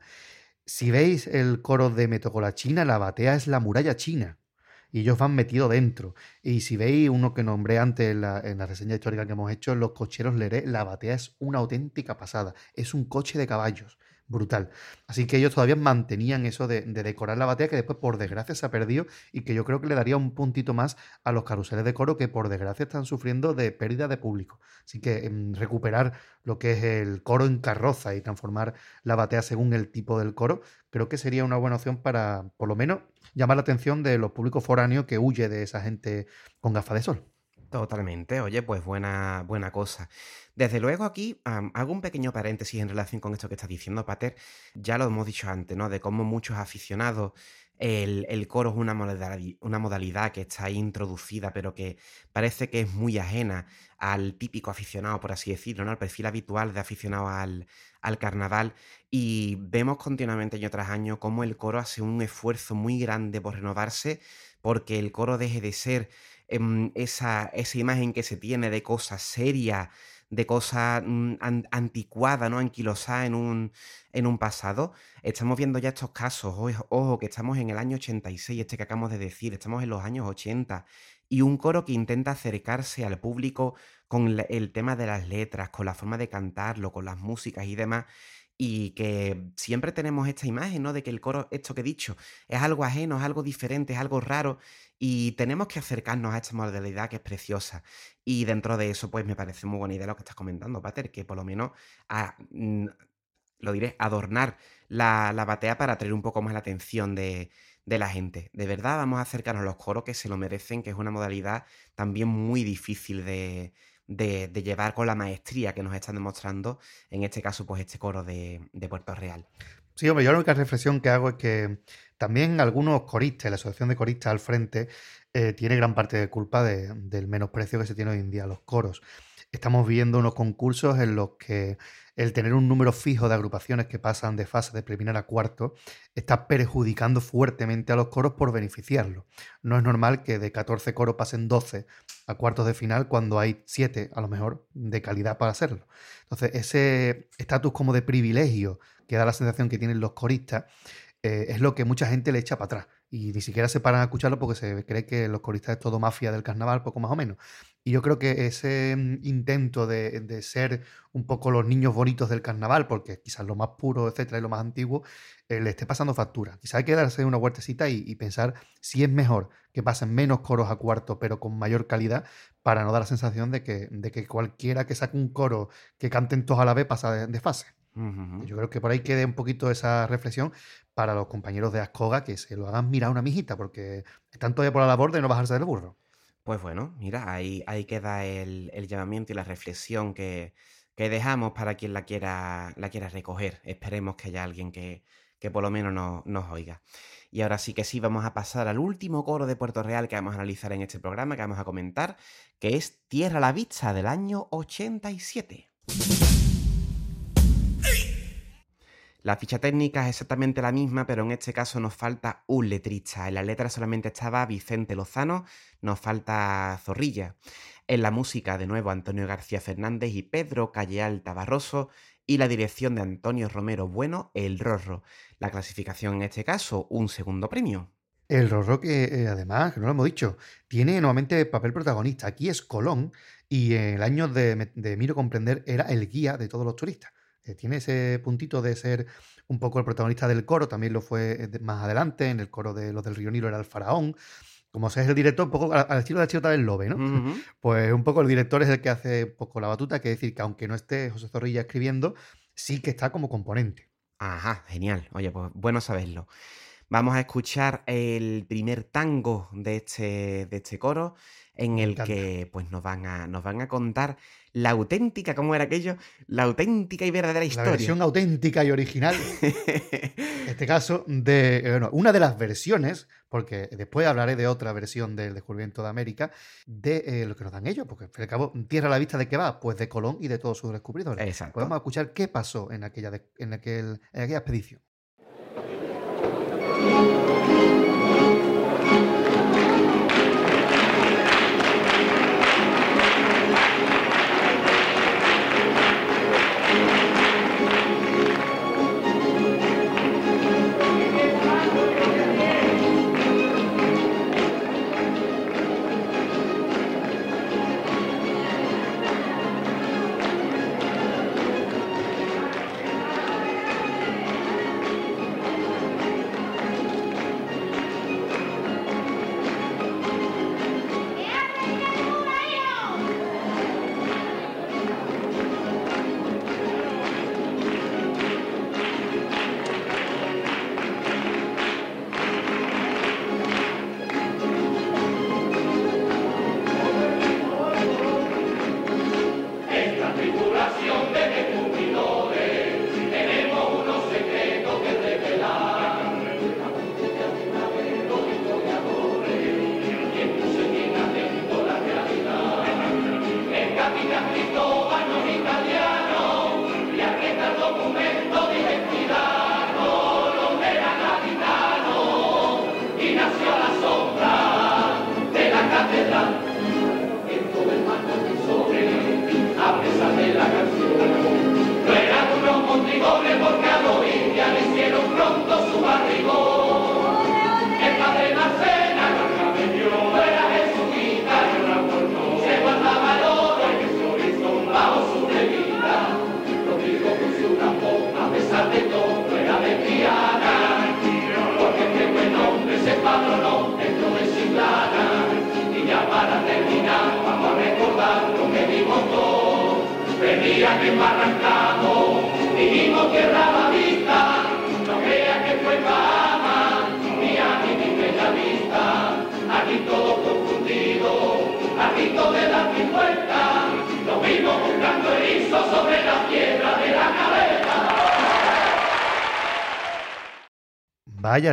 Si veis el coro de Metocola China, la batea es la muralla china. Y ellos van metidos dentro. Y si veis uno que nombré antes en la, en la reseña histórica que hemos hecho, Los Cocheros Leré, la batea es una auténtica pasada. Es un coche de caballos. Brutal. Así que ellos todavía mantenían eso de, de decorar la batea, que después, por desgracia, se ha perdido y que yo creo que le daría un puntito más a los carruseles de coro que, por desgracia, están sufriendo de pérdida de público. Así que em, recuperar lo que es el coro en carroza y transformar la batea según el tipo del coro, creo que sería una buena opción para, por lo menos, llamar la atención de los públicos foráneos que huye de esa gente con gafas de sol. Totalmente, oye, pues buena, buena cosa. Desde luego aquí hago un pequeño paréntesis en relación con esto que estás diciendo, Pater. Ya lo hemos dicho antes, ¿no? De cómo muchos aficionados el, el coro es una modalidad, una modalidad que está introducida, pero que parece que es muy ajena al típico aficionado, por así decirlo, ¿no? Al perfil habitual de aficionado al, al carnaval. Y vemos continuamente año tras año cómo el coro hace un esfuerzo muy grande por renovarse, porque el coro deje de ser esa, esa imagen que se tiene de cosa seria, de cosa mm, an- anticuada, ¿no? Anquilosada en un, en un pasado. Estamos viendo ya estos casos, ojo, que estamos en el año 86, este que acabamos de decir, estamos en los años 80, y un coro que intenta acercarse al público con el tema de las letras, con la forma de cantarlo, con las músicas y demás. Y que siempre tenemos esta imagen, ¿no? De que el coro, esto que he dicho, es algo ajeno, es algo diferente, es algo raro, y tenemos que acercarnos a esta modalidad que es preciosa. Y dentro de eso, pues me parece muy buena idea lo que estás comentando, Pater, que por lo menos, mm, lo diré, adornar la, la batea para atraer un poco más la atención de, de la gente. De verdad, vamos a acercarnos a los coros que se lo merecen, que es una modalidad también muy difícil de, de- de llevar con la maestría que nos están demostrando, en este caso, pues este coro de Puerto Real. Sí, hombre, yo la única reflexión que hago es que también algunos coristas, la Asociación de Coristas al frente, eh, tiene gran parte de culpa de- del menosprecio que se tiene hoy en día a los coros. Estamos viendo unos concursos en los que el tener un número fijo de agrupaciones que pasan de fase de preliminar a cuarto está perjudicando fuertemente a los coros por beneficiarlos. No es normal que de 14 coros pasen 12 a cuartos de final cuando hay 7, a lo mejor, de calidad para hacerlo. Entonces, ese estatus como de privilegio que da la sensación que tienen los coristas, eh, es lo que mucha gente le echa para atrás. y ni siquiera se paran a escucharlo porque se cree que los coristas es todo mafia del carnaval, poco más o menos. Y yo creo que ese mm, intento de, de ser un poco los niños bonitos del carnaval, porque quizás lo más puro, etcétera, y lo más antiguo, eh, le esté pasando factura. Quizás hay que darse una huertecita y, y pensar si es mejor que pasen menos coros a cuarto, pero con mayor calidad, para no dar la sensación de que, de que cualquiera que saque un coro que canten todos a la vez pasa de, de fase. Yo creo que por ahí quede un poquito esa reflexión para los compañeros de Ascoga que se lo hagan mirar una mijita, porque están todavía por la labor de no bajarse del burro. Pues bueno, mira, ahí, ahí queda el, el llamamiento y la reflexión que, que dejamos para quien la quiera, la quiera recoger. Esperemos que haya alguien que, que por lo menos no- nos oiga. Y ahora sí que sí, vamos a pasar al último coro de Puerto Real que vamos a analizar en este programa, que vamos a comentar, que es Tierra a la Vista del año 87. La ficha técnica es exactamente la misma, pero en este caso nos falta un letrista. En la letra solamente estaba Vicente Lozano, nos falta Zorrilla. En la música, de nuevo, Antonio García Fernández y Pedro Calleal Tabarroso. Y la dirección de Antonio Romero Bueno, El Rorro. La clasificación en este caso, un segundo premio. El Rorro que eh, además, que no lo hemos dicho, tiene nuevamente papel protagonista. Aquí es Colón y en el año de, de Miro Comprender era el guía de todos los turistas. Eh, tiene ese puntito de ser un poco el protagonista del coro, también lo fue eh, más adelante, en el coro de los del Río Nilo era el faraón. Como es el director, un poco al, estilo de Chiro del Lobe, ¿no? Ujú. Pues un poco el director es el que hace un poco la batuta, que decir que aunque no esté José Zorrilla escribiendo, sí que está como componente. Ajá, genial. Oye, pues bueno saberlo. Vamos a escuchar el primer tango de este, de este coro, en el que pues nos van a, nos van a contar la auténtica, ¿cómo era aquello? La auténtica y verdadera La historia. versión auténtica y original, en este caso, de eh, bueno, una de las versiones, porque después hablaré de otra versión del descubrimiento de América, de eh, lo que nos dan ellos, porque al cabo, tierra a la vista de qué va, pues de Colón y de todos sus descubridores. Exacto. Podemos escuchar qué pasó en aquella, de- en aquel, en aquella expedición.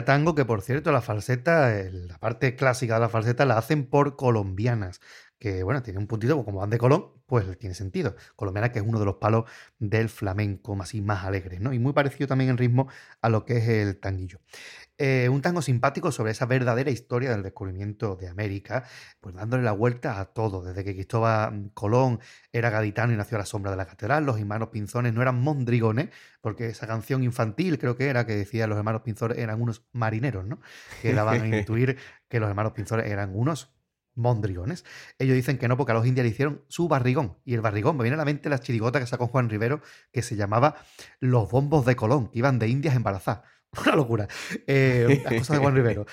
Tango que, por cierto, la falseta, la parte clásica de la falseta la hacen por colombianas, que bueno, tiene un puntito, como van de Colón, pues tiene sentido. Colombiana, que es uno de los palos del flamenco así más alegres, ¿no? Y muy parecido también en ritmo a lo que es el tanguillo. Eh, un tango simpático sobre esa verdadera historia del descubrimiento de América, pues dándole la vuelta a todo, desde que Cristóbal Colón era gaditano y nació a la sombra de la catedral, los hermanos Pinzones no eran mondrigones, porque esa canción infantil creo que era que decía los hermanos Pinzones eran unos marineros, ¿no? Que daban a intuir que los hermanos Pinzones eran unos mondrigones. Ellos dicen que no, porque a los indios le hicieron su barrigón. Y el barrigón me viene a la mente la chirigota que sacó Juan Rivero, que se llamaba Los bombos de Colón, que iban de indias embarazadas. Una locura. Eh, las cosas de Juan Rivero.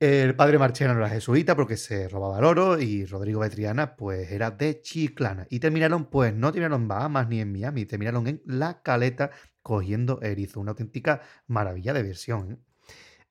El padre Marchena no era jesuita porque se robaba el oro y Rodrigo Betriana pues era de Chiclana. Y terminaron pues no terminaron en Bahamas ni en Miami, terminaron en La Caleta cogiendo erizo. Una auténtica maravilla de versión. ¿eh?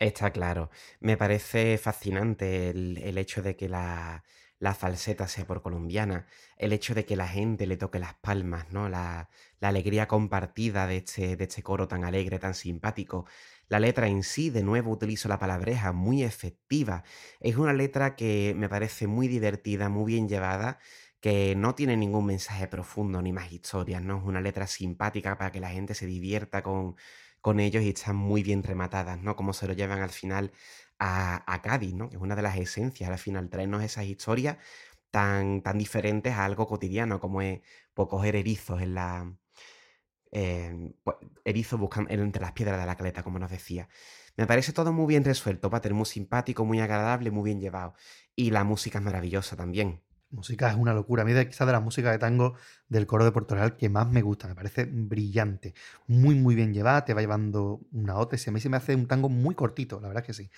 Está claro. Me parece fascinante el, el hecho de que la, la falseta sea por colombiana, el hecho de que la gente le toque las palmas, ¿no? La, la alegría compartida de este, de este coro tan alegre, tan simpático. La letra en sí, de nuevo utilizo la palabreja, muy efectiva. Es una letra que me parece muy divertida, muy bien llevada, que no tiene ningún mensaje profundo ni más historias, ¿no? Es una letra simpática para que la gente se divierta con, con ellos y están muy bien rematadas, ¿no? Como se lo llevan al final a, a Cádiz, ¿no? Que es una de las esencias, al final, traernos esas historias tan, tan diferentes a algo cotidiano, como es pues, coger erizos en la, eh, pues, erizos buscando entre las piedras de la caleta, como nos decía. Me parece todo muy bien resuelto, Pater, muy simpático, muy agradable, muy bien llevado. Y la música es maravillosa también. Música es una locura. A mí, quizás de la música de tango del coro de Puerto Real que más me gusta. Me parece brillante. Muy, muy bien llevada. Te va llevando una otra. A mí se me hace un tango muy cortito, la verdad que sí.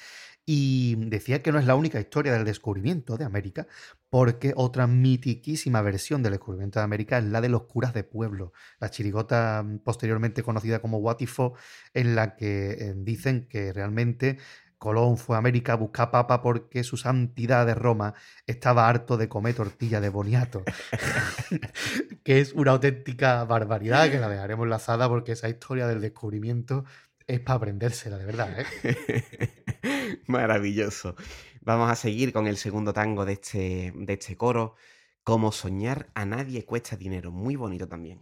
Y decía que no es la única historia del descubrimiento de América, porque otra mitiquísima versión del descubrimiento de América es la de los curas de pueblo, la chirigota mm, posteriormente conocida como Watifo, en la que eh, dicen que realmente Colón fue a América a buscar papa porque su santidad de Roma estaba harto de comer tortilla de boniato. que es una auténtica barbaridad que la dejaremos lazada porque esa historia del descubrimiento es para aprendérsela, de verdad. ¿eh? Maravilloso. Vamos a seguir con el segundo tango de este, de este coro. Como soñar a nadie cuesta dinero. Muy bonito también.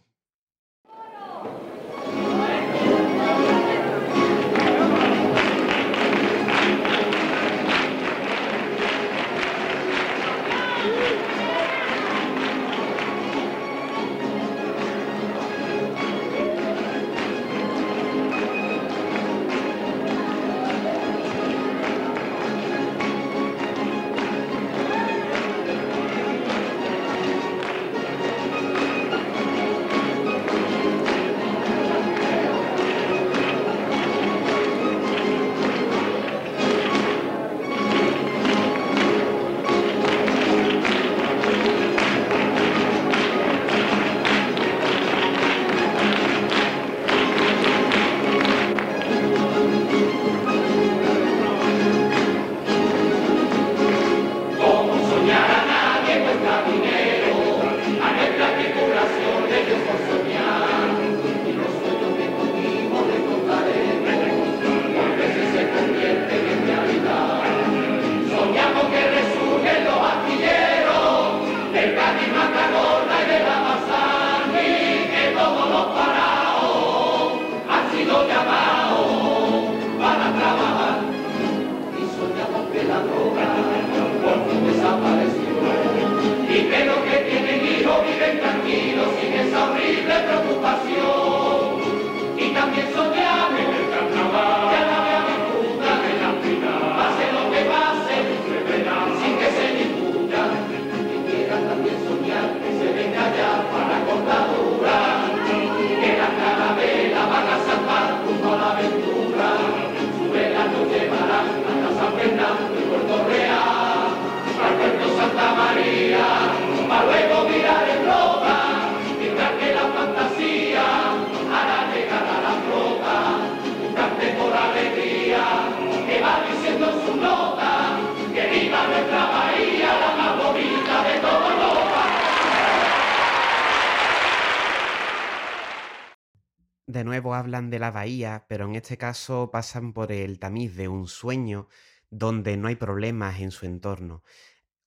Hablan de la bahía, pero en este caso pasan por el tamiz de un sueño donde no hay problemas en su entorno.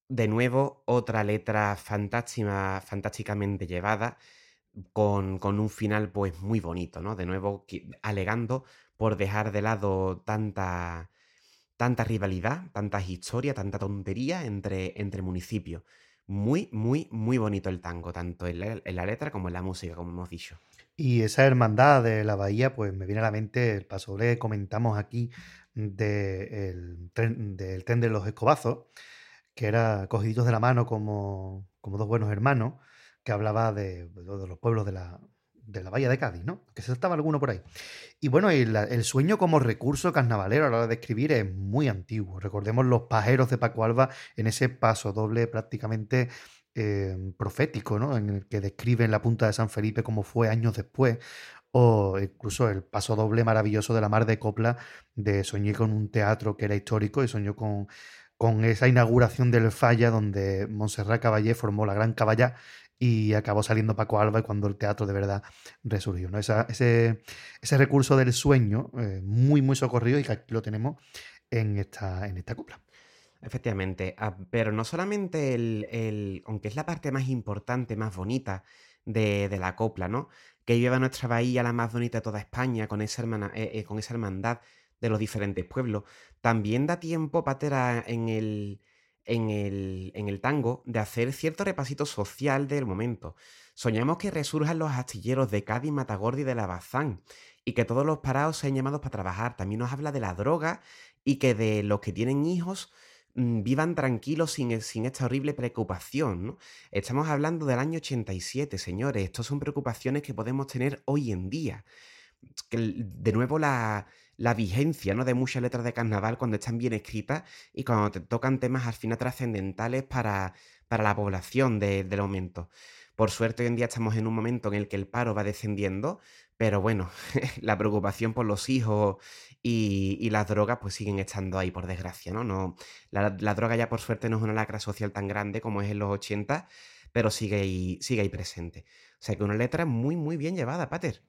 de nuevo, otra letra fantástica, fantásticamente llevada, con, con un final pues muy bonito, ¿no? De nuevo alegando por dejar de lado tanta, tanta rivalidad, tantas historias, tanta tontería entre, entre municipios. Muy, muy, muy bonito el tango, tanto en la, en la letra como en la música, como hemos dicho. Y esa hermandad de la bahía, pues me viene a la mente el paso que comentamos aquí de tren- del tren de los escobazos, que era cogiditos de la mano como, como dos buenos hermanos, que hablaba de, los pueblos de la, de la bahía de Cádiz, ¿no? Que se saltaba alguno por ahí. Y bueno, el sueño como recurso carnavalero a la hora de escribir es muy antiguo. Recordemos los pajeros de Paco Alba en ese paso doble prácticamente eh, profético, ¿no? En el que describen la punta de San Felipe como fue años después. O incluso el paso doble maravilloso de la mar de Copla de Soñé con un teatro que era histórico y soñó con, con esa inauguración del Falla donde Montserrat Caballé formó la Gran Caballá y acabó saliendo Paco Alba cuando el teatro de verdad resurgió. ¿no? Ese, ese recurso del sueño eh, muy, muy socorrido y que aquí lo tenemos en esta, en esta copla. Efectivamente, ah, pero no solamente el, el- aunque es la parte más importante, más bonita de, de la copla, ¿no? Que lleva nuestra bahía la más bonita de toda España, con esa, hermana- eh, eh, con esa hermandad de los diferentes pueblos. También da tiempo, Patera, en el, en el, en el tango, de hacer cierto repasito social del momento. Soñamos que resurjan los astilleros de Cádiz, Matagordi y de la Bazán, y que todos los parados sean llamados para trabajar. También nos habla de la droga y que de los que tienen hijos vivan tranquilos sin, e- sin esta horrible preocupación. Estamos hablando del año 87, señores. Estas son preocupaciones que podemos tener hoy en día. De nuevo la, la vigencia ¿no? de muchas letras de carnaval cuando están bien escritas y cuando te tocan temas al final trascendentales para, para la población de- del momento. Por suerte hoy en día estamos en un momento en el que el paro va descendiendo, pero bueno, la preocupación por los hijos y, las drogas pues siguen estando ahí, por desgracia, ¿no? no la, droga ya por suerte no es una lacra social tan grande como es en los 80, pero sigue ahí, sigue ahí presente. O sea que una letra muy, muy bien llevada, Pater.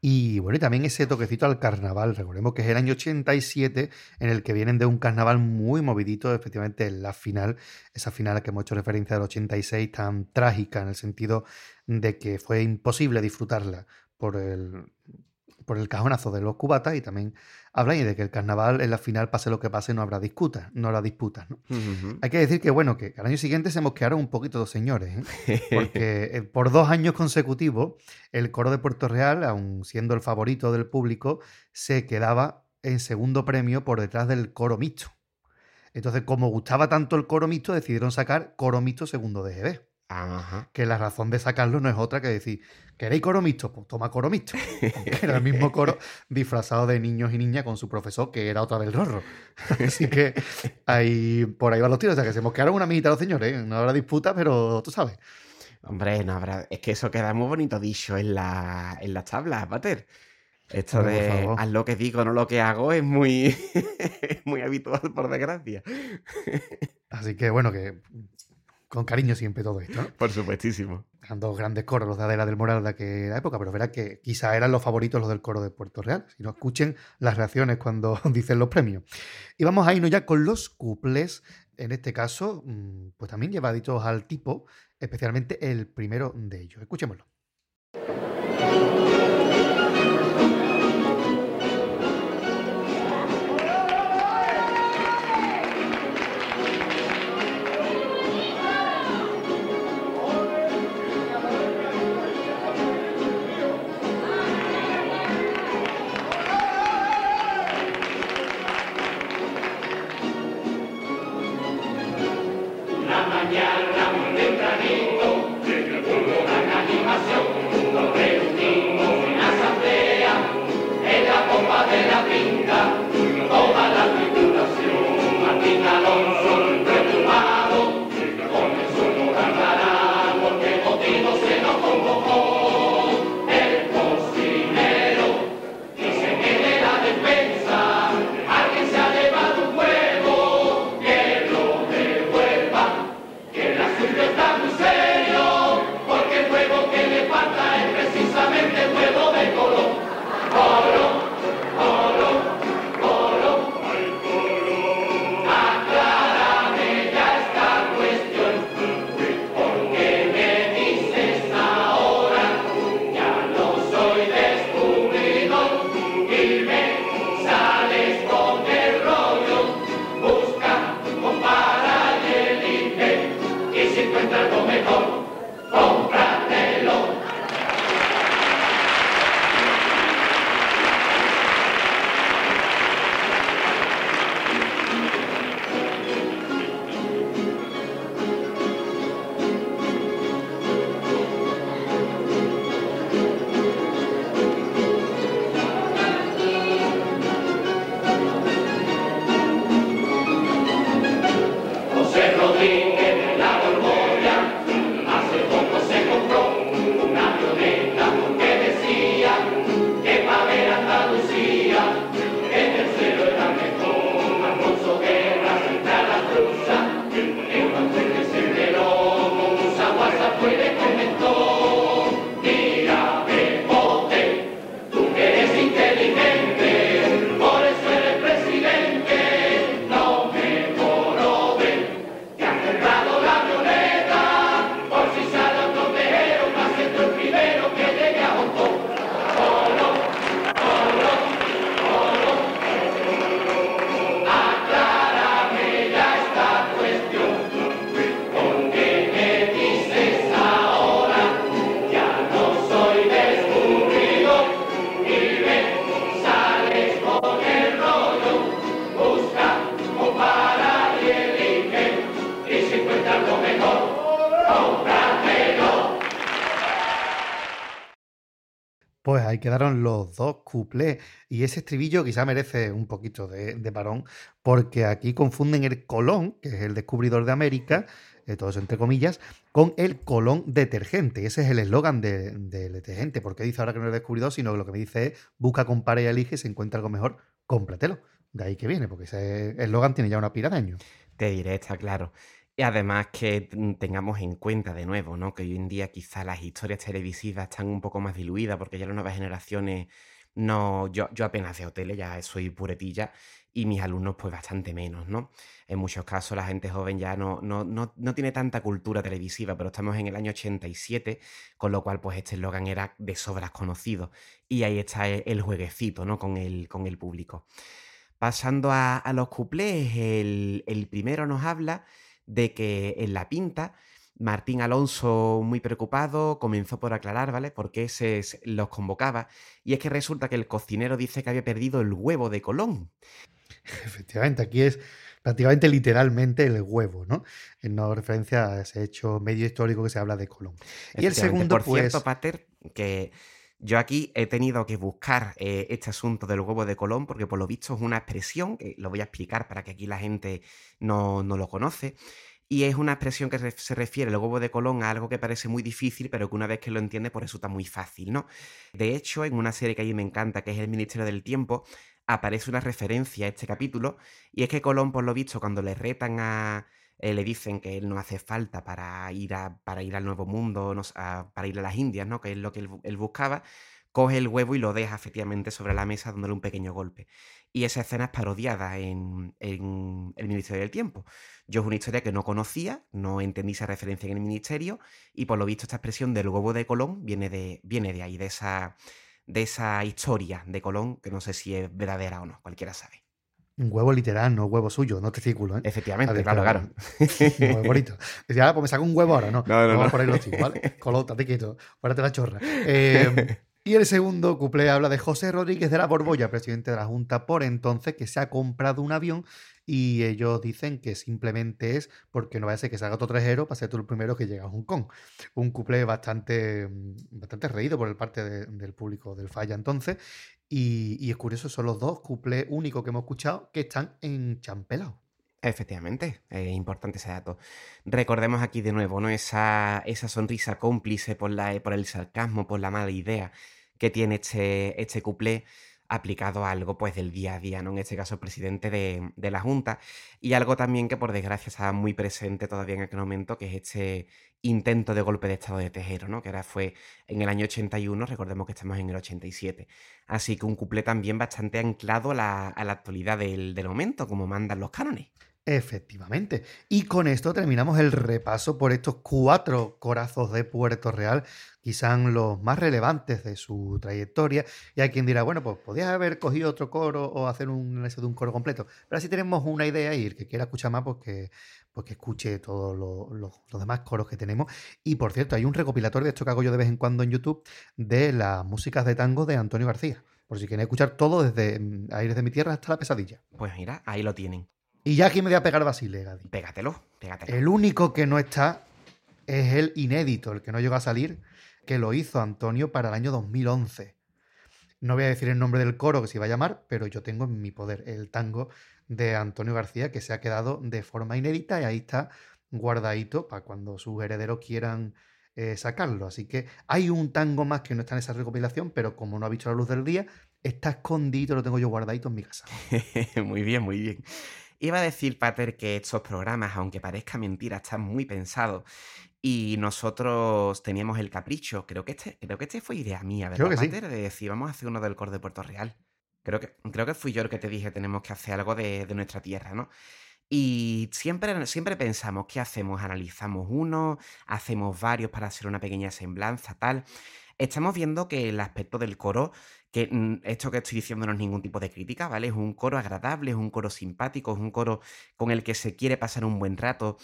Y bueno, y también ese toquecito al carnaval. Recordemos que es el año 87 en el que vienen de un carnaval muy movidito, efectivamente, en la final, esa final a que hemos hecho referencia del 86, tan trágica en el sentido de que fue imposible disfrutarla por el, por el cajonazo de los cubatas y también hablan de que el carnaval en la final, pase lo que pase, no habrá disputas, no habrá disputas, ¿no? Hay que decir que, bueno, que al año siguiente se mosquearon un poquito los señores, ¿eh? Porque eh, por dos años consecutivos, el coro de Puerto Real, aun siendo el favorito del público, se quedaba en segundo premio por detrás del coro mixto. Entonces, como gustaba tanto el coro mixto, decidieron sacar coro mixto segundo de GB. Ajá. Que la razón de sacarlo no es otra que decir, ¿queréis coro mixto? Pues toma coro mixto. Era el mismo coro disfrazado de niños y niñas con su profesor, que era otra vez el rorro. Así que ahí, por ahí van los tiros. O sea, que se mosquearon una mijita los señores. ¿eh? No habrá disputa, pero tú sabes. Hombre, no habrá. Es que eso queda muy bonito dicho en la, en las tablas, Pater. Esto de haz lo que digo, no lo que hago, es muy, es muy habitual, por desgracia. Así que bueno, que con cariño siempre todo esto. ¿no? Por supuestísimo. Eran dos grandes coros, los de Adela del Moral de aquella época, pero verá que quizá eran los favoritos los del coro de Puerto Real. Si no, escuchen las reacciones cuando dicen los premios. Y vamos a irnos ya con los cuples. En este caso, mm, pues también llevaditos al tipo, especialmente el primero de ellos. Escuchémoslo. Dos cuplés. Y ese estribillo quizá merece un poquito de, de parón, porque aquí confunden el Colón, que es el descubridor de América, eh, todo eso entre comillas, con el Colón detergente. Ese es el eslogan de- del detergente. Porque dice ahora que no es descubridor, sino lo que me dice es busca, compara y elige, si encuentra algo mejor, cómpratelo. De ahí que viene, porque ese eslogan tiene ya una pila de años. Te diré, está claro. Y además que mm, tengamos en cuenta de nuevo, ¿no? Que hoy en día quizá las historias televisivas están un poco más diluidas porque ya las nuevas generaciones no... Yo, yo apenas veo tele, ya soy puretilla y mis alumnos pues bastante menos, ¿no? En muchos casos la gente joven ya no, no, no, no tiene tanta cultura televisiva, pero estamos en el año 87, con lo cual pues este eslogan era de sobras conocido. Y ahí está el, el jueguecito, ¿no? Con el, con el público. Pasando a, a los cuplés, el, el primero nos habla de que en la pinta, Martín Alonso, muy preocupado, comenzó por aclarar, ¿vale? Por qué se, los convocaba. Y es que resulta que el cocinero dice que había perdido el huevo de Colón. Efectivamente, aquí es prácticamente literalmente el huevo, ¿no? En no referencia a ese hecho medio histórico que se habla de Colón. Y el segundo, Por pues. cierto, Pater, que yo aquí he tenido que buscar eh, este asunto del huevo de Colón, porque por lo visto es una expresión, que lo voy a explicar para que aquí la gente no, no lo conoce. Y es una expresión que se refiere el huevo de Colón a algo que parece muy difícil, pero que una vez que lo entiende, pues resulta muy fácil, ¿no? De hecho, en una serie que a mí me encanta, que es El Ministerio del Tiempo, aparece una referencia a este capítulo, y es que Colón, por lo visto, cuando le retan a, eh, le dicen que él no hace falta para ir, a, para ir al Nuevo Mundo, para ir a las Indias, ¿no? que es lo que él, bu- él buscaba, coge el huevo y lo deja efectivamente sobre la mesa dándole un pequeño golpe. Y esa escena es parodiada en, en El Ministerio del Tiempo. Yo es una historia que no conocía, no entendí esa referencia en el Ministerio, y por lo visto esta expresión del huevo de Colón viene de, viene de ahí, de esa, de esa historia de Colón, que no sé si es verdadera o no, cualquiera sabe. Un huevo literal, no huevo suyo, no testículo, ¿eh? Efectivamente, ver, claro, claro. No, bonito. Decía, ah, pues me saco un huevo ahora, ¿no? No, no, Vamos no. a ponerlo así, ¿vale? Colota, te quieto, párate la chorra. Eh, y el segundo cuplé habla de José Rodríguez de la Borbolla, presidente de la Junta por entonces, que se ha comprado un avión y ellos dicen que simplemente es porque no vaya a ser que salga otro trajero para ser tú el primero que llega a Hong Kong. Un cuplé bastante, mm, bastante reído por el parte de- del público del Falla entonces. Y, es curioso, son los dos cuplés únicos que hemos escuchado que están en champelao. Efectivamente, es importante ese dato. Recordemos aquí de nuevo, ¿no? Esa, esa sonrisa cómplice por, la, por el sarcasmo, por la mala idea que tiene este, este cuplé aplicado a algo pues del día a día, ¿no? En este caso el presidente de, de la Junta y algo también que por desgracia estaba muy presente todavía en aquel momento, que es este intento de golpe de estado de Tejero, ¿no? Que ahora fue en el año 81, recordemos que estamos en el 87. Así que un cuplé también bastante anclado a la, a la actualidad del, del momento, como mandan los cánones. Efectivamente. Y con esto terminamos el repaso por estos cuatro corazos de Puerto Real, quizás los más relevantes de su trayectoria. Y hay quien dirá, bueno, pues podías haber cogido otro coro o hacer un análisis de un coro completo. Pero así tenemos una idea y el que quiera escuchar más, pues que, pues que escuche todos los, los- los demás coros que tenemos. Y por cierto, hay un recopilatorio de esto que hago yo de vez en cuando en YouTube de las músicas de tango de Antonio García. Por si quieren escuchar todo desde mm, Aires de mi tierra hasta la pesadilla. Pues mira, ahí lo tienen. Y ya aquí me voy a pegar Basile, Gadi. Pégatelo, pégatelo. El único que no está es el inédito, el que no llegó a salir, que lo hizo Antonio para el año 2011. No voy a decir el nombre del coro que se iba a llamar, pero yo tengo en mi poder el tango de Antonio García que se ha quedado de forma inédita y ahí está guardadito para cuando sus herederos quieran eh, sacarlo. Así que hay un tango más que no está en esa recopilación, pero como no ha visto la luz del día, está escondido, lo tengo yo guardadito en mi casa. muy bien, muy bien. Iba a decir, Pater, que estos programas, aunque parezca mentira, están muy pensados. Y nosotros teníamos el capricho, creo que este, creo que este fue idea mía, ¿verdad, Creo que sí. Pater? De decir, vamos a hacer uno del coro de Puerto Real. Creo que, creo que fui yo el que te dije, tenemos que hacer algo de, de nuestra tierra, ¿no? Y siempre, siempre pensamos, ¿qué hacemos? Analizamos uno, hacemos varios para hacer una pequeña semblanza, tal. Estamos viendo que el aspecto del coro, que mm, esto que estoy diciendo no es ningún tipo de crítica, ¿vale? Es un coro agradable, es un coro simpático, es un coro con el que se quiere pasar un buen rato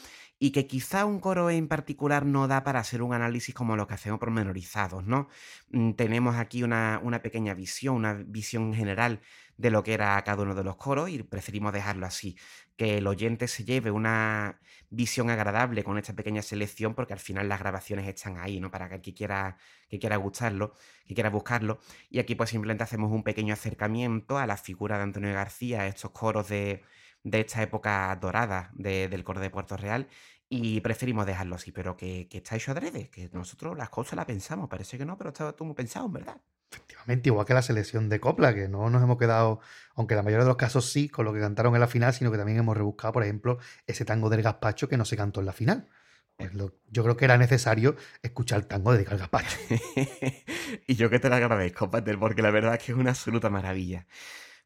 y que quizá un coro en particular no da para hacer un análisis como lo que hacemos pormenorizados, ¿no? Mm, Tenemos aquí una, una pequeña visión, una visión general de lo que era cada uno de los coros y preferimos dejarlo así, que el oyente se lleve una visión agradable con esta pequeña selección porque al final las grabaciones están ahí, ¿no? Para que el que quiera, que quiera gustarlo, que quiera buscarlo. Y aquí pues simplemente hacemos un pequeño acercamiento a la figura de Antonio García, a estos coros de, de esta época dorada de- del coro de Puerto Real y preferimos dejarlo así, pero que, que está hecho adrede, que nosotros las cosas las pensamos, parece que no, pero está todo muy pensado, en verdad. Efectivamente, igual que la selección de copla, que no nos hemos quedado, aunque en la mayoría de los casos sí, con lo que cantaron en la final, sino que también hemos rebuscado, por ejemplo, ese tango del gazpacho que no se cantó en la final. Pues lo- yo creo que era necesario escuchar el tango de Cal Gazpacho. y yo que te lo agradezco, Pater, porque la verdad es que es una absoluta maravilla.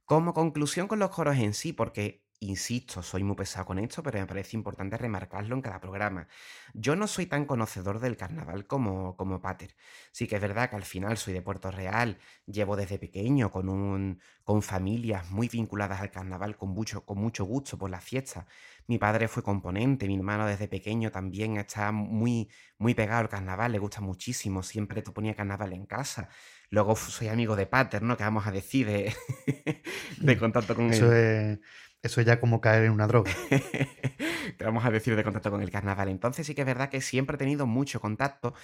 Como conclusión con los coros en sí, porque, insisto, soy muy pesado con esto, pero me parece importante remarcarlo en cada programa. Yo no soy tan conocedor del carnaval como, como Pater. Sí que es verdad que al final soy de Puerto Real, llevo desde pequeño con, un, con familias muy vinculadas al carnaval, con mucho, con mucho gusto por las fiestas. Mi padre fue componente, mi hermano desde pequeño también está muy, muy pegado al carnaval, le gusta muchísimo, siempre te ponía carnaval en casa. Luego soy amigo de Pater, ¿no? Que vamos a decir de, de contacto con Eso él. es, eso es ya como caer en una droga. Te vamos a decir de contacto con el carnaval. Entonces sí que es verdad que siempre he tenido mucho contacto,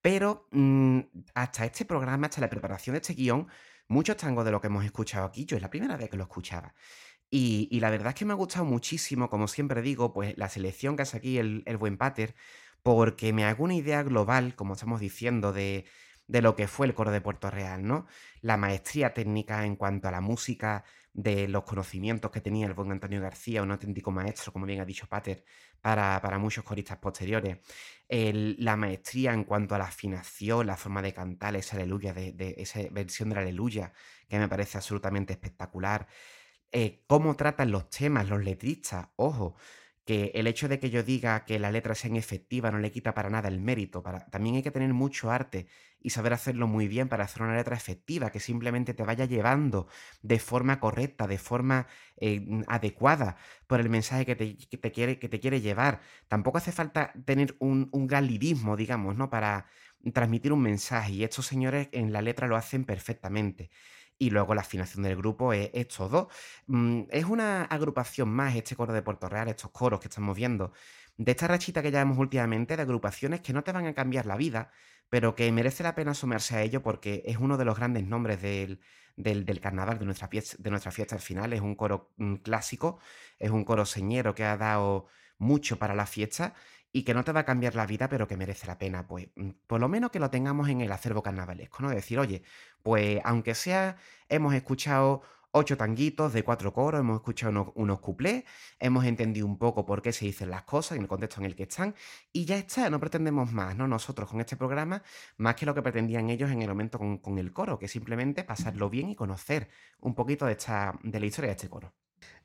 pero mm, hasta este programa, hasta la preparación de este guion, muchos tangos de lo que hemos escuchado aquí, yo es la primera vez que lo escuchaba. Y, la verdad es que me ha gustado muchísimo, como siempre digo, pues la selección que hace aquí el, el buen Pater, porque me hago una idea global, como estamos diciendo, de, de lo que fue el coro de Puerto Real, ¿no? La maestría técnica en cuanto a la música, de los conocimientos que tenía el buen Antonio García, un auténtico maestro, como bien ha dicho Pater, para, para muchos coristas posteriores. La maestría en cuanto a la afinación, la forma de cantar, esa aleluya, de, de esa versión de la aleluya, que me parece absolutamente espectacular. Eh, cómo tratan los temas, los letristas, ojo, que el hecho de que yo diga que las letras sean efectivas no le quita para nada el mérito. También hay que tener mucho arte y saber hacerlo muy bien para hacer una letra efectiva, que simplemente te vaya llevando de forma correcta, de forma eh, mm, adecuada por el mensaje que te, que te quiere, que te quiere llevar. Tampoco hace falta tener un, un gran lirismo, digamos, ¿no? Para transmitir un mensaje. Y estos señores en la letra lo hacen perfectamente. Y luego la afinación del grupo es estos dos. Mm, es una agrupación más, este coro de Puerto Real, estos coros que estamos viendo, de esta rachita que llevamos últimamente, de agrupaciones que no te van a cambiar la vida, pero que merece la pena asomarse a ello porque es uno de los grandes nombres del, del, del carnaval, de nuestra, fiesta, de nuestra fiesta al final. Es un coro mm, clásico, es un coro señero que ha dado mucho para la fiesta y que no te va a cambiar la vida, pero que merece la pena, pues, mm, por lo menos que lo tengamos en el acervo carnavalesco, ¿no? Decir, oye, pues aunque sea, hemos escuchado ocho tanguitos de cuatro coros, hemos escuchado unos, unos cuplés, hemos entendido un poco por qué se dicen las cosas en el contexto en el que están, y ya está, no pretendemos más, ¿no? Nosotros con este programa, más que lo que pretendían ellos en el momento con, con el coro, que simplemente pasarlo bien y conocer un poquito de, esta, de la historia de este coro.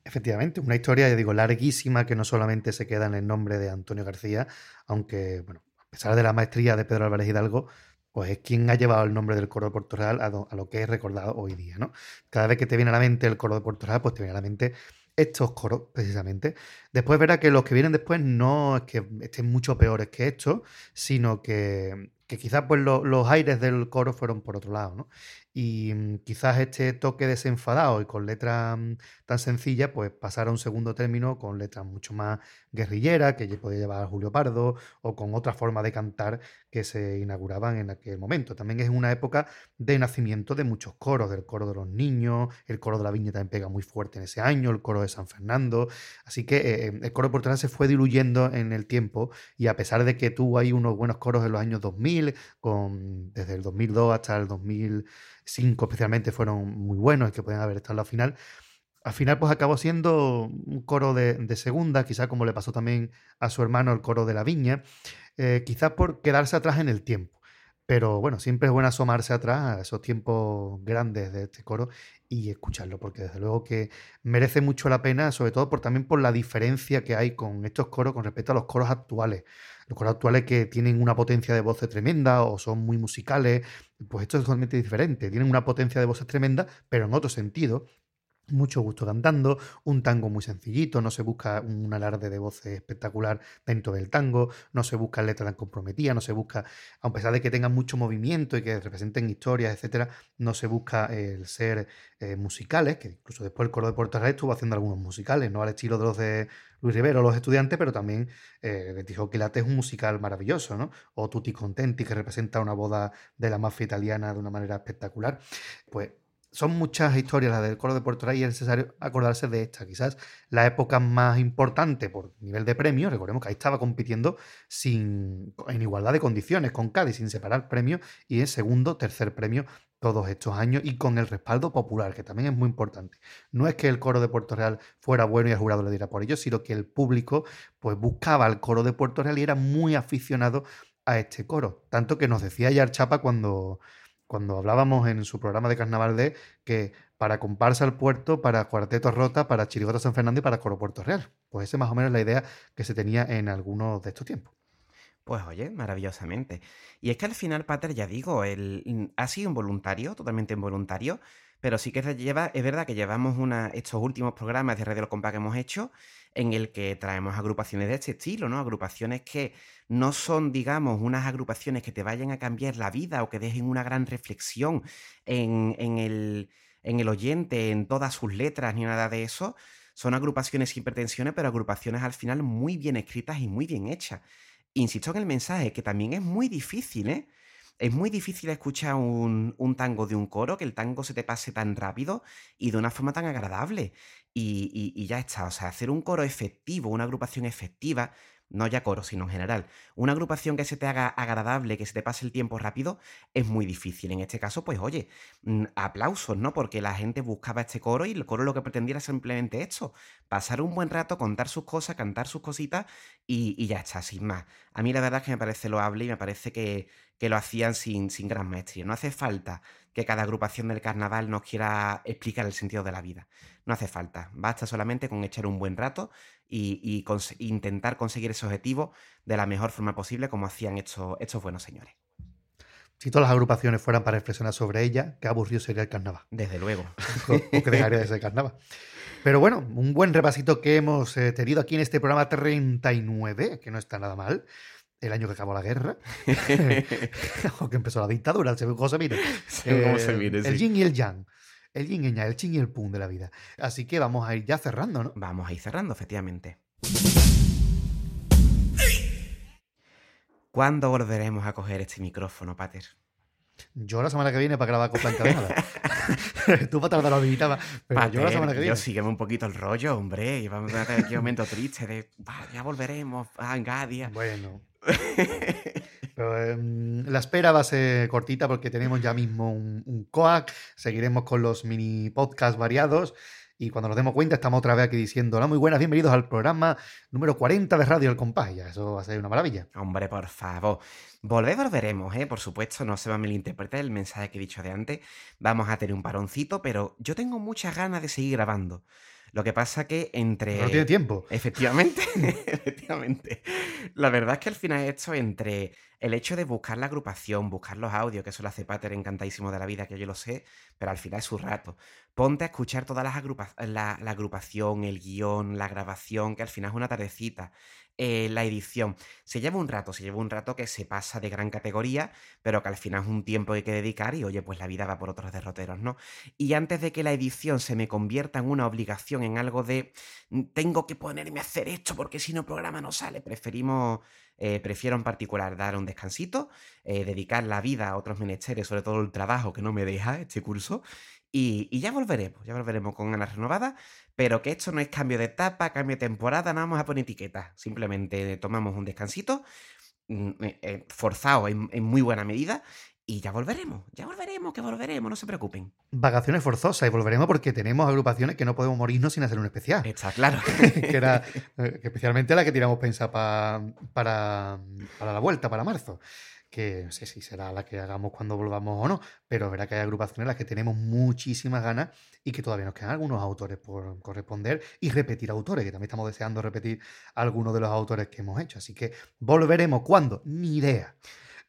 Efectivamente, una historia, ya digo, larguísima que no solamente se queda en el nombre de Antonio García, aunque, bueno, a pesar de la maestría de Pedro Álvarez Hidalgo, pues es quien ha llevado el nombre del coro de Puerto Real a, lo que es recordado hoy día, ¿no? Cada vez que te viene a la mente el coro de Puerto Real, pues te viene a la mente estos coros, precisamente. Después verá que los que vienen después no es que estén mucho peores que estos, sino que, que quizás pues lo- los aires del coro fueron por otro lado, ¿no? Y mm, quizás este toque desenfadado y con letras mm, tan sencillas, pues pasar a un segundo término con letras mucho más guerrilleras, que podía llevar Julio Pardo, o con otra forma de cantar que se inauguraban en aquel momento. También es una época de nacimiento de muchos coros, del coro de los niños, el coro de la Viña también pega muy fuerte en ese año, el coro de San Fernando. Así que eh, eh, el coro de Portugal se fue diluyendo en el tiempo y a pesar de que tuvo ahí unos buenos coros en los años 2000, con, desde el 2002 hasta el 2005 especialmente fueron muy buenos, que pueden haber estado en la final. Al final, pues acabó siendo un coro de, de segunda, quizás como le pasó también a su hermano el coro de la Viña, eh, quizás por quedarse atrás en el tiempo. Pero bueno, siempre es bueno asomarse atrás a esos tiempos grandes de este coro y escucharlo, porque desde luego que merece mucho la pena, sobre todo por, también por la diferencia que hay con estos coros con respecto a los coros actuales. Los coros actuales que tienen una potencia de voces tremenda o son muy musicales, pues esto es totalmente diferente. Tienen una potencia de voces tremenda, pero en otro sentido. Mucho gusto cantando, un tango muy sencillito, no se busca un alarde de voces espectacular dentro del tango, no se busca letras tan comprometidas, no se busca, a pesar de que tengan mucho movimiento y que representen historias, etcétera, no se busca el ser eh, musicales, que incluso después el coro de Puerto Real estuvo haciendo algunos musicales, no al estilo de los de Luis Rivero, los estudiantes, pero también eh, de Tijo Quilate es un musical maravilloso, ¿no? O Tutti Contenti, que representa una boda de la mafia italiana de una manera espectacular. Pues son muchas historias las del coro de Puerto Real y es necesario acordarse de esta. Quizás la época más importante por nivel de premios, recordemos que ahí estaba compitiendo sin, en igualdad de condiciones con Cádiz, sin separar premios y en segundo, tercer premio todos estos años y con el respaldo popular, que también es muy importante. No es que el coro de Puerto Real fuera bueno y el jurado le diera por ello, sino que el público pues buscaba al coro de Puerto Real y era muy aficionado a este coro. Tanto que nos decía ya Chapa cuando cuando hablábamos en su programa de Carnaval de que para comparsa al puerto, para cuarteto rota, para chirigota San Fernando y para coro Puerto Real. Pues esa es más o menos la idea que se tenía en algunos de estos tiempos. Pues oye, maravillosamente. Y es que al final, Pater, ya digo, él ha sido involuntario, totalmente involuntario, pero sí que lleva, es verdad que llevamos una, estos últimos programas de Radio Compa que hemos hecho en el que traemos agrupaciones de este estilo, ¿no? Agrupaciones que no son, digamos, unas agrupaciones que te vayan a cambiar la vida o que dejen una gran reflexión en, en, el, en el oyente, en todas sus letras, ni nada de eso. Son agrupaciones sin pretensiones, pero agrupaciones al final muy bien escritas y muy bien hechas. Insisto en el mensaje, que también es muy difícil, ¿eh? Es muy difícil escuchar un, un, tango de un coro, que el tango se te pase tan rápido y de una forma tan agradable. Y, y, ya está, o sea, hacer un coro efectivo, una agrupación efectiva, no ya coro, sino en general, una agrupación que se te haga agradable, que se te pase el tiempo rápido, es muy difícil. En este caso, pues oye, mm, aplausos, ¿no? Porque la gente buscaba este coro y el coro lo que pretendía era simplemente esto, pasar un buen rato, contar sus cosas, cantar sus cositas y, y ya está, sin más. A mí la verdad es que me parece loable y me parece que, que lo hacían sin, sin gran maestría. No hace falta que cada agrupación del carnaval nos quiera explicar el sentido de la vida. No hace falta. Basta solamente con echar un buen rato y, y cons intentar conseguir ese objetivo de la mejor forma posible, como hacían estos, estos buenos señores. Si todas las agrupaciones fueran para reflexionar sobre ella, qué aburrido sería el carnaval. Desde luego. o, o que dejaría de ser carnaval. Pero bueno, un buen repasito que hemos eh, tenido aquí en este programa 39, que no está nada mal el año que acabó la guerra, o que empezó la dictadura, según cómo se mire. Según cómo se mire, el sí. yin y el yang. El yin y el yang, el chin y el pum de la vida. Así que vamos a ir ya cerrando, ¿no? Vamos a ir cerrando, efectivamente. ¿Cuándo volveremos a coger este micrófono, Pater? Yo la semana que viene para grabar con encadenada. Tú para tardar la visita, pero Pater, yo la semana que viene. Yo sígueme un poquito el rollo, hombre. Y vamos a tener aquí un momento triste de "Bah, ya volveremos a Engadia. Bueno. Eh, la espera va a ser cortita porque tenemos ya mismo un, coac. Seguiremos con los mini podcasts variados. Y cuando nos demos cuenta, estamos otra vez aquí diciendo: Hola, muy buenas, bienvenidos al programa número 40 de Radio El Compás. Ya, eso va a ser una maravilla. Hombre, por favor. Volver, volveremos, ¿eh? Por supuesto, no se va a malinterpretar el mensaje que he dicho de antes. Vamos a tener un paroncito, pero yo tengo muchas ganas de seguir grabando. Lo que pasa que entre... No tiene tiempo. Efectivamente, efectivamente. La verdad es que al final esto entre el hecho de buscar la agrupación, buscar los audios, que eso lo hace Pater encantadísimo de la vida, que yo lo sé, pero al final es su rato. Ponte a escuchar todas las agrupa la, agrupación, el guion, la grabación, que al final es una tardecita. Eh, la edición. Se lleva un rato, se lleva un rato que se pasa de gran categoría, pero que al final es un tiempo que hay que dedicar y oye, pues la vida va por otros derroteros, ¿no? Y antes de que la edición se me convierta en una obligación, en algo de "Mm, tengo que ponerme a hacer esto porque si no el programa no sale, preferimos, eh, prefiero en particular dar un descansito, eh, dedicar la vida a otros menesteres, sobre todo el trabajo que no me deja este curso, y, y, ya volveremos, ya volveremos con ganas renovadas, pero que esto no es cambio de etapa, cambio de temporada, no vamos a poner etiquetas. Simplemente tomamos un descansito, mm, eh, forzado en, en, muy buena medida, y ya volveremos, ya volveremos, que volveremos, no se preocupen. Vacaciones forzosas y volveremos porque tenemos agrupaciones que no podemos morirnos sin hacer un especial. Está claro. que era que especialmente la que tiramos pensa pa, para, para la vuelta, para marzo que no sé si será la que hagamos cuando volvamos o no, pero verá que hay agrupaciones en las que tenemos muchísimas ganas y que todavía nos quedan algunos autores por corresponder y repetir autores, que también estamos deseando repetir algunos de los autores que hemos hecho. Así que volveremos. ¿Cuándo? Ni idea.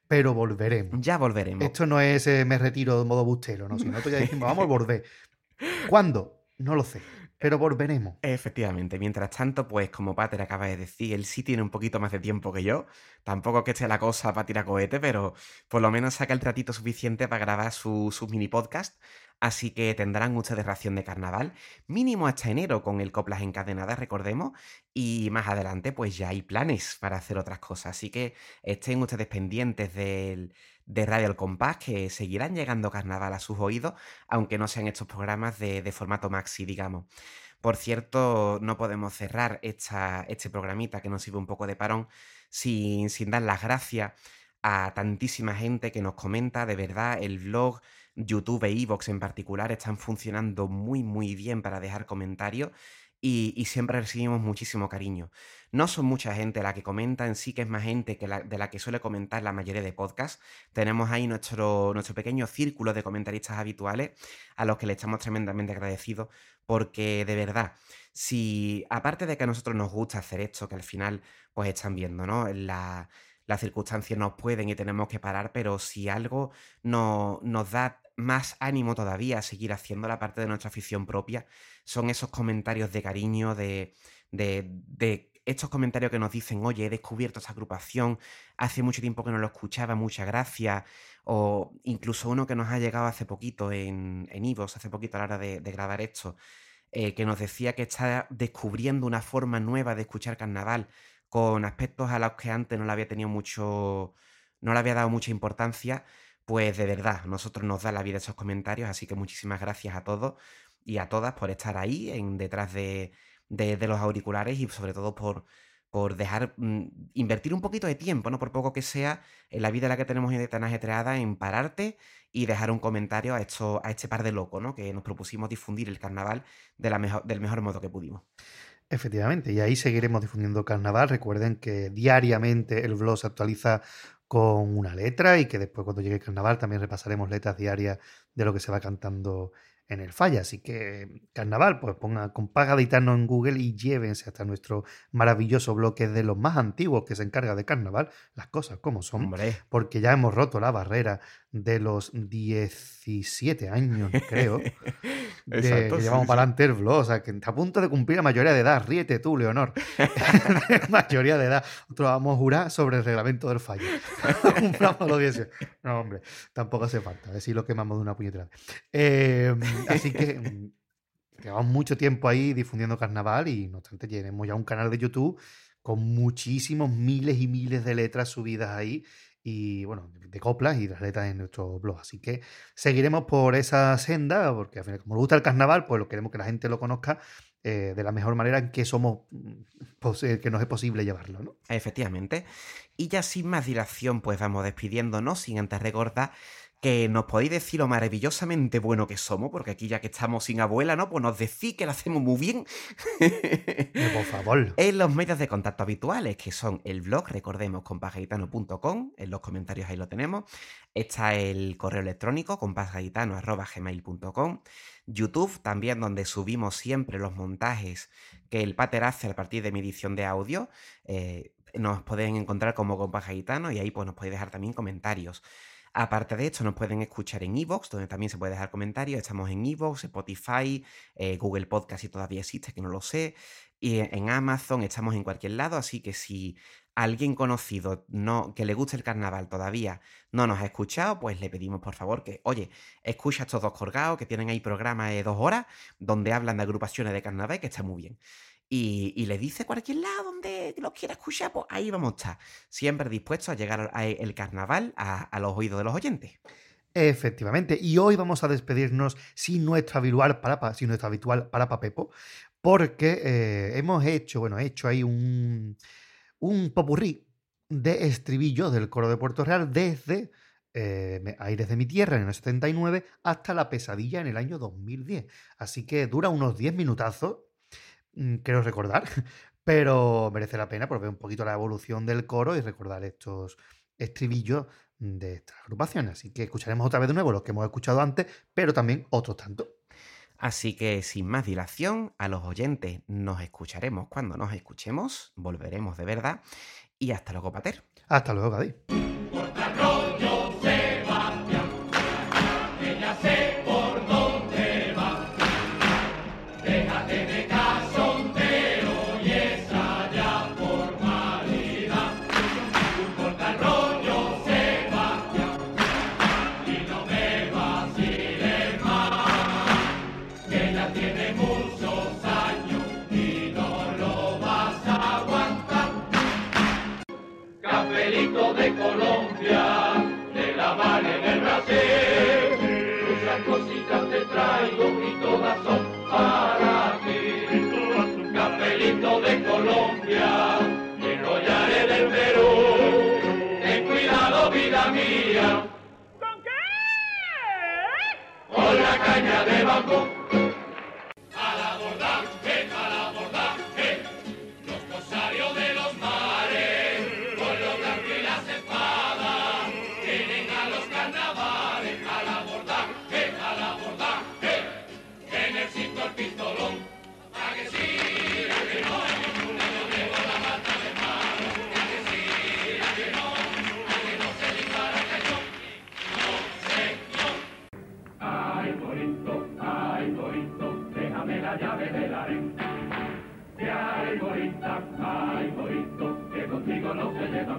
Pero volveremos. Ya volveremos. Esto no es eh, me retiro de modo bustero, ¿no? Si nosotros ya dijimos, vamos a volver. ¿Cuándo? No lo sé, pero volveremos. Efectivamente, mientras tanto, pues como Pater acaba de decir, él sí tiene un poquito más de tiempo que yo. Tampoco que esté la cosa para tirar cohete, pero por lo menos saca el ratito suficiente para grabar su, su mini podcast. Así que tendrán ustedes ración de carnaval, mínimo hasta enero con el Coplas Encadenadas, recordemos, y más adelante pues ya hay planes para hacer otras cosas. Así que estén ustedes pendientes del, de Radio El Compás, que seguirán llegando carnaval a sus oídos, aunque no sean estos programas de, de formato maxi, digamos. Por cierto, no podemos cerrar esta, este programita que nos sirve un poco de parón sin, sin dar las gracias a tantísima gente que nos comenta, de verdad, el blog, YouTube e iVoox en particular están funcionando muy muy bien para dejar comentarios y, siempre recibimos muchísimo cariño. No son mucha gente la que comenta, en sí que es más gente que de la que suele comentar la mayoría de podcasts. Tenemos ahí nuestro, nuestro pequeño círculo de comentaristas habituales a los que le estamos tremendamente agradecidos porque de verdad, si aparte de que a nosotros nos gusta hacer esto, que al final pues están viendo, ¿no? La, las circunstancias nos pueden y tenemos que parar, pero si algo no, nos da más ánimo todavía a seguir haciendo la parte de nuestra afición propia, son esos comentarios de cariño, de, de, de estos comentarios que nos dicen, oye, he descubierto esta agrupación, hace mucho tiempo que no lo escuchaba, muchas gracias, o incluso uno que nos ha llegado hace poquito en en iVoox, hace poquito a la hora de, de grabar esto, eh, que nos decía que está descubriendo una forma nueva de escuchar carnaval con aspectos a los que antes no le había tenido mucho, no le había dado mucha importancia, pues de verdad, nosotros nos da la vida esos comentarios, así que muchísimas gracias a todos y a todas por estar ahí en, detrás de, los auriculares y sobre todo por, por dejar mm, invertir un poquito de tiempo, ¿no? Por poco que sea, en la vida en la que tenemos tan ajetreada, en pararte y dejar un comentario a, esto, a este par de locos, ¿no? Que nos propusimos difundir el carnaval del mejor modo que pudimos. Efectivamente, y ahí seguiremos difundiendo carnaval. Recuerden que diariamente el blog se actualiza con una letra y que después cuando llegue el carnaval también repasaremos letras diarias de lo que se va cantando en el falla. Así que carnaval, pues pongan compás gaditano en Google y llévense hasta nuestro maravilloso blog que es de los más antiguos que se encarga de carnaval, las cosas como son, Hombre, porque ya hemos roto la barrera de los 17 años, creo. de Exacto, que llevamos sí. para adelante el blog, o sea, que está a punto de cumplir la mayoría de edad. Ríete tú, Leonor. mayoría de edad. Nosotros vamos a jurar sobre el reglamento del fallo. Cumplamos los 18. No, hombre, tampoco hace falta. A ver si lo quemamos de una puñetera. Eh, así que mm, llevamos mucho tiempo ahí difundiendo carnaval y no obstante tenemos ya un canal de YouTube con muchísimos miles y miles de letras subidas ahí y bueno, de coplas y las letras en nuestro blog. Así que seguiremos por esa senda, porque al final, como nos gusta el carnaval, pues lo queremos que la gente lo conozca eh, de la mejor manera en que somos, mm, que nos es posible llevarlo, ¿no? Efectivamente. Y ya sin más dilación, pues vamos despidiéndonos, sin antes recordar que nos podéis decir lo maravillosamente bueno que somos, porque aquí ya que estamos sin abuela, ¿no? Pues nos decís que lo hacemos muy bien. Eh, por favor. En los medios de contacto habituales, que son el blog, recordemos, compasgaitano.com, en los comentarios ahí lo tenemos. Está el correo electrónico, compasgaitano.gmail.com. YouTube, también donde subimos siempre los montajes que el pater hace a partir de mi edición de audio. Eh, nos pueden encontrar como Compás Gaitano y ahí pues nos podéis dejar también comentarios. Aparte de esto, nos pueden escuchar en Evox, donde también se puede dejar comentarios. Estamos en Evox, Spotify, eh, Google Podcast, si todavía existe, que no lo sé. Y en- en Amazon, estamos en cualquier lado. Así que si alguien conocido no, que le guste el carnaval todavía no nos ha escuchado, pues le pedimos por favor que, oye, escucha estos dos colgados que tienen ahí programa de dos horas donde hablan de agrupaciones de carnaval, que está muy bien. Y, le dice cualquier lado donde los quiera escuchar, pues ahí vamos a estar. Siempre dispuestos a llegar el carnaval a, los oídos de los oyentes. Efectivamente, y hoy vamos a despedirnos sin nuestro habitual para, sin nuestro habitual para porque eh, hemos hecho, bueno, he hecho ahí un, un popurrí de estribillos del coro de Puerto Real desde eh, Aires de mi tierra en el 79 hasta La pesadilla en el año 2010. Así que dura unos 10 minutazos, mm, quiero recordar, pero merece la pena por ver un poquito la evolución del coro y recordar estos estribillos de esta agrupación. Así que escucharemos otra vez de nuevo los que hemos escuchado antes, pero también otros tantos. Así que sin más dilación, a los oyentes nos escucharemos cuando nos escuchemos, volveremos de verdad y hasta luego, Pater. Hasta luego, Cádiz.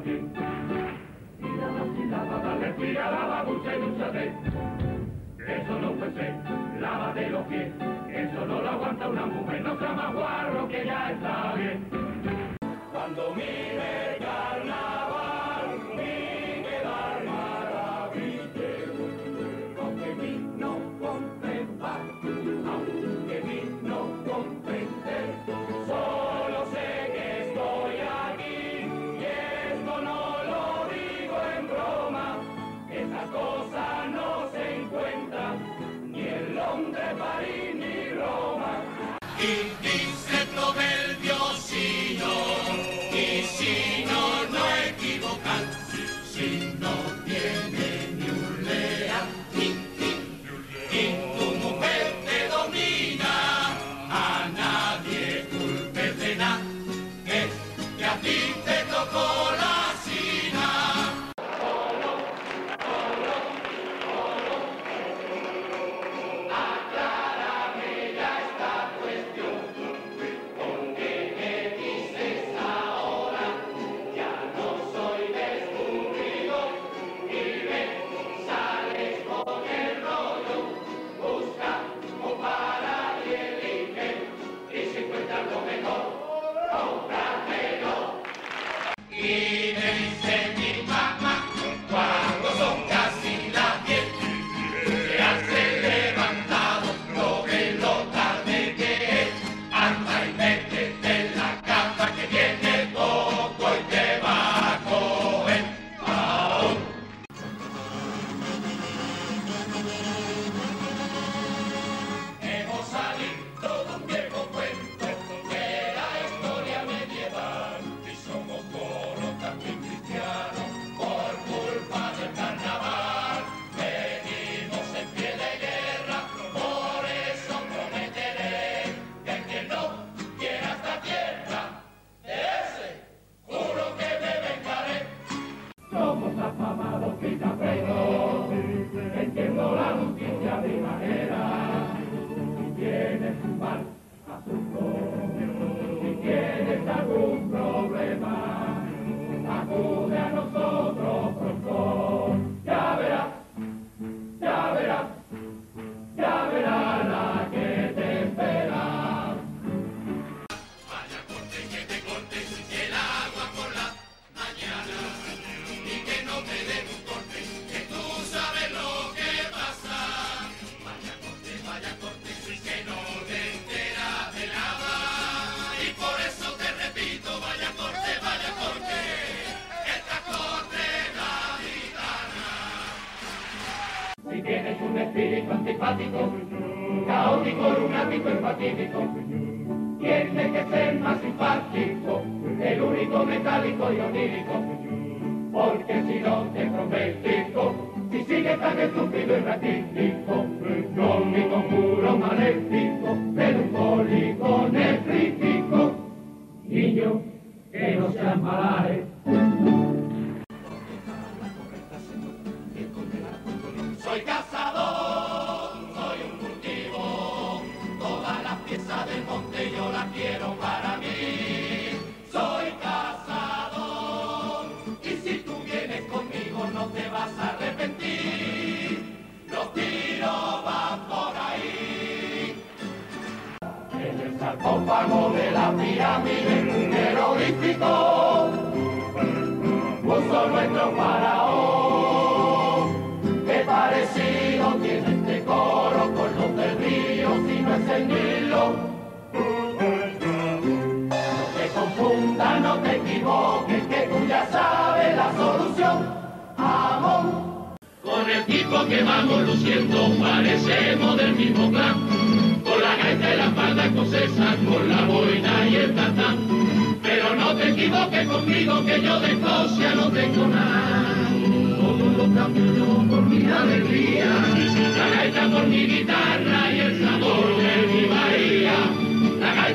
Joaquín. Y la vacilaba, dale tira, la ducha y dúchate. Eso no puede ser, lávate los pies. Eso no lo aguanta una mujer, no sea más guarro que ya está bien. Cuando mire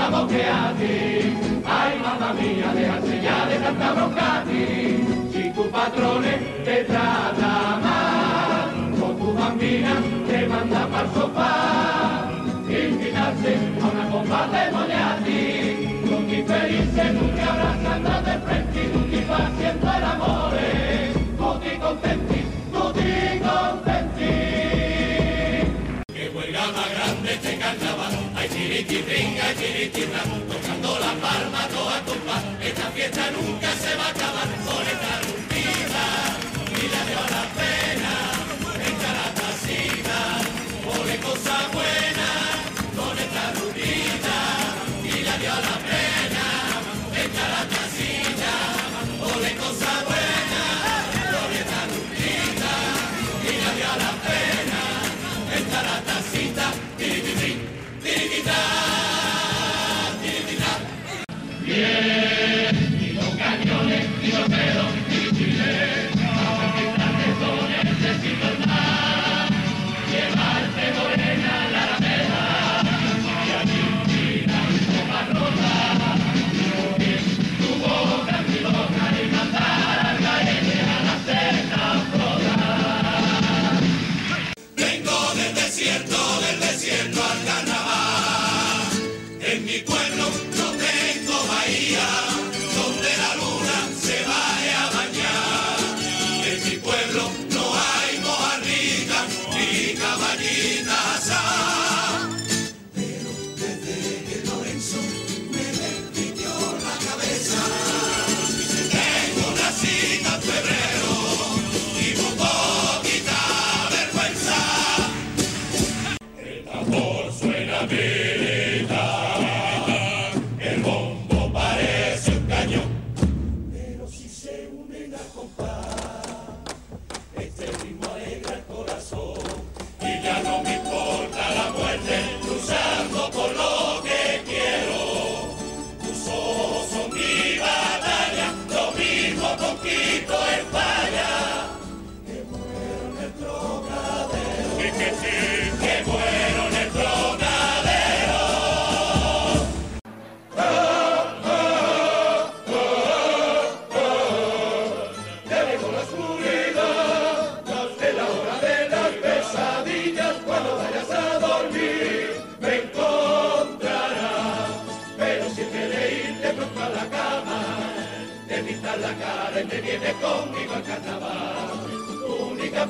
cabo que a ti. Ay, mamá mía, déjate ya de tanta bronca a ti. Si tu patrone te trata mal, o tu bambina te manda para el sofá, invitarse a una copa de moñati. Con mi felice te abrazando de frente y vas haciendo el amor. Tutti contenti, tutti contenti. Que huelga más grande este carnaval. Hay chiriquitringa, chiriquitra, tocando la palma toda compás. Esta fiesta nunca se va a acabar con esta Y los cañones, y los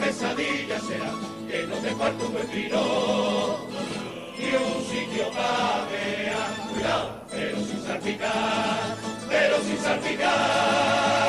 pesadilla será que no te falte un buen y un sitio para ver. Cuidado, pero sin salpicar, pero sin salpicar.